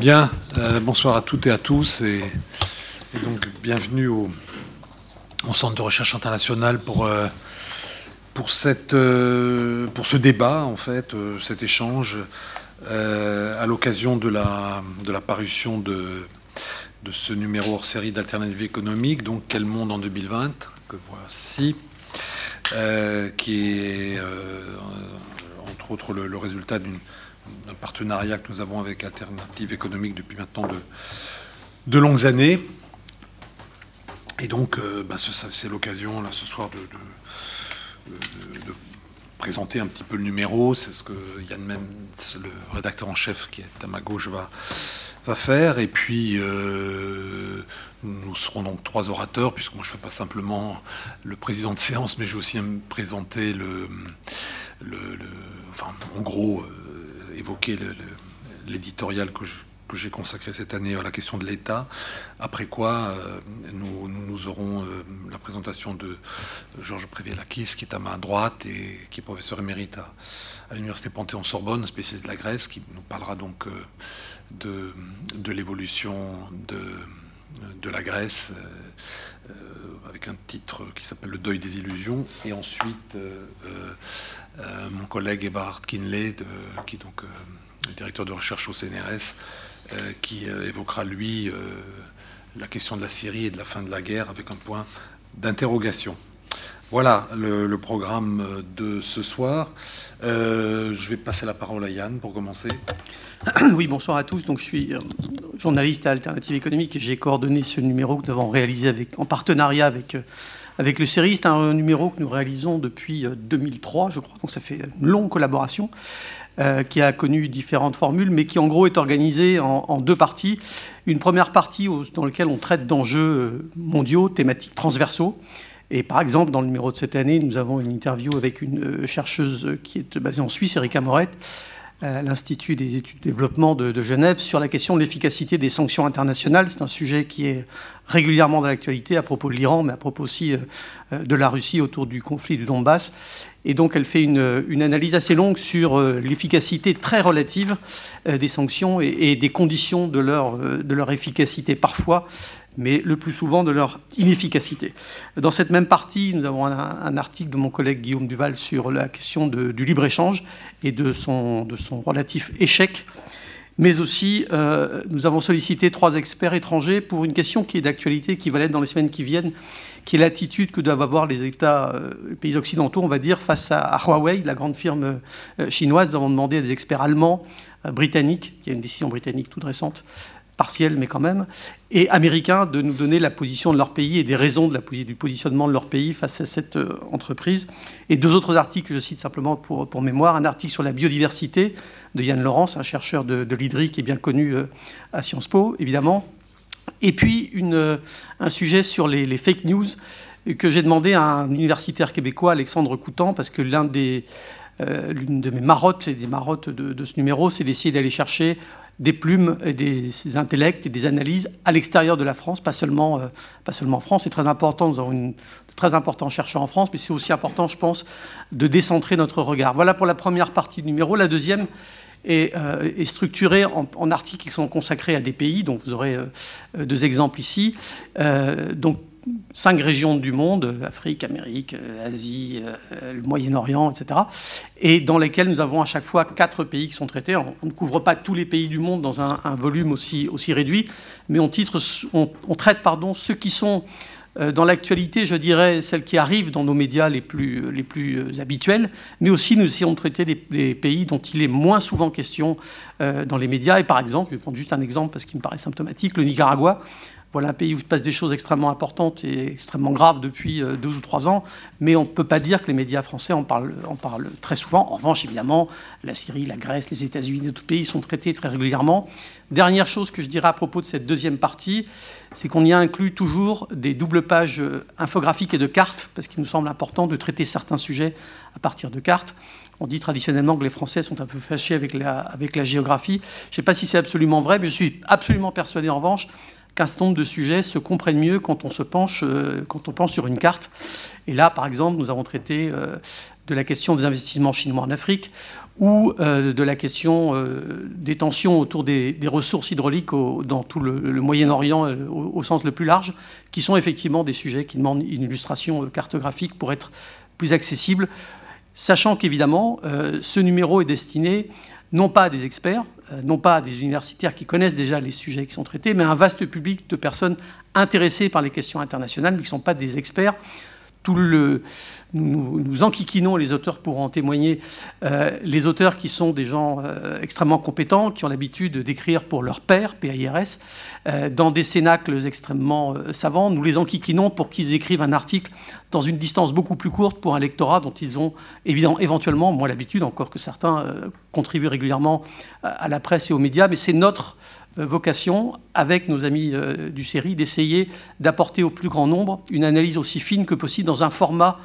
Bien, euh, bonsoir à toutes et à tous et, donc bienvenue au, Centre de recherche internationale pour, euh, euh, ce débat, en fait, cet échange à l'occasion de la, de la parution de, de ce numéro hors série d'Alternative économique, donc Quel monde en 2020, que voici, qui est entre autres le résultat d'une d'un partenariat que nous avons avec Alternative économique depuis maintenant de, longues années. Et donc, euh, bah, c'est l'occasion, là, ce soir, de, présenter un petit peu le numéro. C'est ce que Yann même, le rédacteur en chef qui est à ma gauche, va, va faire. Et puis, euh, nous serons donc trois orateurs, puisque moi, je ne fais pas simplement le président de séance, mais je vais aussi me présenter le, le, enfin, en gros, euh, évoquer l'éditorial que j'ai consacré cette année à la question de l'État, après quoi euh, nous, aurons euh, la présentation de Georges Prévé-Lakis, qui est à ma droite et qui est professeur émérite à, l'Université Panthéon-Sorbonne, spécialiste de la Grèce, qui nous parlera donc euh, de, l'évolution de, de, la Grèce, avec un titre qui s'appelle Le deuil des illusions, et ensuite euh, mon collègue Eberhard Kinley, qui est donc euh, directeur de recherche au CNRS, euh, qui évoquera lui la question de la Syrie et de la fin de la guerre avec un point d'interrogation. Voilà le, programme de ce soir. je vais passer la parole à Yann pour commencer. Oui, bonsoir à tous. Donc, je suis journaliste à Alternative économique et j'ai coordonné ce numéro que nous avons réalisé en partenariat avec avec le série. C'est un numéro que nous réalisons depuis 2003, euh, je crois, donc ça fait une longue collaboration. Euh, qui a connu différentes formules, mais qui en gros est organisé en, deux parties. Une première partie dans laquelle on traite d'enjeux euh, mondiaux, thématiques transversaux. Et par exemple, dans le numéro de cette année, nous avons une interview avec une chercheuse qui est basée en Suisse, Erika Morette, l'Institut des études de développement de, Genève sur la question de l'efficacité des sanctions internationales. C'est un sujet qui est régulièrement dans l'actualité à propos de l'Iran, mais à propos aussi euh, de la Russie autour du conflit du Donbass. Et donc elle fait une, analyse assez longue sur euh, l'efficacité très relative euh, des sanctions et, des conditions de leur, de leur efficacité parfois mais le plus souvent de leur inefficacité. Dans cette même partie, nous avons un, article de mon collègue Guillaume Duval sur la question du libre-échange et de son, de son relatif échec. Mais aussi, euh, nous avons sollicité trois experts étrangers pour une question qui est d'actualité, qui va l'être dans les semaines qui viennent, qui est l'attitude que doivent avoir les États, euh, les pays occidentaux, on va dire, face à, Huawei, la grande firme euh, chinoise. Nous avons demandé à des experts allemands, britanniques, qui a une décision britannique toute récente, partielle mais quand même, et américains de nous donner la position de leur pays et des raisons du positionnement de leur pays face à cette euh, entreprise. Et deux autres articles que je cite simplement pour, pour mémoire. Un article sur la biodiversité de Yann Laurence, un chercheur de, de l'IDRI qui est bien connu euh, à Sciences Po, évidemment. Et puis une, euh, un sujet sur les, fake news que j'ai demandé à un universitaire québécois, Alexandre Coutan, parce que l'une de mes marottes et des marottes de, de ce numéro, c'est d'essayer d'aller chercher des plumes et des intellects et des analyses à l'extérieur de la France, pas seulement, euh, pas seulement en France. C'est très important, nous avons une, de très importants chercheurs en France, mais c'est aussi important, je pense, de décentrer notre regard. Voilà pour la première partie du numéro. La deuxième est, euh, structurée en, articles qui sont consacrés à des pays, donc vous aurez euh, deux exemples ici. donc cinq régions du monde, Afrique, Amérique, euh, Asie, euh, Moyen-Orient, etc., et dans lesquelles nous avons à chaque fois quatre pays qui sont traités. On, ne couvre pas tous les pays du monde dans un, volume aussi, réduit, mais on, traite pardon, ceux qui sont euh, dans l'actualité, je dirais, celles qui arrivent dans nos médias les plus, les plus habituels, mais aussi nous essayons de traiter des, pays dont il est moins souvent question dans les médias. Et par exemple, je vais prendre juste un exemple parce qu'il me paraît symptomatique, le Nicaragua, voilà un pays où se passe des choses extrêmement importantes et extrêmement graves depuis euh, deux ou trois ans, mais on ne peut pas dire que les médias français en parlent, en parlent très souvent. En revanche, évidemment, la Syrie, la Grèce, les États-Unis, d'autres pays sont traités très régulièrement. Dernière chose que je dirais à propos de cette deuxième partie, c'est qu'on y inclut toujours des doubles pages euh, infographiques et de cartes, parce qu'il nous semble important de traiter certains sujets à partir de cartes. On dit traditionnellement que les Français sont un peu fâchés avec la, avec la géographie. Je ne sais pas si c'est absolument vrai, mais je suis absolument persuadé en revanche qu'un certain nombre de sujets se comprennent mieux quand on se penche, euh, quand on penche sur une carte. Et là, par exemple, nous avons traité euh, de la question des investissements chinois en Afrique, ou de la question des tensions autour des, ressources hydrauliques dans tout le, Moyen-Orient au, sens le plus large, qui sont effectivement des sujets qui demandent une illustration cartographique pour être plus accessible, sachant qu'évidemment, ce numéro est destiné non pas à des experts, non pas des universitaires qui connaissent déjà les sujets qui sont traités, mais un vaste public de personnes intéressés par les questions internationales, mais qui ne sont pas des experts. Nous, nous enquiquinons, les auteurs pour en témoigner, euh, les auteurs qui sont des gens euh, extrêmement compétents, qui ont l'habitude d'écrire pour leur père, PAIRS, euh, dans des cénacles extrêmement savants. Nous les enquiquinons pour qu'ils écrivent un article dans une distance beaucoup plus courte pour un lectorat dont ils ont évidemment, éventuellement moins l'habitude, encore que certains contribuent régulièrement à la presse et aux médias, mais c'est notre vocation, avec nos amis euh, du série, d'essayer d'apporter au plus grand nombre une analyse aussi fine que possible dans un format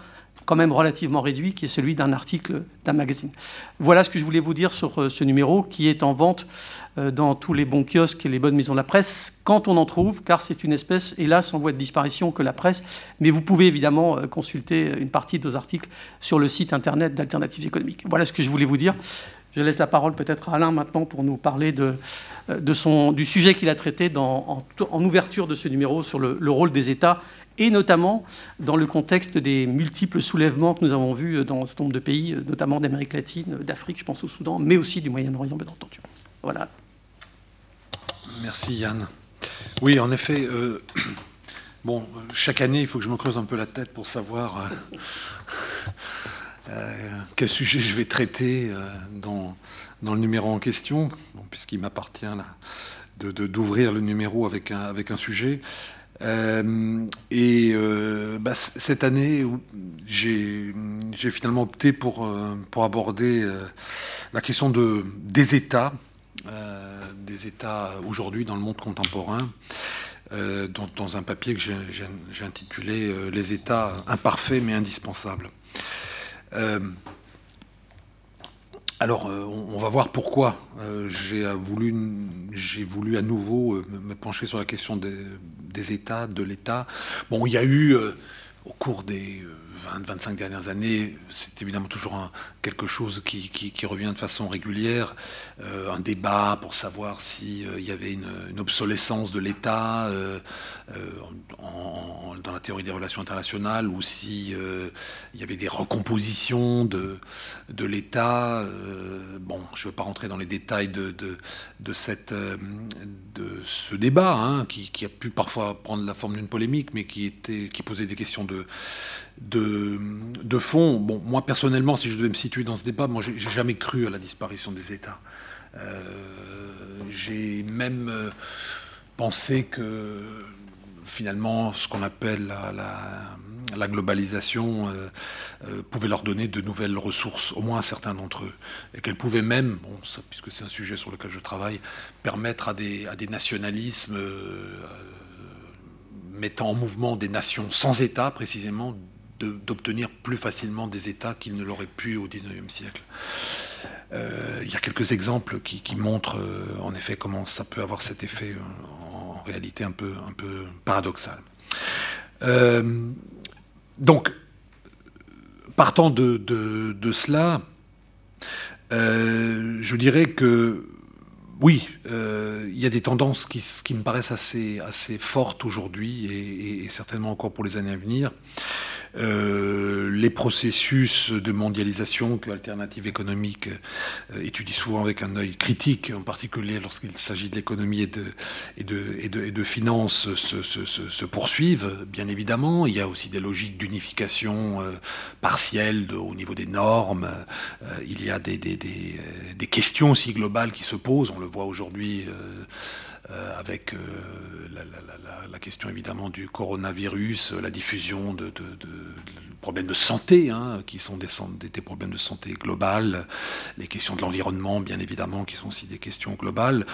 quand même relativement réduit, qui est celui d'un article d'un magazine. Voilà ce que je voulais vous dire sur euh, ce numéro, qui est en vente dans tous les bons kiosques et les bonnes maisons de la presse, quand on en trouve, car c'est une espèce, hélas, en voie de disparition que la presse. Mais vous pouvez évidemment consulter une partie de nos articles sur le site internet d'Alternatives économiques. Voilà ce que je voulais vous dire. Je laisse la parole peut-être à Alain maintenant pour nous parler son, du sujet qu'il a traité en, ouverture de ce numéro sur le, rôle des États et notamment dans le contexte des multiples soulèvements que nous avons vus dans un nombre de pays, notamment d'Amérique latine, d'Afrique, je pense au Soudan, mais aussi du Moyen-Orient, bien entendu. Voilà. Merci Yann. Oui, en effet, euh, bon, chaque année, il faut que je me creuse un peu la tête pour savoir euh, euh, quel sujet je vais traiter dans dans le numéro en question, puisqu'il m'appartient d'ouvrir le numéro avec un, avec un sujet. Euh, et euh, bah, cette année, j'ai finalement opté pour, euh, pour aborder la question de, des États, des États aujourd'hui dans le monde contemporain, dans, dans, un papier que j'ai intitulé Les États imparfaits mais indispensables. Alors, euh, on, va voir pourquoi euh, j'ai voulu, à nouveau euh, me pencher sur la question des, États, de l'État. Bon, il y a eu, au cours des 20-25 dernières années, c'est évidemment toujours quelque chose qui, revient de façon régulière, euh, un débat pour savoir s'il euh, y avait une, obsolescence de l'État euh, dans la théorie des relations internationales ou s'il il y avait des recompositions de, l'État. bon, je ne veux pas rentrer dans les détails de, ce débat, hein, qui, a pu parfois prendre la forme d'une polémique, mais qui posait des questions de de, de, fond. Bon, moi personnellement, si je devais me situer dans ce débat, moi j'ai jamais cru à la disparition des États. Euh, j'ai même euh, pensé que finalement, ce qu'on appelle la, globalisation euh, pouvait leur donner de nouvelles ressources, au moins à certains d'entre eux, et qu'elle pouvait même, bon, puisque c'est un sujet sur lequel je travaille, permettre à des, à des nationalismes mettant en mouvement des nations sans État, précisément, d'obtenir plus facilement des États qu'ils ne l'auraient pu au XIXe siècle. Euh, il y a quelques exemples qui, montrent euh, en effet comment ça peut avoir cet effet euh, en, réalité un peu, paradoxal. donc, partant de, cela, je dirais que oui, il y a des tendances qui, me paraissent assez, fortes aujourd'hui et, certainement encore pour les années à venir. Euh, les processus de mondialisation que Alternative économique euh, étudie souvent avec un œil critique, en particulier lorsqu'il s'agit de l'économie et de, et, de, et, de, et de finances, se, poursuivent, bien évidemment. Il y a aussi des logiques d'unification euh, partielle au niveau des normes. Il y a des, des, des, des, questions aussi globales qui se posent. On le voit aujourd'hui avec euh, la, question évidemment du coronavirus, la diffusion de, problèmes de santé, hein, qui sont des, problèmes de santé globales, les questions de l'environnement, bien évidemment, qui sont aussi des questions globales.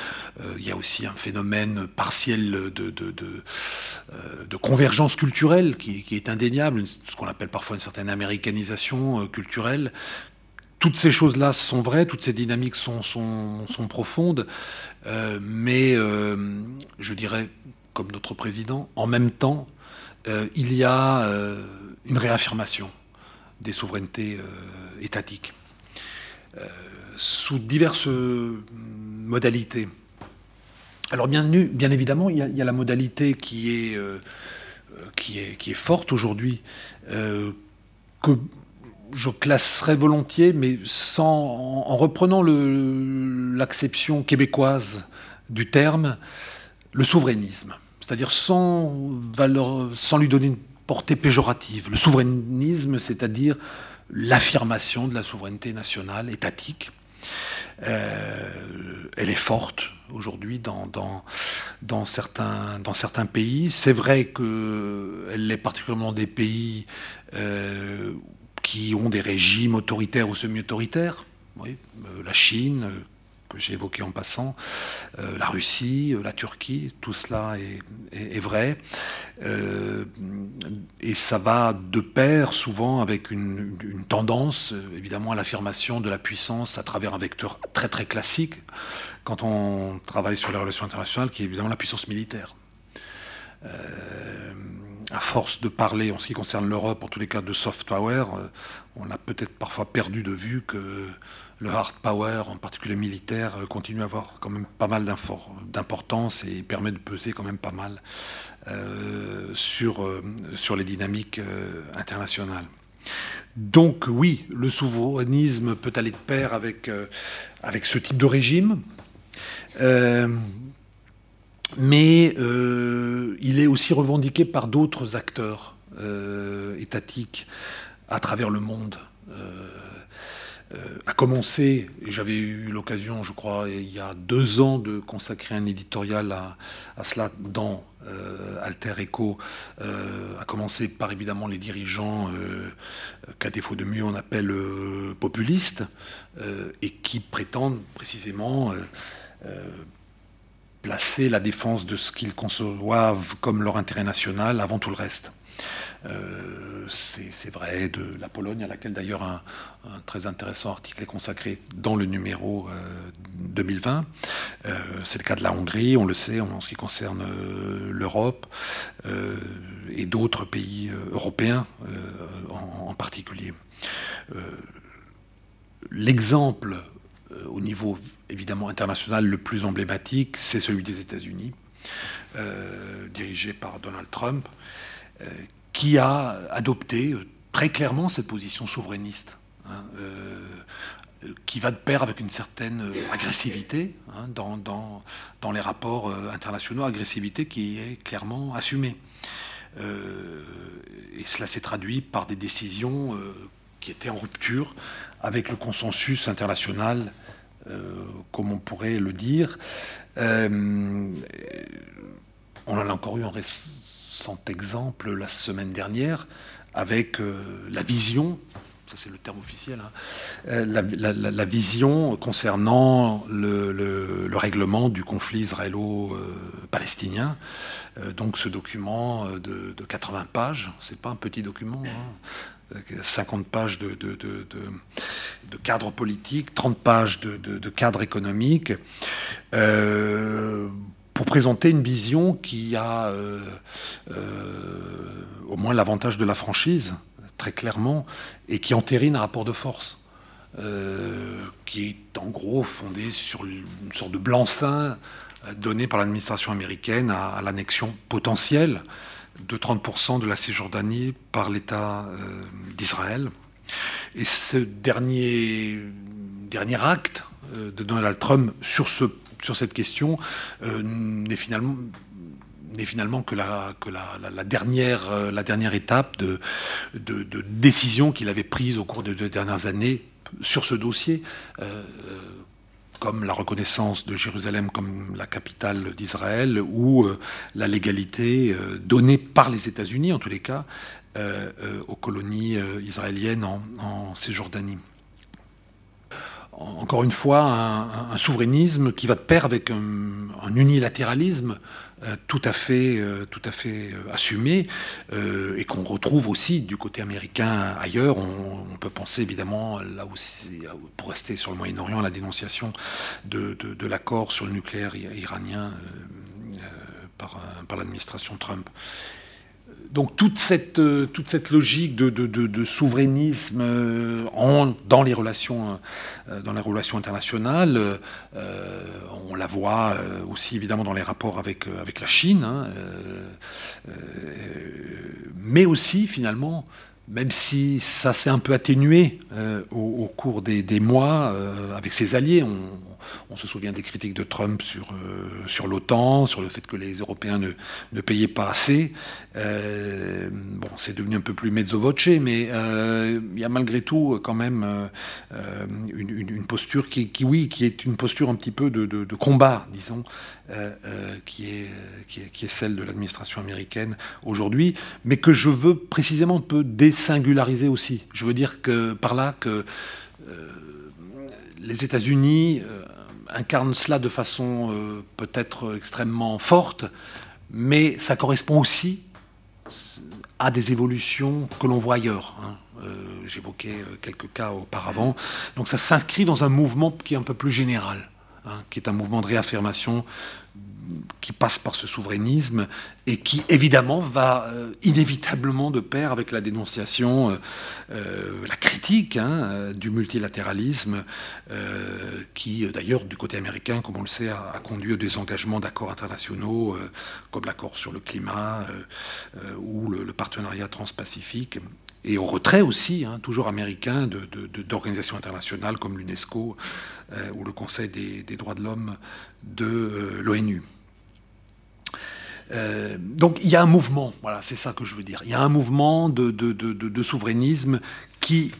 Euh, il y a aussi un phénomène partiel de, de, convergence culturelle qui, qui, est indéniable, ce qu'on appelle parfois une certaine américanisation culturelle, toutes ces choses-là sont vraies, toutes ces dynamiques sont, profondes, euh, mais euh, je dirais, comme notre président, en même temps, euh, il y a une réaffirmation des souverainetés étatiques. sous diverses modalités. Alors bien, évidemment, il y, a, la modalité qui est, qui est, qui est forte aujourd'hui, je classerais volontiers, mais sans, en, reprenant l'acception québécoise du terme, le souverainisme. C'est-à-dire sans, lui donner une portée péjorative. Le souverainisme, c'est-à-dire l'affirmation de la souveraineté nationale, étatique. Euh, elle est forte aujourd'hui dans, dans, certains, dans pays. C'est vrai qu'elle est particulièrement des pays euh, qui ont des régimes autoritaires ou semi-autoritaires. Euh, la Chine, euh, que j'ai évoqué en passant, euh, la Russie, la Turquie, tout cela est, vrai. et ça va de pair souvent avec une, une tendance, évidemment, à l'affirmation de la puissance à travers un vecteur très très classique quand on travaille sur les relations internationales, qui est évidemment la puissance militaire à force de parler en ce qui concerne l'Europe, en tous les cas de soft power, euh, on a peut-être parfois perdu de vue que le hard power, en particulier militaire, euh, continue à avoir quand même pas mal d'importance et permet de peser quand même pas mal euh, sur, sur les dynamiques internationales. Donc oui, le souverainisme peut aller de pair avec, avec ce type de régime mais euh, il est aussi revendiqué par d'autres acteurs euh, étatiques à travers le monde. Euh, à commencer, j'avais eu l'occasion, je crois, il y a deux ans, de consacrer un éditorial à, cela dans Alter Echo, à commencer par évidemment les dirigeants qu'à défaut de mieux on appelle populistes, et qui prétendent précisément placer la défense de ce qu'ils conçoivent comme leur intérêt national avant tout le reste. Euh, c'est vrai de la Pologne, à laquelle d'ailleurs un, très intéressant article est consacré dans le numéro 2020. Euh, euh, c'est le cas de la Hongrie, on le sait, en, ce qui concerne l'Europe et d'autres pays européens en, particulier. L'exemple au niveau évidemment international le plus emblématique, c'est celui des États-Unis, euh, dirigé par Donald Trump, euh, qui a adopté très clairement cette position souverainiste. Hein, qui va de pair avec une certaine agressivité hein, dans, dans, les rapports internationaux, agressivité qui est clairement assumée. et cela s'est traduit par des décisions qui étaient en rupture avec le consensus international, euh, comme on pourrait le dire. Euh, on en a encore eu un récent exemple la semaine dernière avec euh, la vision ça c'est le terme officiel, hein, la, vision concernant le, règlement du conflit israélo-palestinien. donc ce document de, 80 pages, c'est pas un petit document, hein, 50 pages de, cadre politique, 30 pages de, cadre économique, euh, pour présenter une vision qui a euh, euh, au moins l'avantage de la franchise, très clairement, et qui entérine un rapport de force. qui est en gros fondé sur une sorte de blanc-seing donné par l'administration américaine à l'annexion potentielle de 30% de la Cisjordanie par l'État euh, d'Israël. Et ce dernier, dernier acte euh, de Donald Trump sur, ce, sur cette question euh, n'est finalement n'est finalement que la, que la, la, dernière, la dernière étape de, de, de décision qu'il avait prise au cours des deux dernières années sur ce dossier, comme la reconnaissance de Jérusalem comme la capitale d'Israël ou euh, la légalité euh, donnée par les États-Unis, en tous les cas, euh, aux colonies israéliennes en, Cisjordanie. Encore une fois, un, souverainisme qui va de pair avec un, unilatéralisme tout à fait, euh, tout à fait euh, assumé et qu'on retrouve aussi du côté américain ailleurs. On, peut penser évidemment là aussi, pour rester sur le Moyen-Orient, la dénonciation de, l'accord sur le nucléaire iranien par, par l'administration Trump. Donc toute cette, euh, toute cette logique de, de, souverainisme euh, dans, les relations, euh, dans les relations internationales, on la voit aussi évidemment dans les rapports avec, avec la Chine, hein, mais aussi finalement même si ça s'est un peu atténué au, cours des, des mois avec ses alliés. On, on se souvient des critiques de Trump sur, euh, sur l'OTAN, sur le fait que les Européens ne, payaient pas assez. Euh, bon, c'est devenu un peu plus mezzo voce, mais euh, il y a malgré tout quand même une, posture qui, oui, qui est une posture un petit peu de, combat, disons, qui, est, qui, est, qui est celle de l'administration américaine aujourd'hui, mais que je veux précisément un peu désingulariser aussi. Je veux dire que par là que les États-Unis incarne cela de façon euh, peut-être extrêmement forte, mais ça correspond aussi à des évolutions que l'on voit ailleurs. Hein. Euh, j'évoquais euh, quelques cas auparavant. Donc ça s'inscrit dans un mouvement qui est un peu plus général, hein, qui est un mouvement de réaffirmation qui passe par ce souverainisme et qui évidemment va euh, inévitablement de pair avec la dénonciation, euh, euh, la critique hein, du multilatéralisme, qui d'ailleurs du côté américain, comme on le sait, a, conduit à des engagements d'accords internationaux comme l'accord sur le climat ou le, partenariat transpacifique. Et au retrait aussi, hein, toujours américain, d'organisations internationales comme l'UNESCO ou le Conseil des, droits de l'homme de l'ONU. Euh, donc il y a un mouvement, voilà, c'est ça que je veux dire. Il y a un mouvement de, souverainisme qui,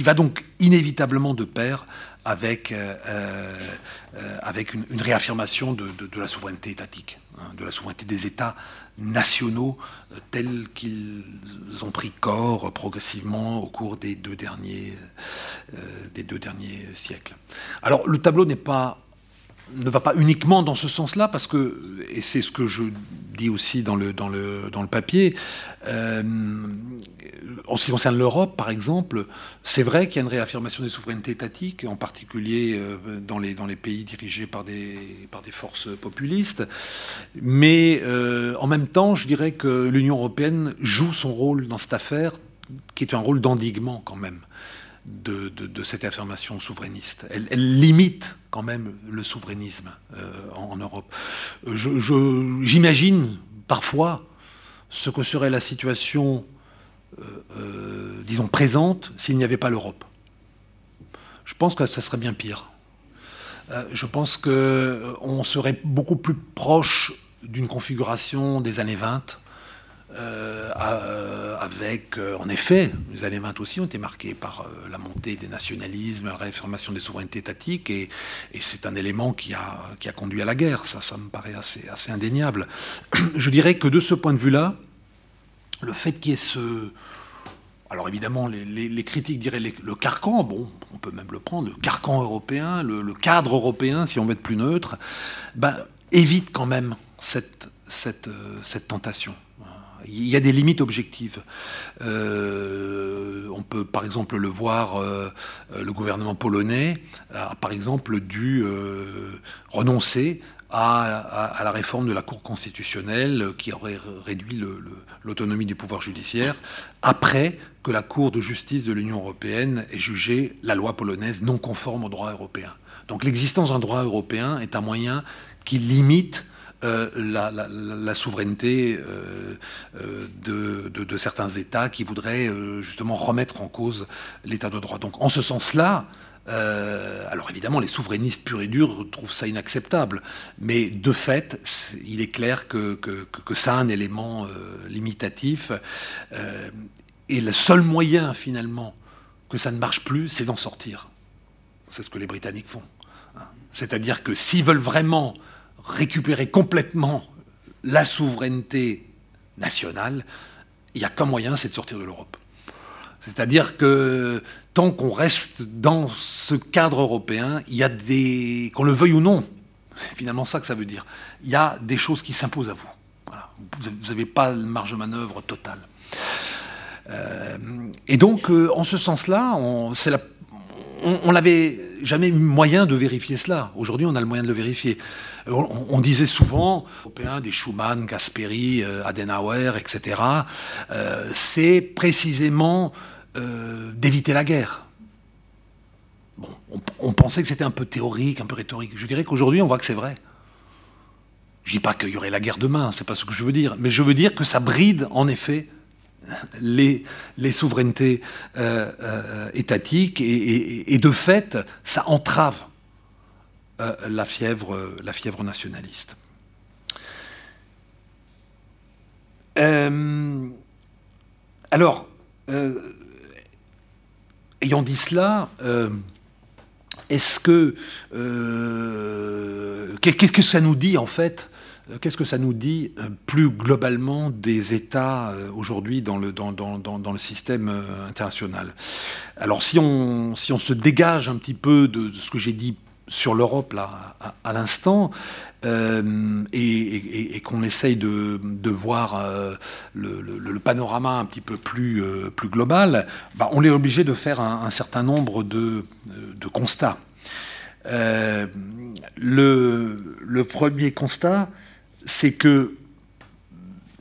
va donc inévitablement de pair avec, euh, euh, avec une, réaffirmation de, la souveraineté étatique, hein, de la souveraineté des États nationaux tels qu'ils ont pris corps progressivement au cours des deux derniers, des deux derniers siècles. Alors le tableau n'est pas ne va pas uniquement dans ce sens-là, parce que, et c'est ce que je dis aussi dans le, papier, euh, en ce qui concerne l'Europe, par exemple, c'est vrai qu'il y a une réaffirmation des souverainetés étatiques, en particulier euh, dans, les, pays dirigés par des, par des forces populistes, mais euh, en même temps, je dirais que l'Union européenne joue son rôle dans cette affaire, qui est un rôle d'endiguement quand même de, cette affirmation souverainiste. Elle, limite quand même le souverainisme euh, en, Europe. J'imagine parfois ce que serait la situation, euh, euh, disons, présente s'il n'y avait pas l'Europe. Je pense que ça serait bien pire. je pense qu'on serait beaucoup plus proche d'une configuration des années 20 euh, euh, avec, euh, en effet, les années 20 aussi ont été marquées par la montée des nationalismes, la réaffirmation des souverainetés étatiques, et, c'est un élément qui a, qui a conduit à la guerre. Ça, ça me paraît assez, indéniable. Je dirais que de ce point de vue-là, le fait qu'il y ait ce... Alors évidemment, les, critiques diraient le carcan, bon, on peut même le prendre, le carcan européen, le, cadre européen, si on veut être plus neutre, ben, évite quand même cette tentation. Il y a des limites objectives. Euh, on peut par exemple le voir, euh, le gouvernement polonais a par exemple dû euh, renoncer à, la réforme de la Cour constitutionnelle qui aurait réduit l'autonomie du pouvoir judiciaire après que la Cour de justice de l'Union européenne ait jugé la loi polonaise non conforme au droit européen. Donc l'existence d'un droit européen est un moyen qui limite euh, la, souveraineté euh, euh, de, certains États qui voudraient justement remettre en cause l'État de droit. Donc en ce sens-là, alors évidemment, les souverainistes purs et durs trouvent ça inacceptable, mais de fait, il est clair que, ça a un élément limitatif. et le seul moyen, finalement, que ça ne marche plus, c'est d'en sortir. C'est ce que les Britanniques font. Hein. C'est-à-dire que s'ils veulent vraiment récupérer complètement la souveraineté nationale, il n'y a qu'un moyen, c'est de sortir de l'Europe. C'est-à-dire que tant qu'on reste dans ce cadre européen, il y a des, qu'on le veuille ou non, c'est finalement ça que ça veut dire, il y a des choses qui s'imposent à vous. Vous n'avez pas de marge de manœuvre totale. Euh, et donc, euh, en ce sens-là, c'est la on n'avait jamais eu moyen de vérifier cela. Aujourd'hui, on a le moyen de le vérifier. On, disait souvent, européens, des Schumann, Gasperi, euh, Adenauer, etc., euh, c'est précisément euh, d'éviter la guerre. On, pensait que c'était un peu théorique, un peu rhétorique. Je dirais qu'aujourd'hui, on voit que c'est vrai. Je dis pas qu'il y aurait la guerre demain, c'est pas ce que je veux dire, mais je veux dire que ça bride en effet les, les souverainetés euh, euh, étatiques et, de fait, ça entrave euh, la, fièvre, la fièvre nationaliste. alors, ayant dit cela, est-ce que qu'est-ce que ça nous dit en fait qu'est-ce que ça nous dit euh, plus globalement des États euh, aujourd'hui dans le, dans, le système international? Alors si on, si on se dégage un petit peu de, ce que j'ai dit sur l'Europe là à, l'instant et, qu'on essaye de, voir le, panorama un petit peu plus, plus global, bah, on est obligé de faire un, certain nombre de, constats. le, le, premier constat, c'est que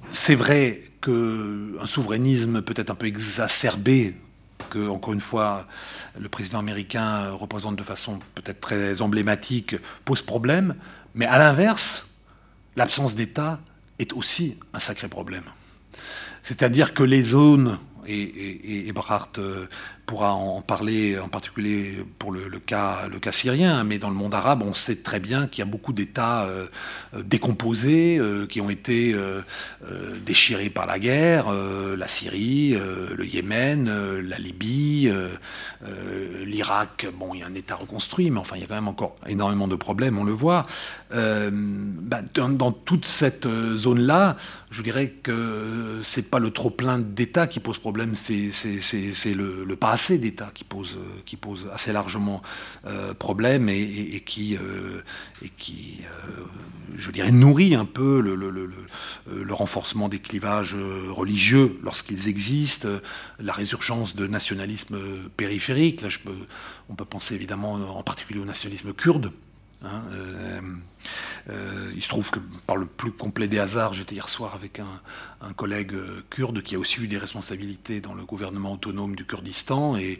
c'est vrai qu'un souverainisme peut-être un peu exacerbé, que, encore une fois, le président américain représente de façon peut-être très emblématique, pose problème, mais à l'inverse, l'absence d'État est aussi un sacré problème. C'est-à-dire que les zones, et, et, pourra en parler, en particulier pour le, cas, le cas syrien, mais dans le monde arabe, on sait très bien qu'il y a beaucoup d'États euh, décomposés, euh, qui ont été euh, déchirés par la guerre, la Syrie, le Yémen, la Libye, l'Irak. Bon, il y a un État reconstruit, mais enfin, il y a quand même encore énormément de problèmes, on le voit. Bah, dans, toute cette zone-là, je dirais que c'est pas le trop plein d'États qui pose problème, c'est le, le assez d'États qui posent, qui pose assez largement euh, problème et, qui, euh, et qui euh, je dirais, nourrit un peu le, renforcement des clivages religieux lorsqu'ils existent, la résurgence de nationalisme périphérique. Là, on peut penser évidemment en particulier au nationalisme kurde. Hein, euh, il se trouve que par le plus complet des hasards, j'étais hier soir avec un, collègue euh, kurde qui a aussi eu des responsabilités dans le gouvernement autonome du Kurdistan et,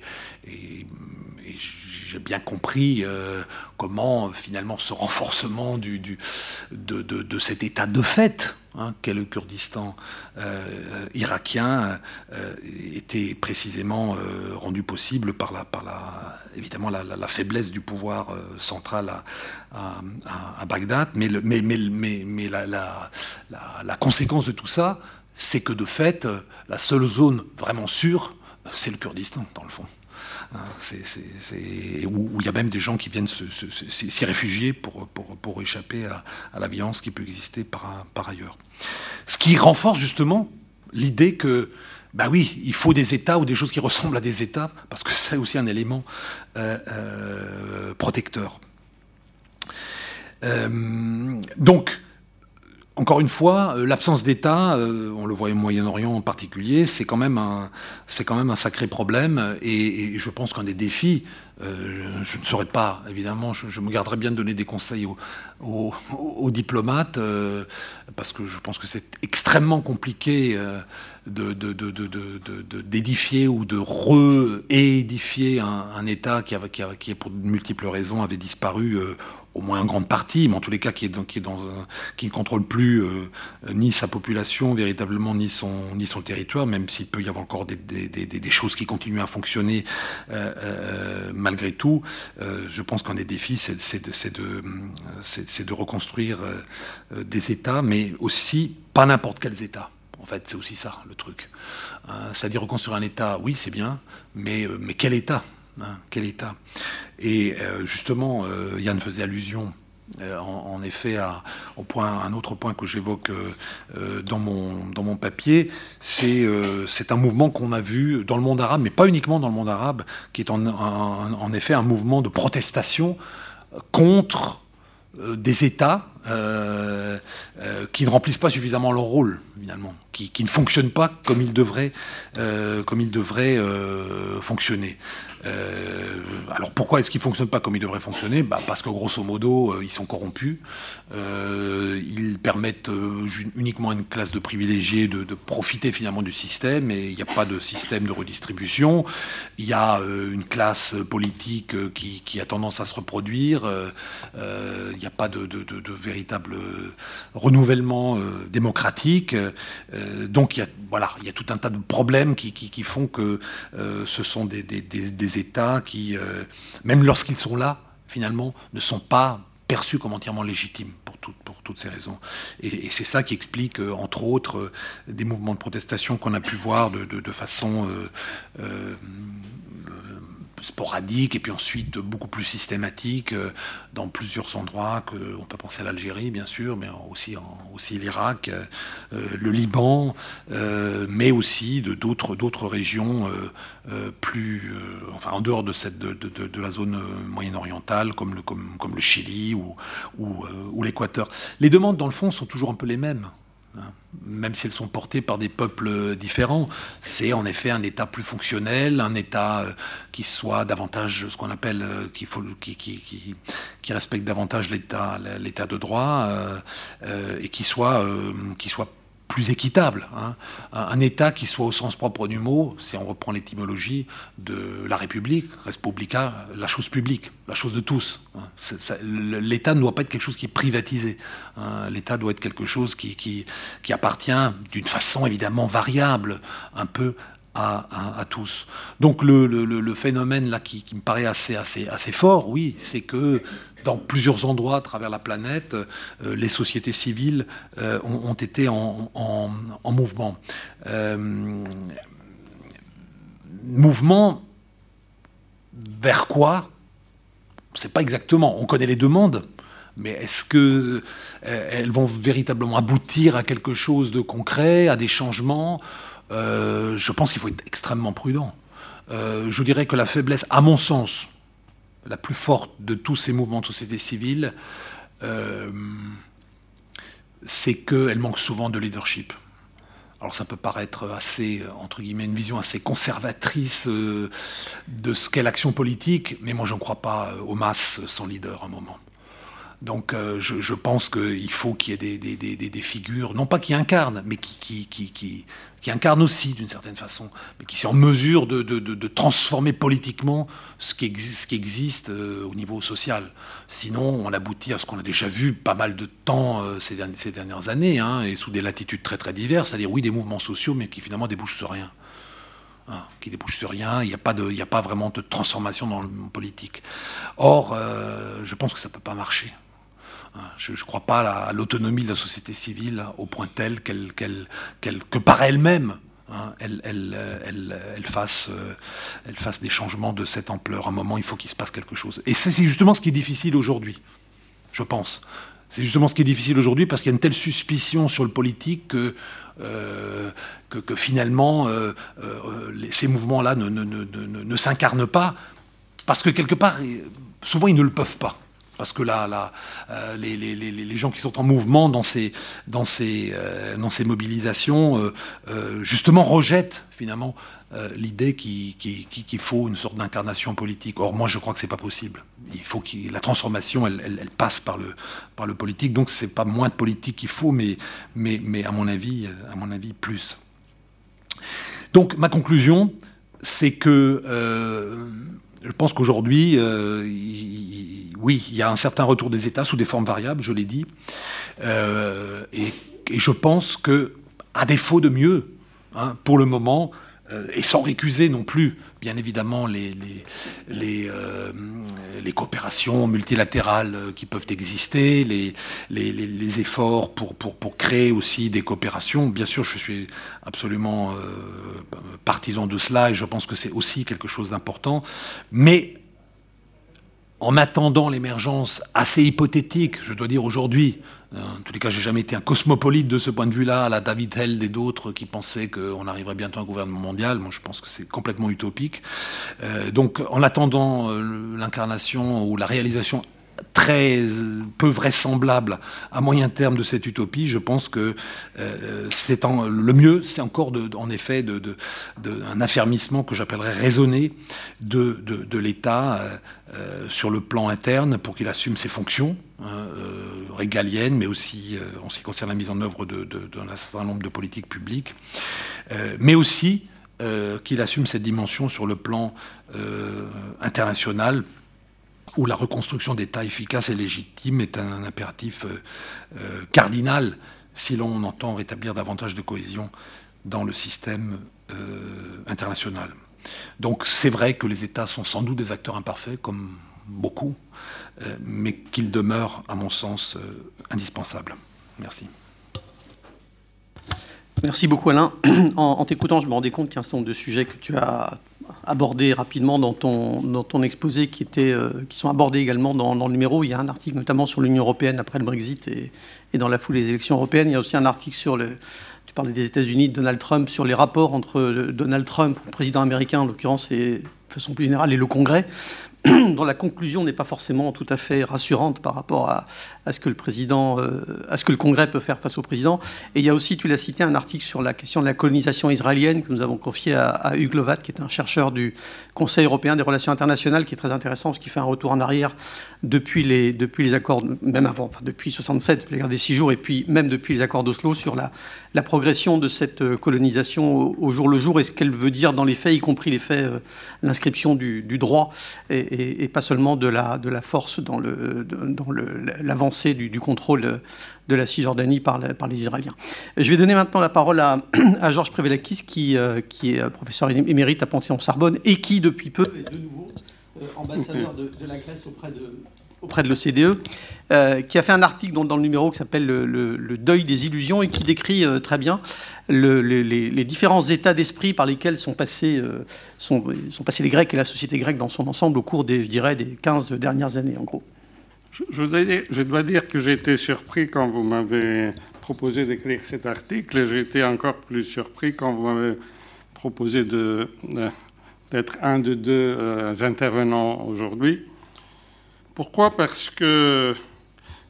j'ai bien compris euh, comment finalement ce renforcement de, cet état de fait hein, qu'est le Kurdistan irakien était précisément rendu possible par la, évidemment la, faiblesse du pouvoir central à, Bagdad mais, la, la, conséquence de tout ça, c'est que de fait, la seule zone vraiment sûre, c'est le Kurdistan, dans le fond. Hein, où il y a même des gens qui viennent s'y réfugier pour, pour, échapper à, la violence qui peut exister par, ailleurs. Ce qui renforce justement l'idée que, ben oui, il faut des États ou des choses qui ressemblent à des États, parce que c'est aussi un élément euh, euh, protecteur. Euh, donc, encore une fois, euh, l'absence d'État, euh, on le voit au Moyen-Orient en particulier, c'est quand même un, c'est quand même un sacré problème. Et, je pense qu'un des défis, je, ne saurais pas, évidemment, je, me garderais bien de donner des conseils aux, diplomates, parce que je pense que c'est extrêmement compliqué de, d'édifier ou de réédifier un, un État qui, qui, pour de multiples raisons, avait disparu au moins en grande partie, mais en tous les cas qui, ne contrôle plus euh, ni sa population véritablement, ni son, ni son territoire, même s'il peut y avoir encore des, choses qui continuent à fonctionner euh, euh, malgré tout. je pense qu'un des défis, c'est de, de, reconstruire des États, mais aussi pas n'importe quels États. En fait, c'est aussi ça le truc. C'est-à-dire reconstruire un État, oui, c'est bien, mais, quel État hein, et euh, justement, euh, Yann faisait allusion euh, en, effet, un autre point que j'évoque dans, mon, dans mon papier, c'est un mouvement qu'on a vu dans le monde arabe, mais pas uniquement dans le monde arabe, qui est en, effet un mouvement de protestation contre des États qui ne remplissent pas suffisamment leur rôle, finalement, qui, ne fonctionnent pas comme ils devraient fonctionner. Euh, alors pourquoi est-ce qu'ils ne fonctionnent pas comme ils devraient fonctionner? Bah Parce que grosso modo, euh, ils sont corrompus. Euh, ils permettent uniquement à une classe de privilégiés de, profiter finalement du système et il n'y a pas de système de redistribution. Il y a une classe politique qui, a tendance à se reproduire. il n'y a pas de, véritable renouvellement démocratique. donc il y, a, tout un tas de problèmes qui, font que ce sont des États qui, euh, même lorsqu'ils sont là, finalement, ne sont pas perçus comme entièrement légitimes pour, toutes ces raisons. Et, c'est ça qui explique, euh, entre autres, euh, des mouvements de protestation qu'on a pu voir de, façon sporadique et puis ensuite beaucoup plus systématique euh, dans plusieurs endroits que on peut penser à l'Algérie bien sûr mais aussi aussi l'Irak euh, euh, le Liban mais aussi de d'autres d'autres régions plus enfin en dehors de cette de, de, la zone moyen-orientale comme le comme, comme le Chili ou ou, ou l'Équateur les demandes dans le fond sont toujours un peu les mêmes. Même si elles sont portées par des peuples différents, c'est en effet un État plus fonctionnel, un État euh, qui soit davantage ce qu'on appelle, euh, qui, respecte davantage l'État, de droit, euh, et qui soit, qui soit plus équitable. Hein. Un, État qui soit au sens propre du mot, si on reprend l'étymologie de la République, Respublica, la chose publique, la chose de tous. Hein. L'État ne doit pas être quelque chose qui est privatisé. Hein. L'État doit être quelque chose qui, appartient d'une façon évidemment variable, un peu à, tous. Donc le, le, phénomène là qui, me paraît assez, assez, assez fort, oui, c'est que dans plusieurs endroits à travers la planète, euh, les sociétés civiles euh, ont, été en, mouvement. Euh, mouvement vers quoi? On ne sait pas exactement. On connaît les demandes, mais est-ce que elles vont véritablement aboutir à quelque chose de concret, à des changements? Je pense qu'il faut être extrêmement prudent. je dirais que la faiblesse, à mon sens, la plus forte de tous ces mouvements de société civile, euh, c'est qu'elle manque souvent de leadership. Alors ça peut paraître assez, entre guillemets, une vision assez conservatrice euh, de ce qu'est l'action politique, mais moi je ne crois pas aux masses sans leader à un moment. Donc euh, je, pense qu'il faut qu'il y ait des, figures, non pas qui incarnent, mais qui incarnent aussi d'une certaine façon, mais qui sont en mesure de, transformer politiquement ce qui, existe, qui euh, au niveau social. Sinon, on aboutit à ce qu'on a déjà vu pas mal de temps euh, ces, dernières, années, hein, et sous des latitudes très très diverses, c'est-à-dire oui des mouvements sociaux, mais qui finalement débouchent sur rien. Hein, qui débouchent sur rien, il n'y a, pas a pas vraiment de transformation dans le politique. Or, je pense que ça ne peut pas marcher. Je ne crois pas à l'autonomie de la société civile au point tel qu'elle, que par elle-même, hein, elle, elle, fasse, euh, elle fasse des changements de cette ampleur. À un moment, il faut qu'il se passe quelque chose. Et c'est justement ce qui est difficile aujourd'hui, je pense. C'est justement ce qui est difficile aujourd'hui parce qu'il y a une telle suspicion sur le politique que, euh, que, finalement euh, ces mouvements-là ne s'incarnent pas parce que quelque part, souvent, ils ne le peuvent pas parce que là, euh, les, gens qui sont en mouvement dans ces, euh, mobilisations, euh, justement, rejettent finalement l'idée qu'il faut une sorte d'incarnation politique. Or, moi, je crois que c'est pas possible. Il faut que la transformation, elle, passe par le, politique. Donc, c'est pas moins de politique qu'il faut, mais, mais, mais à mon avis, à mon avis, plus. Donc, ma conclusion, c'est que je pense qu'aujourd'hui, oui, il y a un certain retour des États sous des formes variables, je l'ai dit. Euh, et, je pense que, à défaut de mieux, hein, pour le moment, euh, et sans récuser non plus, bien évidemment, les, euh, coopérations multilatérales qui peuvent exister, les, efforts pour, créer aussi des coopérations. Bien sûr, je suis absolument partisan de cela et je pense que c'est aussi quelque chose d'important. Mais en attendant l'émergence assez hypothétique, je dois dire aujourd'hui, euh, en tous les cas, j'ai jamais été un cosmopolite de ce point de vue-là, à la David Held et d'autres qui pensaient qu'on arriverait bientôt à un gouvernement mondial. Moi, je pense que c'est complètement utopique. Euh, donc, en attendant euh, l'incarnation ou la réalisation très peu vraisemblable à moyen terme de cette utopie, je pense que euh, le mieux, c'est encore en effet de, un affermissement que j'appellerais raisonné de, l'État euh, sur le plan interne pour qu'il assume ses fonctions hein, euh, régaliennes, mais aussi en ce qui concerne la mise en œuvre d'un certain nombre de politiques publiques, mais aussi qu'il assume cette dimension sur le plan international où la reconstruction d'États efficaces et légitimes est un, impératif euh, euh, cardinal si l'on entend rétablir davantage de cohésion dans le système euh, international. Donc c'est vrai que les États sont sans doute des acteurs imparfaits, comme beaucoup, mais qu'ils demeurent, à mon sens, indispensables. Merci. Merci beaucoup Alain. En, t'écoutant, je me rendais compte qu'il y a un certain nombre de sujets que tu as abordés rapidement dans ton, exposé qui, étaient, euh, qui sont abordés également dans, le numéro. Il y a un article notamment sur l'Union européenne après le Brexit et, dans la foule des élections européennes. Il y a aussi un article sur le... Tu parlais des États-Unis, Donald Trump, sur les rapports entre Donald Trump, le président américain en l'occurrence, et de façon plus générale, et le Congrès. dont la conclusion n'est pas forcément tout à fait rassurante par rapport à, ce que le président, euh, à ce que le Congrès peut faire face au président. Et il y a aussi, tu l'as cité, un article sur la question de la colonisation israélienne que nous avons confié à, Hugues Lovat, qui est un chercheur du Conseil européen des relations internationales, qui est très intéressant, parce qu'il fait un retour en arrière depuis les, depuis les accords, même avant, enfin depuis 67, depuis guerres des six jours, et puis même depuis les accords d'Oslo, sur la, la, progression de cette euh, colonisation au, jour le jour et ce qu'elle veut dire dans les faits, y compris les faits, euh, l'inscription du, droit et, pas seulement de la, de la force dans l'avancée dans du, du, contrôle de la Cisjordanie par, les Israéliens. Je vais donner maintenant la parole à, Georges Prévelakis, qui, euh, qui est professeur émérite à Panthéon-Sorbonne et qui, depuis peu, est de nouveau euh, ambassadeur de, la Grèce auprès de, l'OCDE, euh, qui a fait un article dans, le numéro qui s'appelle le, deuil des illusions et qui décrit euh, très bien les, différents états d'esprit par lesquels sont passés, sont, passés les Grecs et la société grecque dans son ensemble au cours des, je dirais, des 15 dernières années, en gros. Je, dois, dire, que j'ai été surpris quand vous m'avez proposé d'écrire cet article et j'ai été encore plus surpris quand vous m'avez proposé de d'être un de deux euh, intervenants aujourd'hui. Pourquoi? Parce que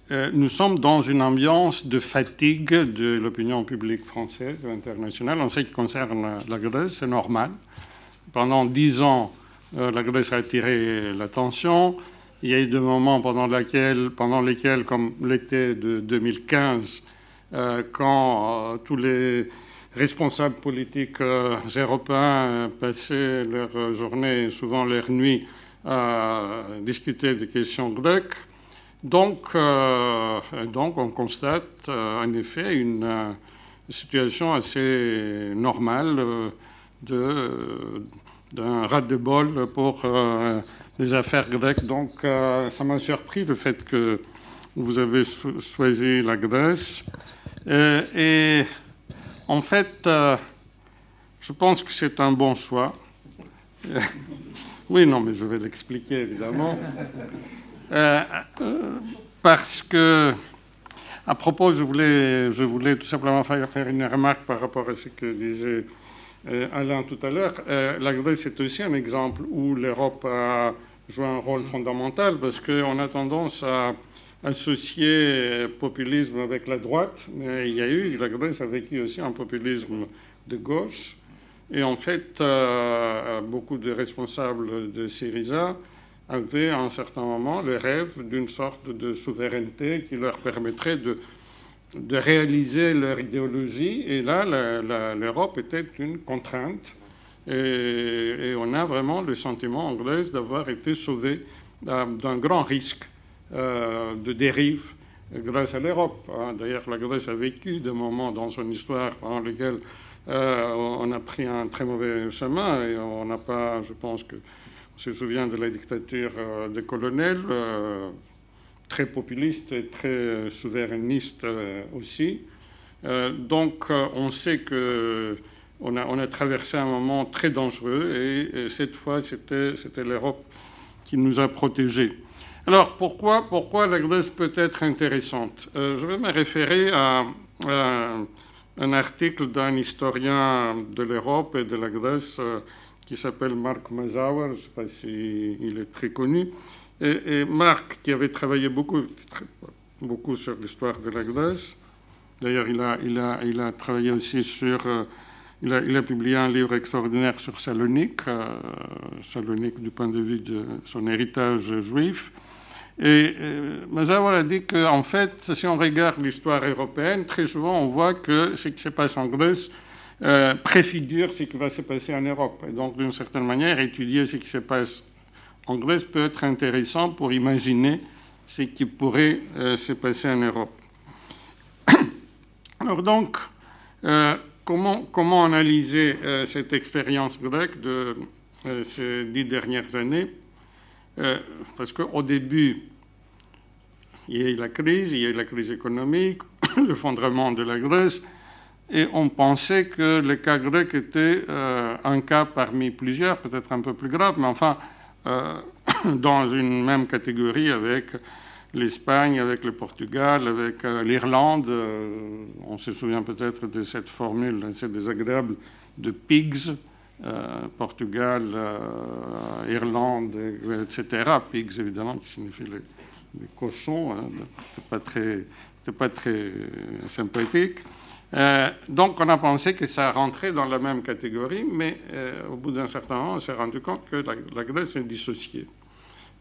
euh, nous sommes dans une ambiance de fatigue de l'opinion publique française et internationale en ce qui concerne la Grèce, c'est normal. Pendant dix ans, euh, la Grèce a attiré l'attention. Il y a eu des moments pendant, lesquels, comme l'été de 2015, quand tous les responsables politiques euh, européens passaient leur journée, souvent leur nuit, à discuter des questions grecques. Donc, euh, donc on constate euh, en effet une situation assez normale d'un rat de bol pour les affaires grecques. Donc ça m'a surpris le fait que vous avez choisi la Grèce. et en fait, euh, je pense que c'est un bon choix. oui, non, mais je vais l'expliquer évidemment. Euh, parce que, à propos, je voulais, je voulais tout simplement faire une remarque par rapport à ce que disait euh, Alain tout à l'heure. la Grèce est aussi un exemple où l'Europe a joué un rôle fondamental parce qu'on a tendance à associé populisme avec la droite, mais il y a eu, la Grèce a vécu aussi un populisme de gauche. Et en fait, euh, beaucoup de responsables de Syriza avaient à un certain moment le rêve d'une sorte de souveraineté qui leur permettrait de, de réaliser leur idéologie. Et là, l'Europe était une contrainte. Et, on a vraiment le sentiment en Grèce d'avoir été sauvé d'un grand risque. Euh, de dérive grâce à l'Europe. Hein. D'ailleurs, la Grèce a vécu des moments dans son histoire pendant lesquels euh, on a pris un très mauvais chemin et on n'a pas, je pense que on se souvient de la dictature euh, des colonels, très populiste et très souverainiste aussi. donc, on sait que on a, traversé un moment très dangereux et, et cette fois, c'était l'Europe qui nous a protégés. Alors, pourquoi, pourquoi la Grèce peut être intéressante? Euh, Je vais me référer à, un article d'un historien de l'Europe et de la Grèce euh, qui s'appelle Marc Mazauer, je ne sais pas s'il est très connu, Et, Marc, qui avait travaillé beaucoup, beaucoup sur l'histoire de la Grèce, d'ailleurs il a, il, a, il a travaillé aussi sur... Euh, il a, publié un livre extraordinaire sur Salonique, euh, Salonique du point de vue de son héritage juif. Et euh, a dit qu'en fait, si on regarde l'histoire européenne, très souvent on voit que ce qui se passe en Grèce euh, préfigure ce qui va se passer en Europe. Et donc, d'une certaine manière, étudier ce qui se passe Grèce peut être intéressant pour imaginer ce qui pourrait euh, se passer en Europe. Alors donc, euh, comment, analyser euh, cette expérience grecque de ces dix dernières années? Parce qu'au début, il y a eu la crise, il y a eu la crise économique, l'effondrement de la Grèce, et on pensait que le cas grec était un cas parmi plusieurs, peut-être un peu plus grave, mais enfin, dans une même catégorie avec l'Espagne, avec le Portugal, avec euh, l'Irlande. Euh, on se souvient peut-être de cette formule assez désagréable de pigs. Portugal, Irlande, etc. Pigs, évidemment, qui signifie les, cochons. Hein, C'était pas pas très sympathique. Euh, donc on a pensé que ça rentrait dans la même catégorie, mais euh, au bout d'un certain moment, on s'est rendu compte que la, Grèce est dissociée.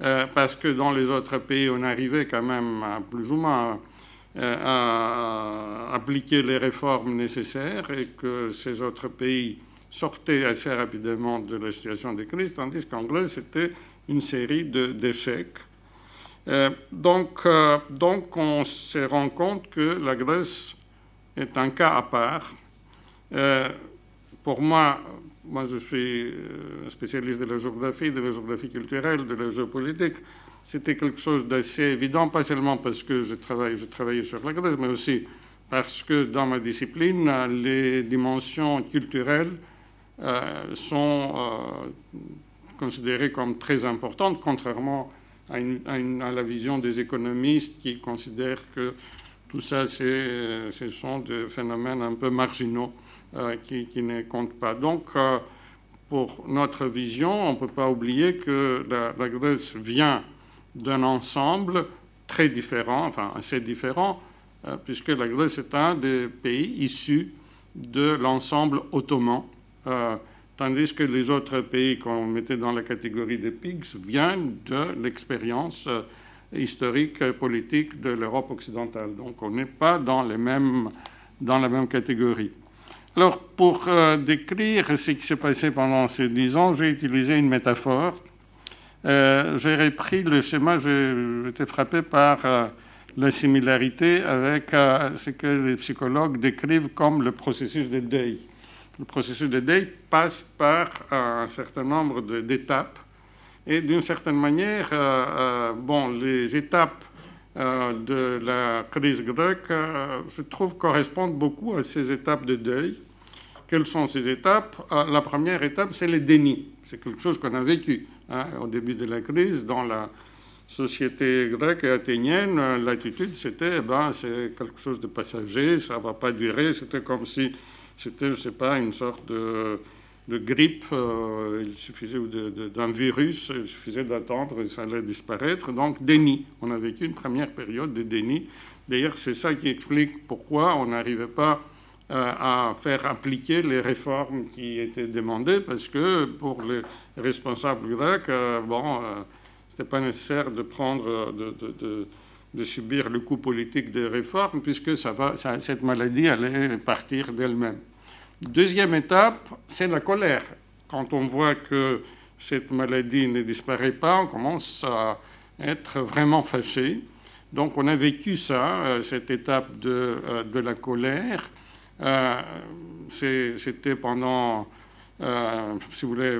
Euh, parce que dans les autres pays, on arrivait quand même à, plus ou moins à appliquer les réformes nécessaires et que ces autres pays sortaient assez rapidement de la situation de crise, tandis qu'en Grèce, c'était une série d'échecs. donc, donc on se rend compte que la Grèce est un cas à part. Euh, pour moi, moi je suis euh, spécialiste de la géographie, de la géographie culturelle, de la géopolitique. C'était quelque chose d'assez évident, pas seulement parce que je, travaille, je travaillais sur la Grèce, mais aussi parce que dans ma discipline, les dimensions culturelles euh, sont considérées comme très importantes, contrairement à, à, la vision des économistes qui considèrent que tout ça, ce sont des phénomènes un peu marginaux euh, qui, ne comptent pas. Donc, euh, pour notre vision, on ne peut pas oublier que la, Grèce vient d'un ensemble très différent, enfin assez différent, euh, puisque la Grèce est un des pays issus de l'ensemble ottoman, tandis que les autres pays qu'on mettait dans la catégorie des pigs viennent de l'expérience historique et politique de l'Europe occidentale. Donc on n'est pas dans, les mêmes, dans la même catégorie. Alors pour euh, décrire ce qui s'est passé pendant ces dix ans, j'ai utilisé une métaphore. Euh, j'ai repris le schéma, j'ai été frappé par euh, la similarité avec ce que les psychologues décrivent comme le processus de deuil. Le processus de deuil passe par un certain nombre d'étapes et d'une certaine manière, euh, euh, bon, les étapes euh, de la crise grecque, je trouve, correspondent beaucoup à ces étapes de deuil. Quelles sont ces étapes? La première étape, c'est le déni. C'est quelque chose qu'on a vécu hein, au début de la crise dans la société grecque et athénienne. L'attitude, c'était, eh ben, c'est quelque chose de passager, ça ne va pas durer. C'était comme si c'était, je ne sais pas, une sorte de de grippe, euh, il suffisait d'un virus, il suffisait d'attendre et ça allait disparaître. Donc déni. On a vécu une première période de déni. D'ailleurs, c'est ça qui explique pourquoi on n'arrivait pas euh, à faire appliquer les réformes qui étaient demandées, parce que pour les responsables grecs, euh, bon, c'était pas nécessaire de prendre, de, subir le coût politique des réformes, puisque cette maladie allait partir d'elle-même. Deuxième étape, c'est la colère. Quand on voit que cette maladie ne disparaît pas, on commence à être vraiment fâché. Donc on a vécu ça, euh, cette étape de, euh, la colère. Euh, c'était pendant, si vous voulez,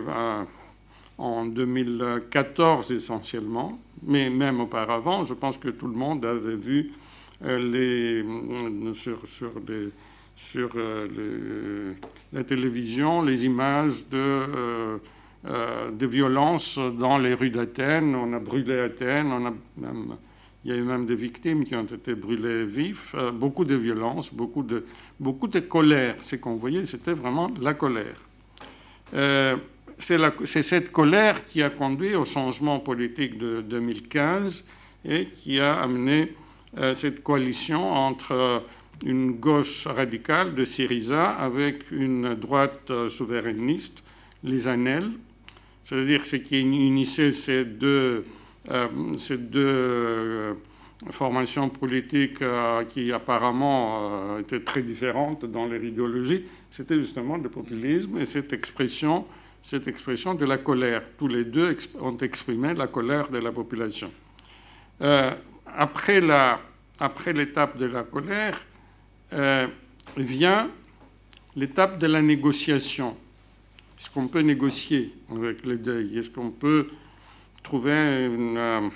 en 2014 essentiellement, mais même auparavant, je pense que tout le monde avait vu les, sur, les sur euh, la télévision les images de, euh, euh, de violences dans les rues d'Athènes. On a brûlé Athènes, on a il y a eu même des victimes qui ont été brûlées vifs, beaucoup de violence, beaucoup de, beaucoup de colère. Ce qu'on voyait, c'était vraiment la colère. c'est cette colère qui a conduit au changement politique de 2015 et qui a amené cette coalition entre une gauche radicale de Syriza avec une droite euh, souverainiste, les ANEL, c'est-à-dire ce qui unissait ces deux, ces deux formations politiques qui apparemment étaient très différentes dans leur idéologie, c'était justement le populisme et cette expression, cette expression de la colère. Tous les deux ont exprimé la colère de la population. après la après l'étape de la colère, euh, vient l'étape de la négociation. Est-ce qu'on peut négocier avec le deuil? Est-ce qu'on peut trouver une euh,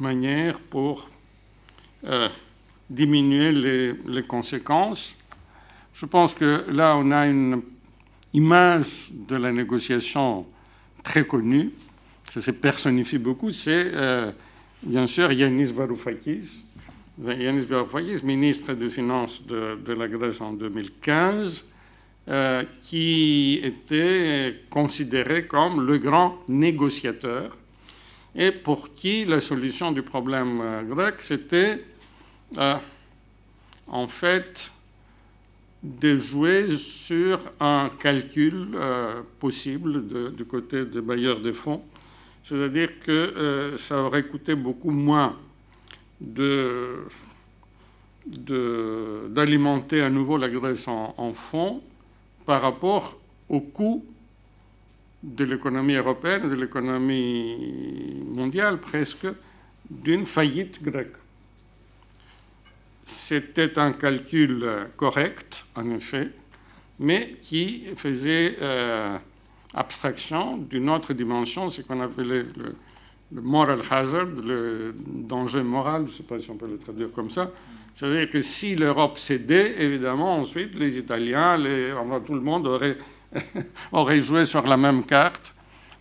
manière pour euh, diminuer les, conséquences? Je pense que là, on a une image de la négociation très connue. Ça se personnifie beaucoup. C'est bien sûr Yanis Varoufakis, Yanis Varoufakis, ministre des Finances de, la Grèce en 2015, euh, qui était considéré comme le grand négociateur et pour qui la solution du problème euh, grec, c'était euh, en fait de jouer sur un calcul possible du côté des bailleurs de fonds. C'est-à-dire que ça aurait coûté beaucoup moins d'alimenter à nouveau la Grèce en, fonds par rapport au coût de l'économie européenne, de l'économie mondiale presque, d'une faillite grecque. C'était un calcul correct, en effet, mais qui faisait euh, abstraction d'une autre dimension, ce qu'on appelait le, le moral hazard, le danger moral, je ne sais pas si on peut le traduire comme ça. C'est-à-dire que si l'Europe cédait, évidemment, ensuite, les Italiens, les, tout le monde aurait, aurait joué sur la même carte.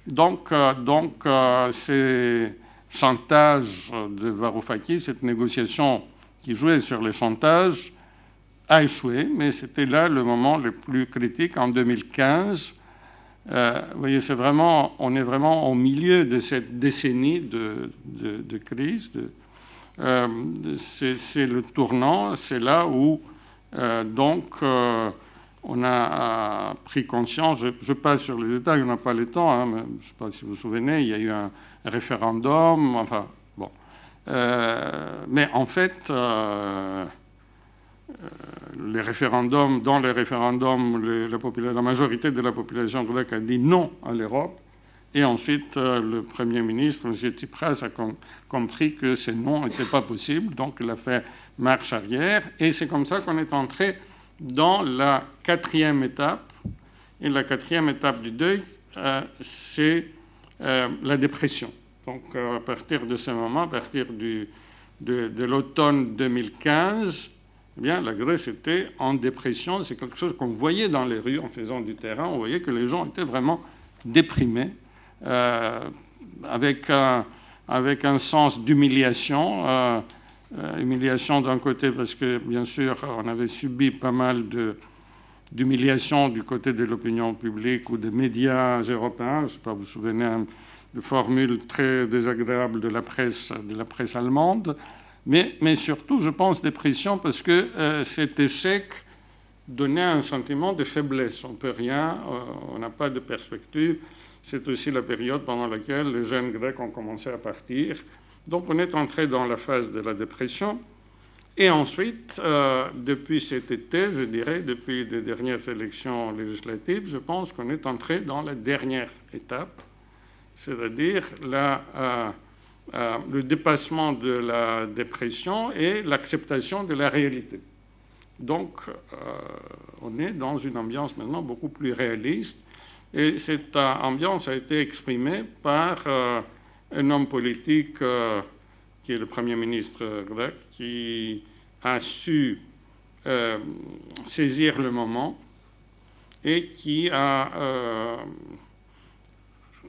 Donc, euh, donc euh, ces chantages de Varoufakis, cette négociation qui jouait sur les chantages, a échoué, mais c'était là le moment le plus critique en 2015 euh, vous voyez, c'est vraiment, on est vraiment au milieu de cette décennie de, de, crise. Euh, c'est le tournant, c'est là où euh, donc on a pris conscience. Je, passe sur les détails, on n'a pas le temps. Hein, mais je ne sais pas si vous vous souvenez, il y a eu un référendum. Enfin, bon. mais en fait les référendums, dans les référendums, la, majorité de la population grecque a dit non à l'Europe. Et ensuite, euh, le Premier ministre, M. Tsipras, a compris que ces non n'étaient pas possibles, donc il a fait marche arrière. Et c'est comme ça qu'on est entré dans la quatrième étape. Et la quatrième étape du deuil, euh, c'est la dépression. Donc à partir de ce moment, à partir de l'automne 2015, eh bien, la Grèce était en dépression. C'est quelque chose qu'on voyait dans les rues en faisant du terrain. On voyait que les gens étaient vraiment déprimés, euh, avec, un, avec un sens d'humiliation. Euh, humiliation d'un côté parce que, bien sûr, on avait subi pas mal d'humiliation du côté de l'opinion publique ou des médias européens. Je ne sais pas, vous vous souvenez hein, de formules très désagréables de la presse, de la presse allemande mais, surtout, je pense, dépression parce que euh, cet échec donnait un sentiment de faiblesse. On ne peut rien, euh, on n'a pas de perspective. C'est aussi la période pendant laquelle les jeunes Grecs ont commencé à partir. Donc on est entré dans la phase de la dépression. Et ensuite, euh, depuis cet été, je dirais, depuis les dernières élections législatives, je pense qu'on est entré dans la dernière étape, c'est-à-dire la euh, le dépassement de la dépression et l'acceptation de la réalité. Donc, euh, on est dans une ambiance maintenant beaucoup plus réaliste. Et cette euh, ambiance a été exprimée par un homme politique qui est le Premier ministre grec, qui a su saisir le moment et qui a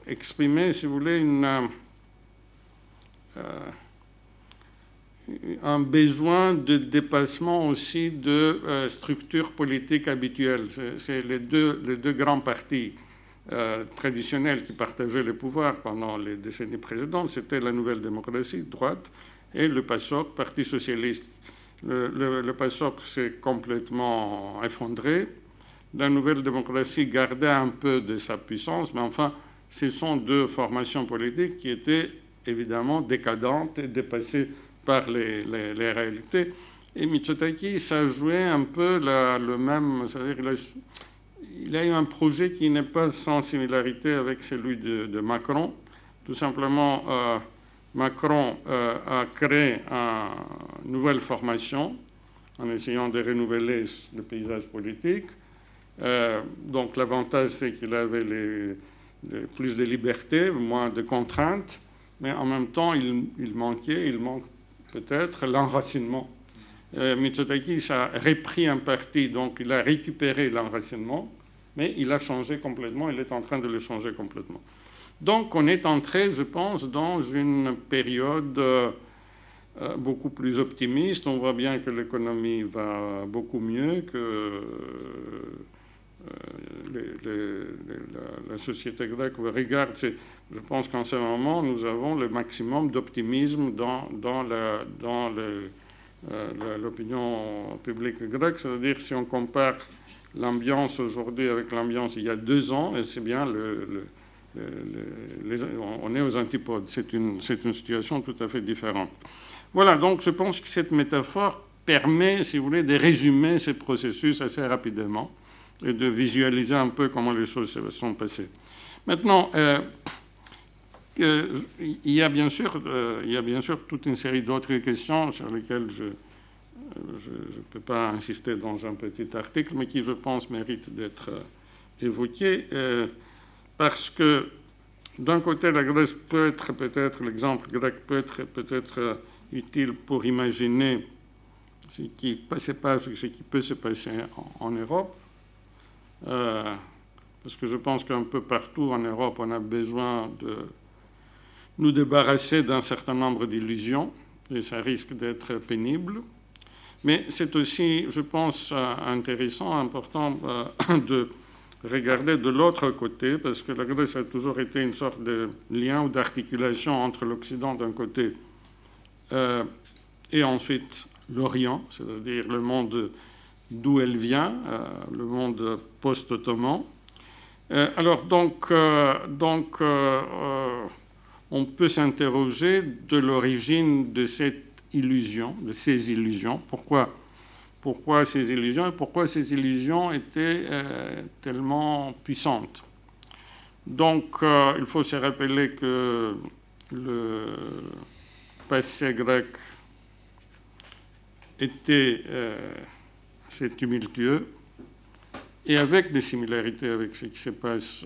exprimé, si vous voulez, une un besoin de dépassement aussi de euh, structures politiques habituelles. C'est les deux, les deux grands partis traditionnels qui partageaient les pouvoirs pendant les décennies précédentes, c'était la Nouvelle Démocratie, droite, et le PASOK, Parti socialiste. Le, le, PASOK s'est complètement effondré. La Nouvelle Démocratie gardait un peu de sa puissance, mais enfin, ce sont deux formations politiques qui étaient évidemment décadentes et dépassées par les, réalités. Et Mitsutaki, ça a joué un peu le même, il, a, eu un projet qui n'est pas sans similarité avec celui de, Macron. Tout simplement, euh, Macron euh, a créé une nouvelle formation en essayant de renouveler le paysage politique. Euh, donc l'avantage, c'est qu'il avait plus de liberté, moins de contraintes, mais en même temps, il, manquait, il manque peut-être l'enracinement. Euh, Mitsutaki a repris un parti, donc il a récupéré l'enracinement, mais il a changé complètement, il est en train de le changer complètement. Donc on est entré, je pense, dans une période euh, beaucoup plus optimiste. On voit bien que l'économie va beaucoup mieux, que euh, la, société grecque regarde. Je pense qu'en ce moment, nous avons le maximum d'optimisme dans, euh, l'opinion publique grecque. C'est-à-dire si on compare l'ambiance aujourd'hui avec l'ambiance il y a deux ans, c'est bien on est aux antipodes. C'est une, une, situation tout à fait différente. Voilà, donc je pense que cette métaphore permet, si vous voulez, de résumer ces processus assez rapidement et de visualiser un peu comment les choses se sont passées. Maintenant, euh, il, y a bien sûr, euh, il y a bien sûr toute une série d'autres questions sur lesquelles je ne peux pas insister dans un petit article, mais qui, je pense, méritent d'être euh, évoquées parce que d'un côté, la Grèce peut être peut-être, l'exemple grec peut être peut-être utile pour imaginer ce qui, se passe, ce qui peut se passer en, Europe. Euh, parce que je pense qu'un peu partout en Europe, on a besoin de nous débarrasser d'un certain nombre d'illusions, et ça risque d'être pénible. Mais c'est aussi, je pense, euh, intéressant, important de regarder de l'autre côté, parce que la Grèce a toujours été une sorte de lien ou d'articulation entre l'Occident d'un côté euh, et ensuite l'Orient, c'est-à-dire le monde d'où elle vient, euh, le monde post-ottoman. Euh, alors donc, donc on peut s'interroger de l'origine de cette illusion, de ces illusions. Pourquoi pourquoi ces illusions et pourquoi ces illusions étaient euh, tellement puissantes? Donc, euh, il faut se rappeler que le passé grec était euh, assez tumultueux et avec des similarités avec ce qui se passe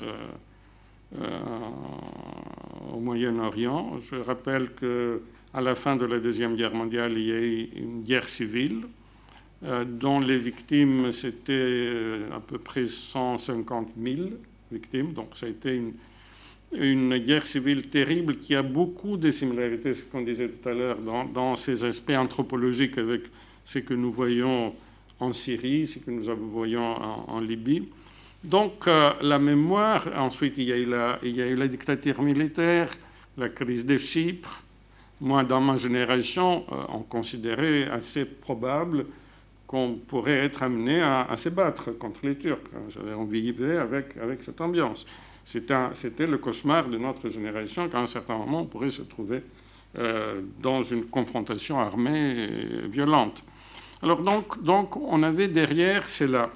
au Moyen-Orient. Je rappelle qu'à la fin de la Deuxième Guerre mondiale, il y a eu une guerre civile euh, dont les victimes, c'était euh, à peu près 150 000 victimes. Donc ça a été une, une guerre civile terrible qui a beaucoup de similarités, ce qu'on disait tout à l'heure, dans, dans, ses aspects anthropologiques avec ce que nous voyons en Syrie, ce que nous voyons en, Libye. Donc euh, la mémoire, ensuite il y, a eu la, dictature militaire, la crise de Chypre. Moi, dans ma génération, on considérait assez probable qu'on pourrait être amené à, se battre contre les Turcs. On vivait avec, avec cette ambiance. C'était le cauchemar de notre génération qu'à un certain moment, on pourrait se trouver euh, dans une confrontation armée violente. Alors donc, donc on avait derrière cela.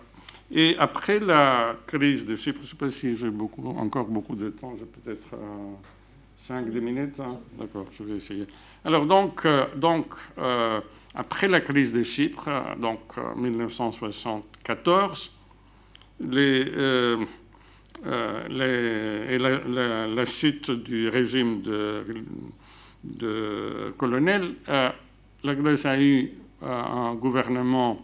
Et après la crise de Chypre, je ne sais pas si j'ai encore beaucoup de temps, j'ai peut-être 5 euh, minutes. Hein. D'accord, je vais essayer. Alors donc, euh, donc après la crise de Chypre, donc en 1974, les, euh, euh, et la, chute du régime de, colonel, euh, la Grèce a eu un gouvernement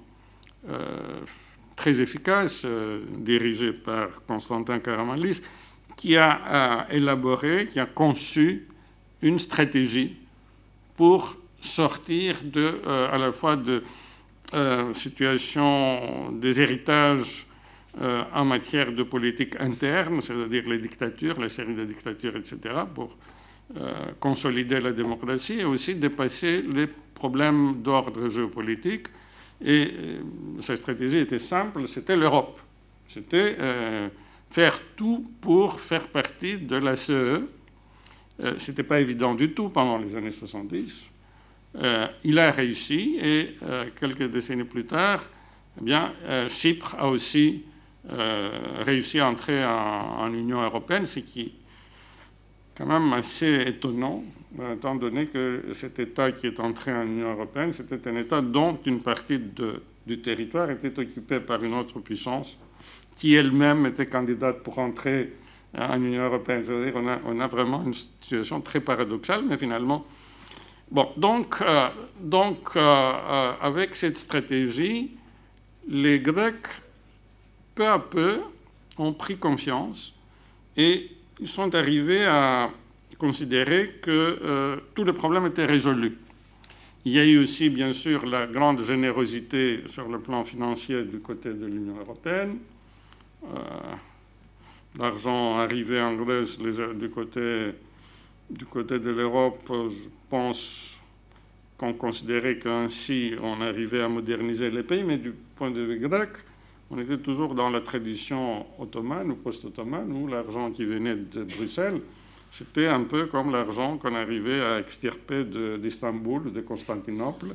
très efficace, dirigé par Constantin Karamanlis, qui a élaboré, qui a conçu une stratégie pour sortir euh, à la fois de euh, situations, des héritages en matière de politique interne, c'est-à-dire les dictatures, les séries de dictatures, etc., pour consolider la démocratie et aussi dépasser les problèmes d'ordre géopolitique. Et sa stratégie était simple, c'était l'Europe. C'était faire tout pour faire partie de la CE. Ce n'était pas évident du tout pendant les années 70. Euh, il a réussi et euh, quelques décennies plus tard, eh bien, euh, Chypre a aussi réussi à entrer en, en, Union européenne, ce qui est quand même assez étonnant, étant donné que cet État qui est entré en Union européenne, c'était un État dont une partie du territoire était occupée par une autre puissance qui elle-même était candidate pour entrer en Union européenne. C'est-à-dire qu'on a, on a vraiment une situation très paradoxale, mais finalement, Bon, donc, euh, donc euh, euh, avec cette stratégie, les Grecs, peu à peu, ont pris confiance et ils sont arrivés à considérer que tous les problèmes étaient résolus. Il y a eu aussi, bien sûr, la grande générosité sur le plan financier du côté de l'Union européenne. L'argent arrivé en Grèce du côté du côté de l'Europe, je pense qu'on considérait qu'ainsi on arrivait à moderniser les pays, mais du point de vue grec, on était toujours dans la tradition ottomane ou post-ottomane, où l'argent qui venait de Bruxelles, c'était un peu comme l'argent qu'on arrivait à extirper d'Istanbul, de, Constantinople.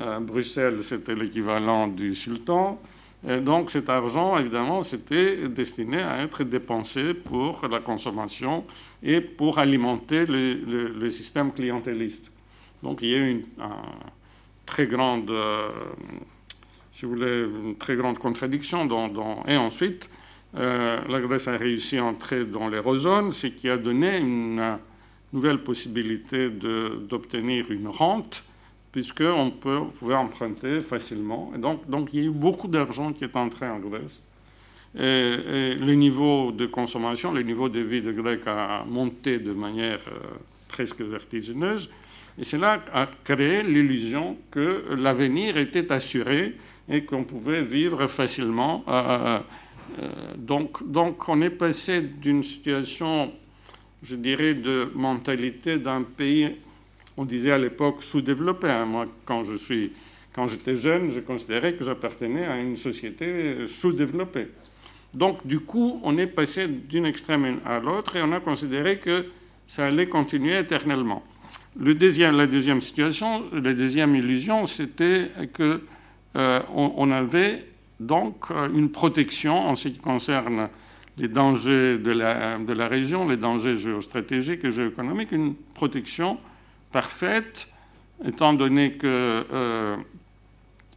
Euh, Bruxelles, c'était l'équivalent du sultan. Et donc cet argent, évidemment, c'était destiné à être dépensé pour la consommation et pour alimenter le, système clientéliste. Donc il y a eu une, très grande, euh, si vous voulez, une très grande contradiction. Et ensuite, euh, la Grèce a réussi à entrer dans l'eurozone, ce qui a donné une nouvelle possibilité d'obtenir une rente puisqu'on pouvait emprunter facilement. Et donc, donc, il y a eu beaucoup d'argent qui est entré en Grèce. Et, le niveau de consommation, le niveau de vie de Grec a monté de manière euh, presque vertigineuse. Et cela a créé l'illusion que l'avenir était assuré et qu'on pouvait vivre facilement. Euh, donc, donc, on est passé d'une situation, je dirais, de mentalité d'un pays on disait à l'époque sous-développé. Hein. Moi, quand je suis, quand j'étais jeune, je considérais que j'appartenais à une société sous-développée. Donc, du coup, on est passé d'une extrême à l'autre et on a considéré que ça allait continuer éternellement. Le deuxième, la deuxième situation, la deuxième illusion, c'était que euh, on, avait donc euh, une protection en ce qui concerne les dangers de la, région, les dangers géostratégiques et géoéconomiques, une protection parfaite, étant donné que euh,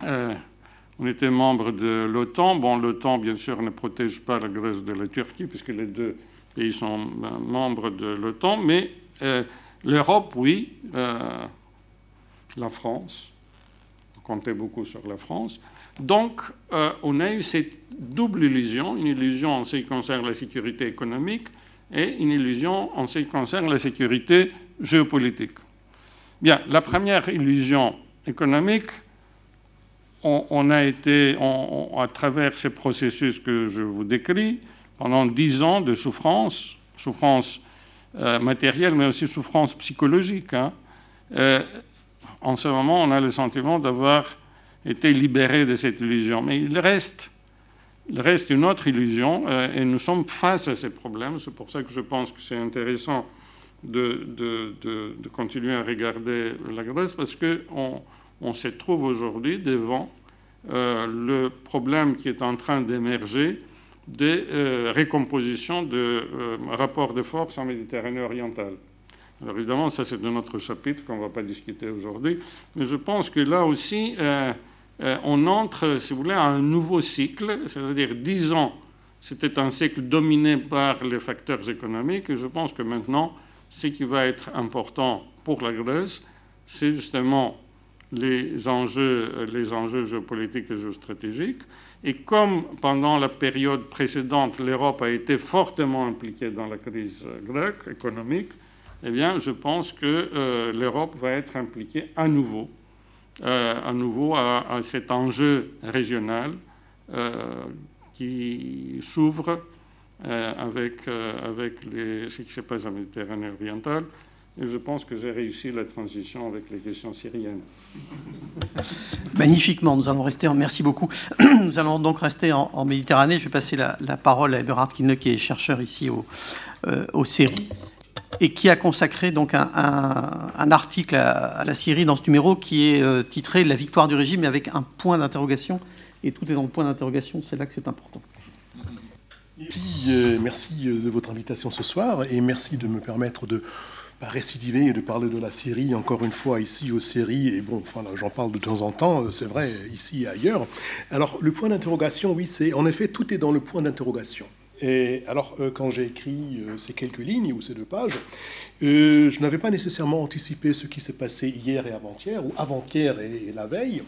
euh, on était membre de l'OTAN. Bon, l'OTAN, bien sûr, ne protège pas la Grèce de la Turquie, puisque les deux pays sont euh, membres de l'OTAN, mais l'Europe, oui, la France, on comptait beaucoup sur la France. Donc, on a eu cette double illusion, une illusion en ce qui concerne la sécurité économique et une illusion en ce qui concerne la sécurité géopolitique. Bien, la première illusion économique, on, a été, à travers ces processus que je vous décris, pendant dix ans de souffrance, souffrance euh, matérielle, mais aussi souffrance psychologique. Hein. Euh, en ce moment, on a le sentiment d'avoir été libéré de cette illusion. Mais il reste, reste une autre illusion, euh, et nous sommes face à ces problèmes. C'est pour ça que je pense que c'est intéressant de, de, de, continuer à regarder la Grèce parce qu'on on se trouve aujourd'hui devant euh, le problème qui est en train d'émerger des euh, récompositions de euh, rapports de force en Méditerranée orientale. Alors évidemment, ça c'est un autre chapitre qu'on ne va pas discuter aujourd'hui, mais je pense que là aussi, on entre, si vous voulez, à un nouveau cycle, c'est-à-dire dix ans, c'était un cycle dominé par les facteurs économiques, et je pense que maintenant, ce qui va être important pour la Grèce, c'est justement les enjeux, les enjeux géopolitiques et géostratégiques. Et comme pendant la période précédente, l'Europe a été fortement impliquée dans la crise grecque économique, eh bien, je pense que euh, l'Europe va être impliquée à nouveau, euh, à nouveau à, cet enjeu régional, euh, qui s'ouvre avec, avec les, ce qui se passe en Méditerranée orientale. Et je pense que j'ai réussi la transition avec les questions syriennes. Magnifiquement, nous allons rester, en, merci beaucoup. Nous allons donc rester en, Méditerranée. Je vais passer la, parole à Eberhard Kinne, qui est chercheur ici au, euh, au et qui a consacré donc un, article à, la Syrie dans ce numéro qui est euh, titré La victoire du régime, avec un point d'interrogation. Et tout est dans le point d'interrogation, c'est là que c'est important. Merci, euh, merci de votre invitation ce soir et merci de me permettre de récidiver et de parler de la Syrie encore une fois ici aux séries. Et bon, enfin, j'en parle de temps en temps, euh, c'est vrai, ici et ailleurs. Alors, le point d'interrogation, oui, c'est en effet, tout est dans le point d'interrogation. Et alors, euh, quand j'ai écrit euh, ces quelques lignes ou ces deux pages, euh, je n'avais pas nécessairement anticipé ce qui s'est passé hier et avant-hier, ou avant-hier et, la veille,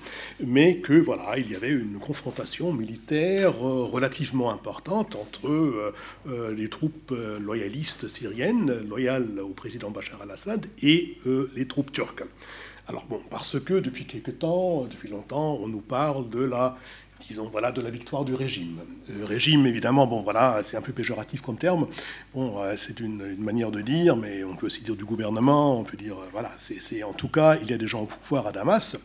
mais que voilà, il y avait une confrontation militaire relativement importante entre les troupes loyalistes syriennes, loyales au président Bachar al-Assad, et les troupes turques. Alors bon, parce que depuis quelque temps, depuis longtemps, on nous parle de la disons, voilà, de la victoire du régime. Le régime, évidemment, bon, voilà, c'est un peu péjoratif comme terme. Bon, euh, c'est une, manière de dire, mais on peut aussi dire du gouvernement, on peut dire, euh, voilà, c'est en tout cas, il y a des gens au pouvoir à Damas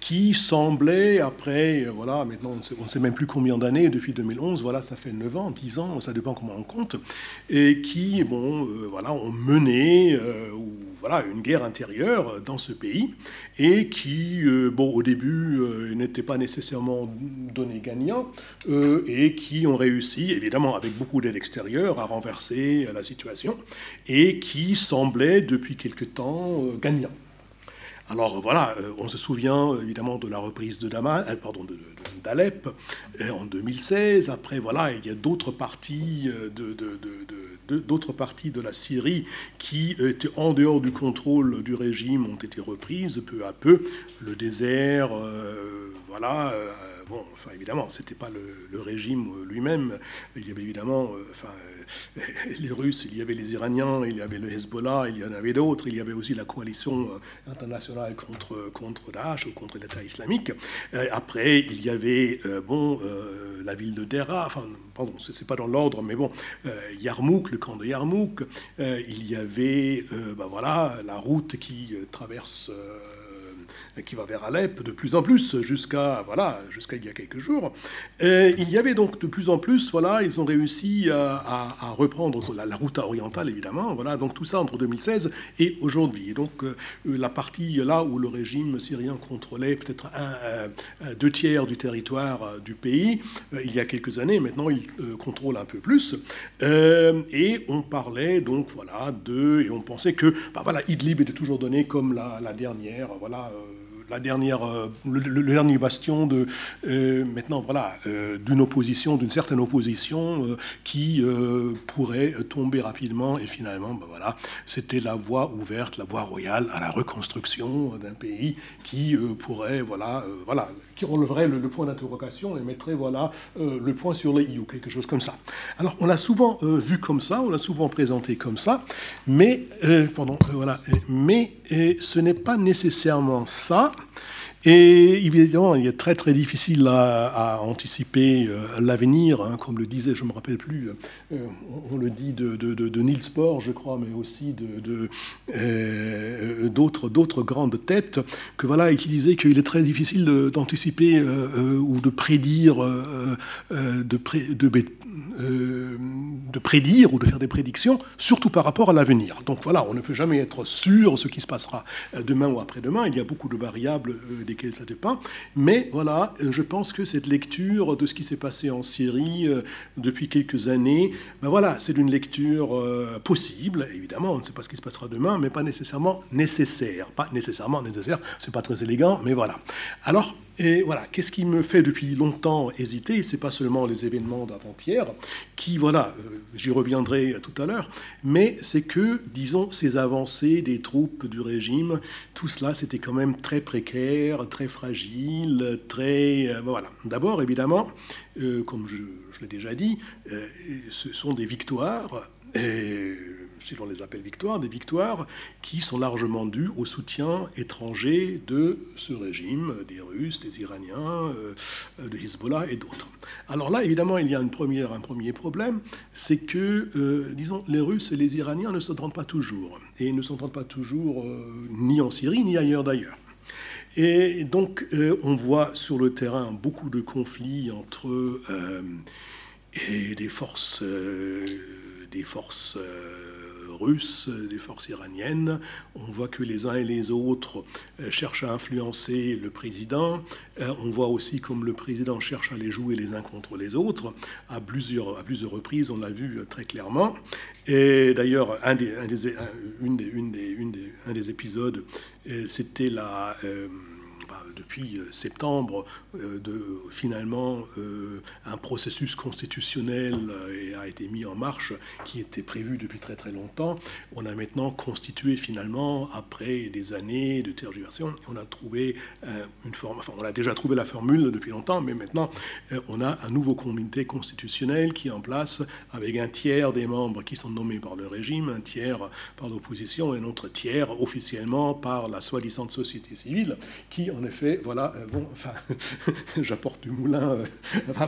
qui semblaient, après, euh, voilà, maintenant, on ne sait, même plus combien d'années, depuis 2011, voilà, ça fait 9 ans, 10 ans, ça dépend comment on compte, et qui, bon, voilà, ont mené, voilà, une guerre intérieure dans ce pays et qui, euh, bon, au début, euh, n'était pas nécessairement donné gagnant euh, et qui ont réussi, évidemment, avec beaucoup d'aide extérieure, à renverser la situation et qui semblaient, depuis quelque temps, gagnants. Alors voilà, on se souvient évidemment de la reprise de Damas, pardon, d'Alep en 2016. Après, voilà, il y a d'autres parties de, de d'autres parties de la Syrie qui étaient en dehors du contrôle du régime ont été reprises peu à peu. Le désert, euh, voilà. Euh, bon, enfin évidemment, c'était pas le, régime lui-même. Il y avait évidemment, euh, enfin, les Russes, il y avait les Iraniens, il y avait le Hezbollah, il y en avait d'autres. Il y avait aussi la coalition internationale contre contre Daesh ou contre l'État islamique. après, il y avait bon la ville de Dera. Pardon, c'est pas dans l'ordre, mais bon, euh, Yarmouk, le camp de Yarmouk, euh, il y avait, ben voilà, la route qui traverse qui va vers Alep de plus en plus jusqu'à voilà jusqu'à il y a quelques jours. il y avait donc de plus en plus voilà ils ont réussi à, reprendre la, route orientale évidemment voilà donc tout ça entre 2016 et aujourd'hui donc euh, la partie là où le régime syrien contrôlait peut-être un, deux tiers du territoire euh, du pays euh, il y a quelques années maintenant il contrôle un peu plus et on parlait donc voilà de et on pensait que bah, voilà Idlib était toujours donné comme la, la dernière voilà la dernière, euh, le, dernier bastion de euh, maintenant voilà euh, d'une opposition, d'une certaine opposition qui pourrait tomber rapidement et finalement ben voilà c'était la voie ouverte, la voie royale à la reconstruction d'un pays qui pourrait voilà voilà qui relèverait le, point d'interrogation et mettrait voilà le point sur les i ou quelque chose comme ça. Alors on l'a souvent vu comme ça, on l'a souvent présenté comme ça, mais pardon voilà, mais ce n'est pas nécessairement ça. Et évidemment, il est très très difficile à, anticiper euh, l'avenir, hein, comme le disait, je ne me rappelle plus, euh, on, le dit de, de, de, Niels Bohr, je crois, mais aussi euh, d'autres, grandes têtes, que voilà, et qui disaient qu'il est très difficile d'anticiper ou de prédire, de, pré, de, de prédire ou de faire des prédictions, surtout par rapport à l'avenir. Donc voilà, on ne peut jamais être sûr de ce qui se passera demain ou après-demain. Il y a beaucoup de variables desquelles ça dépend. Mais voilà, je pense que cette lecture de ce qui s'est passé en Syrie euh, depuis quelques années, ben voilà, c'est une lecture euh, possible. Évidemment, on ne sait pas ce qui se passera demain, mais pas nécessairement nécessaire. Pas nécessairement nécessaire, c'est pas très élégant, mais voilà. Alors, et voilà, qu'est-ce qui me fait depuis longtemps hésiter C'est pas seulement les événements d'avant-hier, qui, voilà, euh, j'y reviendrai tout à l'heure, mais c'est que, disons, ces avancées des troupes du régime, tout cela, c'était quand même très précaire, très fragile, très. Euh, voilà. D'abord, évidemment, euh, comme je l'ai déjà dit, ce sont des victoires si l'on les appelle victoires, des victoires qui sont largement dues au soutien étranger de ce régime, des Russes, des Iraniens, euh, de Hezbollah et d'autres. Alors là, évidemment, il y a un premier problème, c'est que, euh, disons, les Russes et les Iraniens ne s'entendent pas toujours, et ils ne s'entendent pas toujours ni en Syrie ni ailleurs d'ailleurs. Et donc, on voit sur le terrain beaucoup de conflits entre des forces, euh, des forces euh, russes, des forces iraniennes. On voit que les uns et les autres euh, cherchent à influencer le président. on voit aussi comme le président cherche à les jouer les uns contre les autres. À plusieurs, à plusieurs reprises, on l'a vu très clairement. Et d'ailleurs, un des, une des, une des, une des, un des épisodes, c'était la bah, depuis euh, septembre, euh, finalement, euh, un processus constitutionnel a été mis en marche qui était prévu depuis très très longtemps. On a maintenant constitué finalement, après des années de tergiversation, on a trouvé une forme, enfin on a déjà trouvé la formule depuis longtemps, mais maintenant on a un nouveau comité constitutionnel qui est en place avec un tiers des membres qui sont nommés par le régime, un tiers par l'opposition et un autre tiers officiellement par la soi-disant société civile qui en en effet, voilà, euh, bon, enfin, j'apporte du moulin, euh,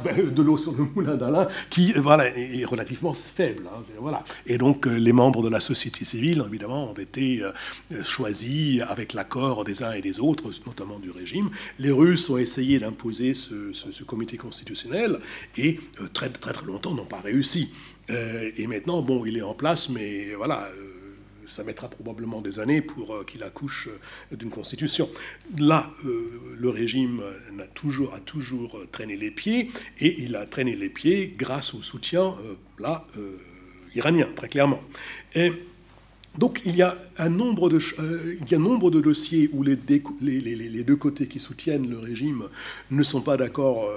ben, de l'eau sur le moulin d'Alain, qui, voilà, est relativement faible. Hein, voilà. Et donc, euh, les membres de la société civile, évidemment, ont été choisis avec l'accord des uns et des autres, notamment du régime. Les Russes ont essayé d'imposer ce, ce, comité constitutionnel et très, très, très longtemps n'ont pas réussi. et maintenant, bon, il est en place, mais voilà ça mettra probablement des années pour euh, qu'il accouche euh, d'une constitution. Là, euh, le régime a toujours, traîné les pieds, et il a traîné les pieds grâce au soutien, là, iranien, très clairement. Donc il y a un nombre de, il y a nombre de dossiers où les, deux côtés qui soutiennent le régime ne sont pas d'accord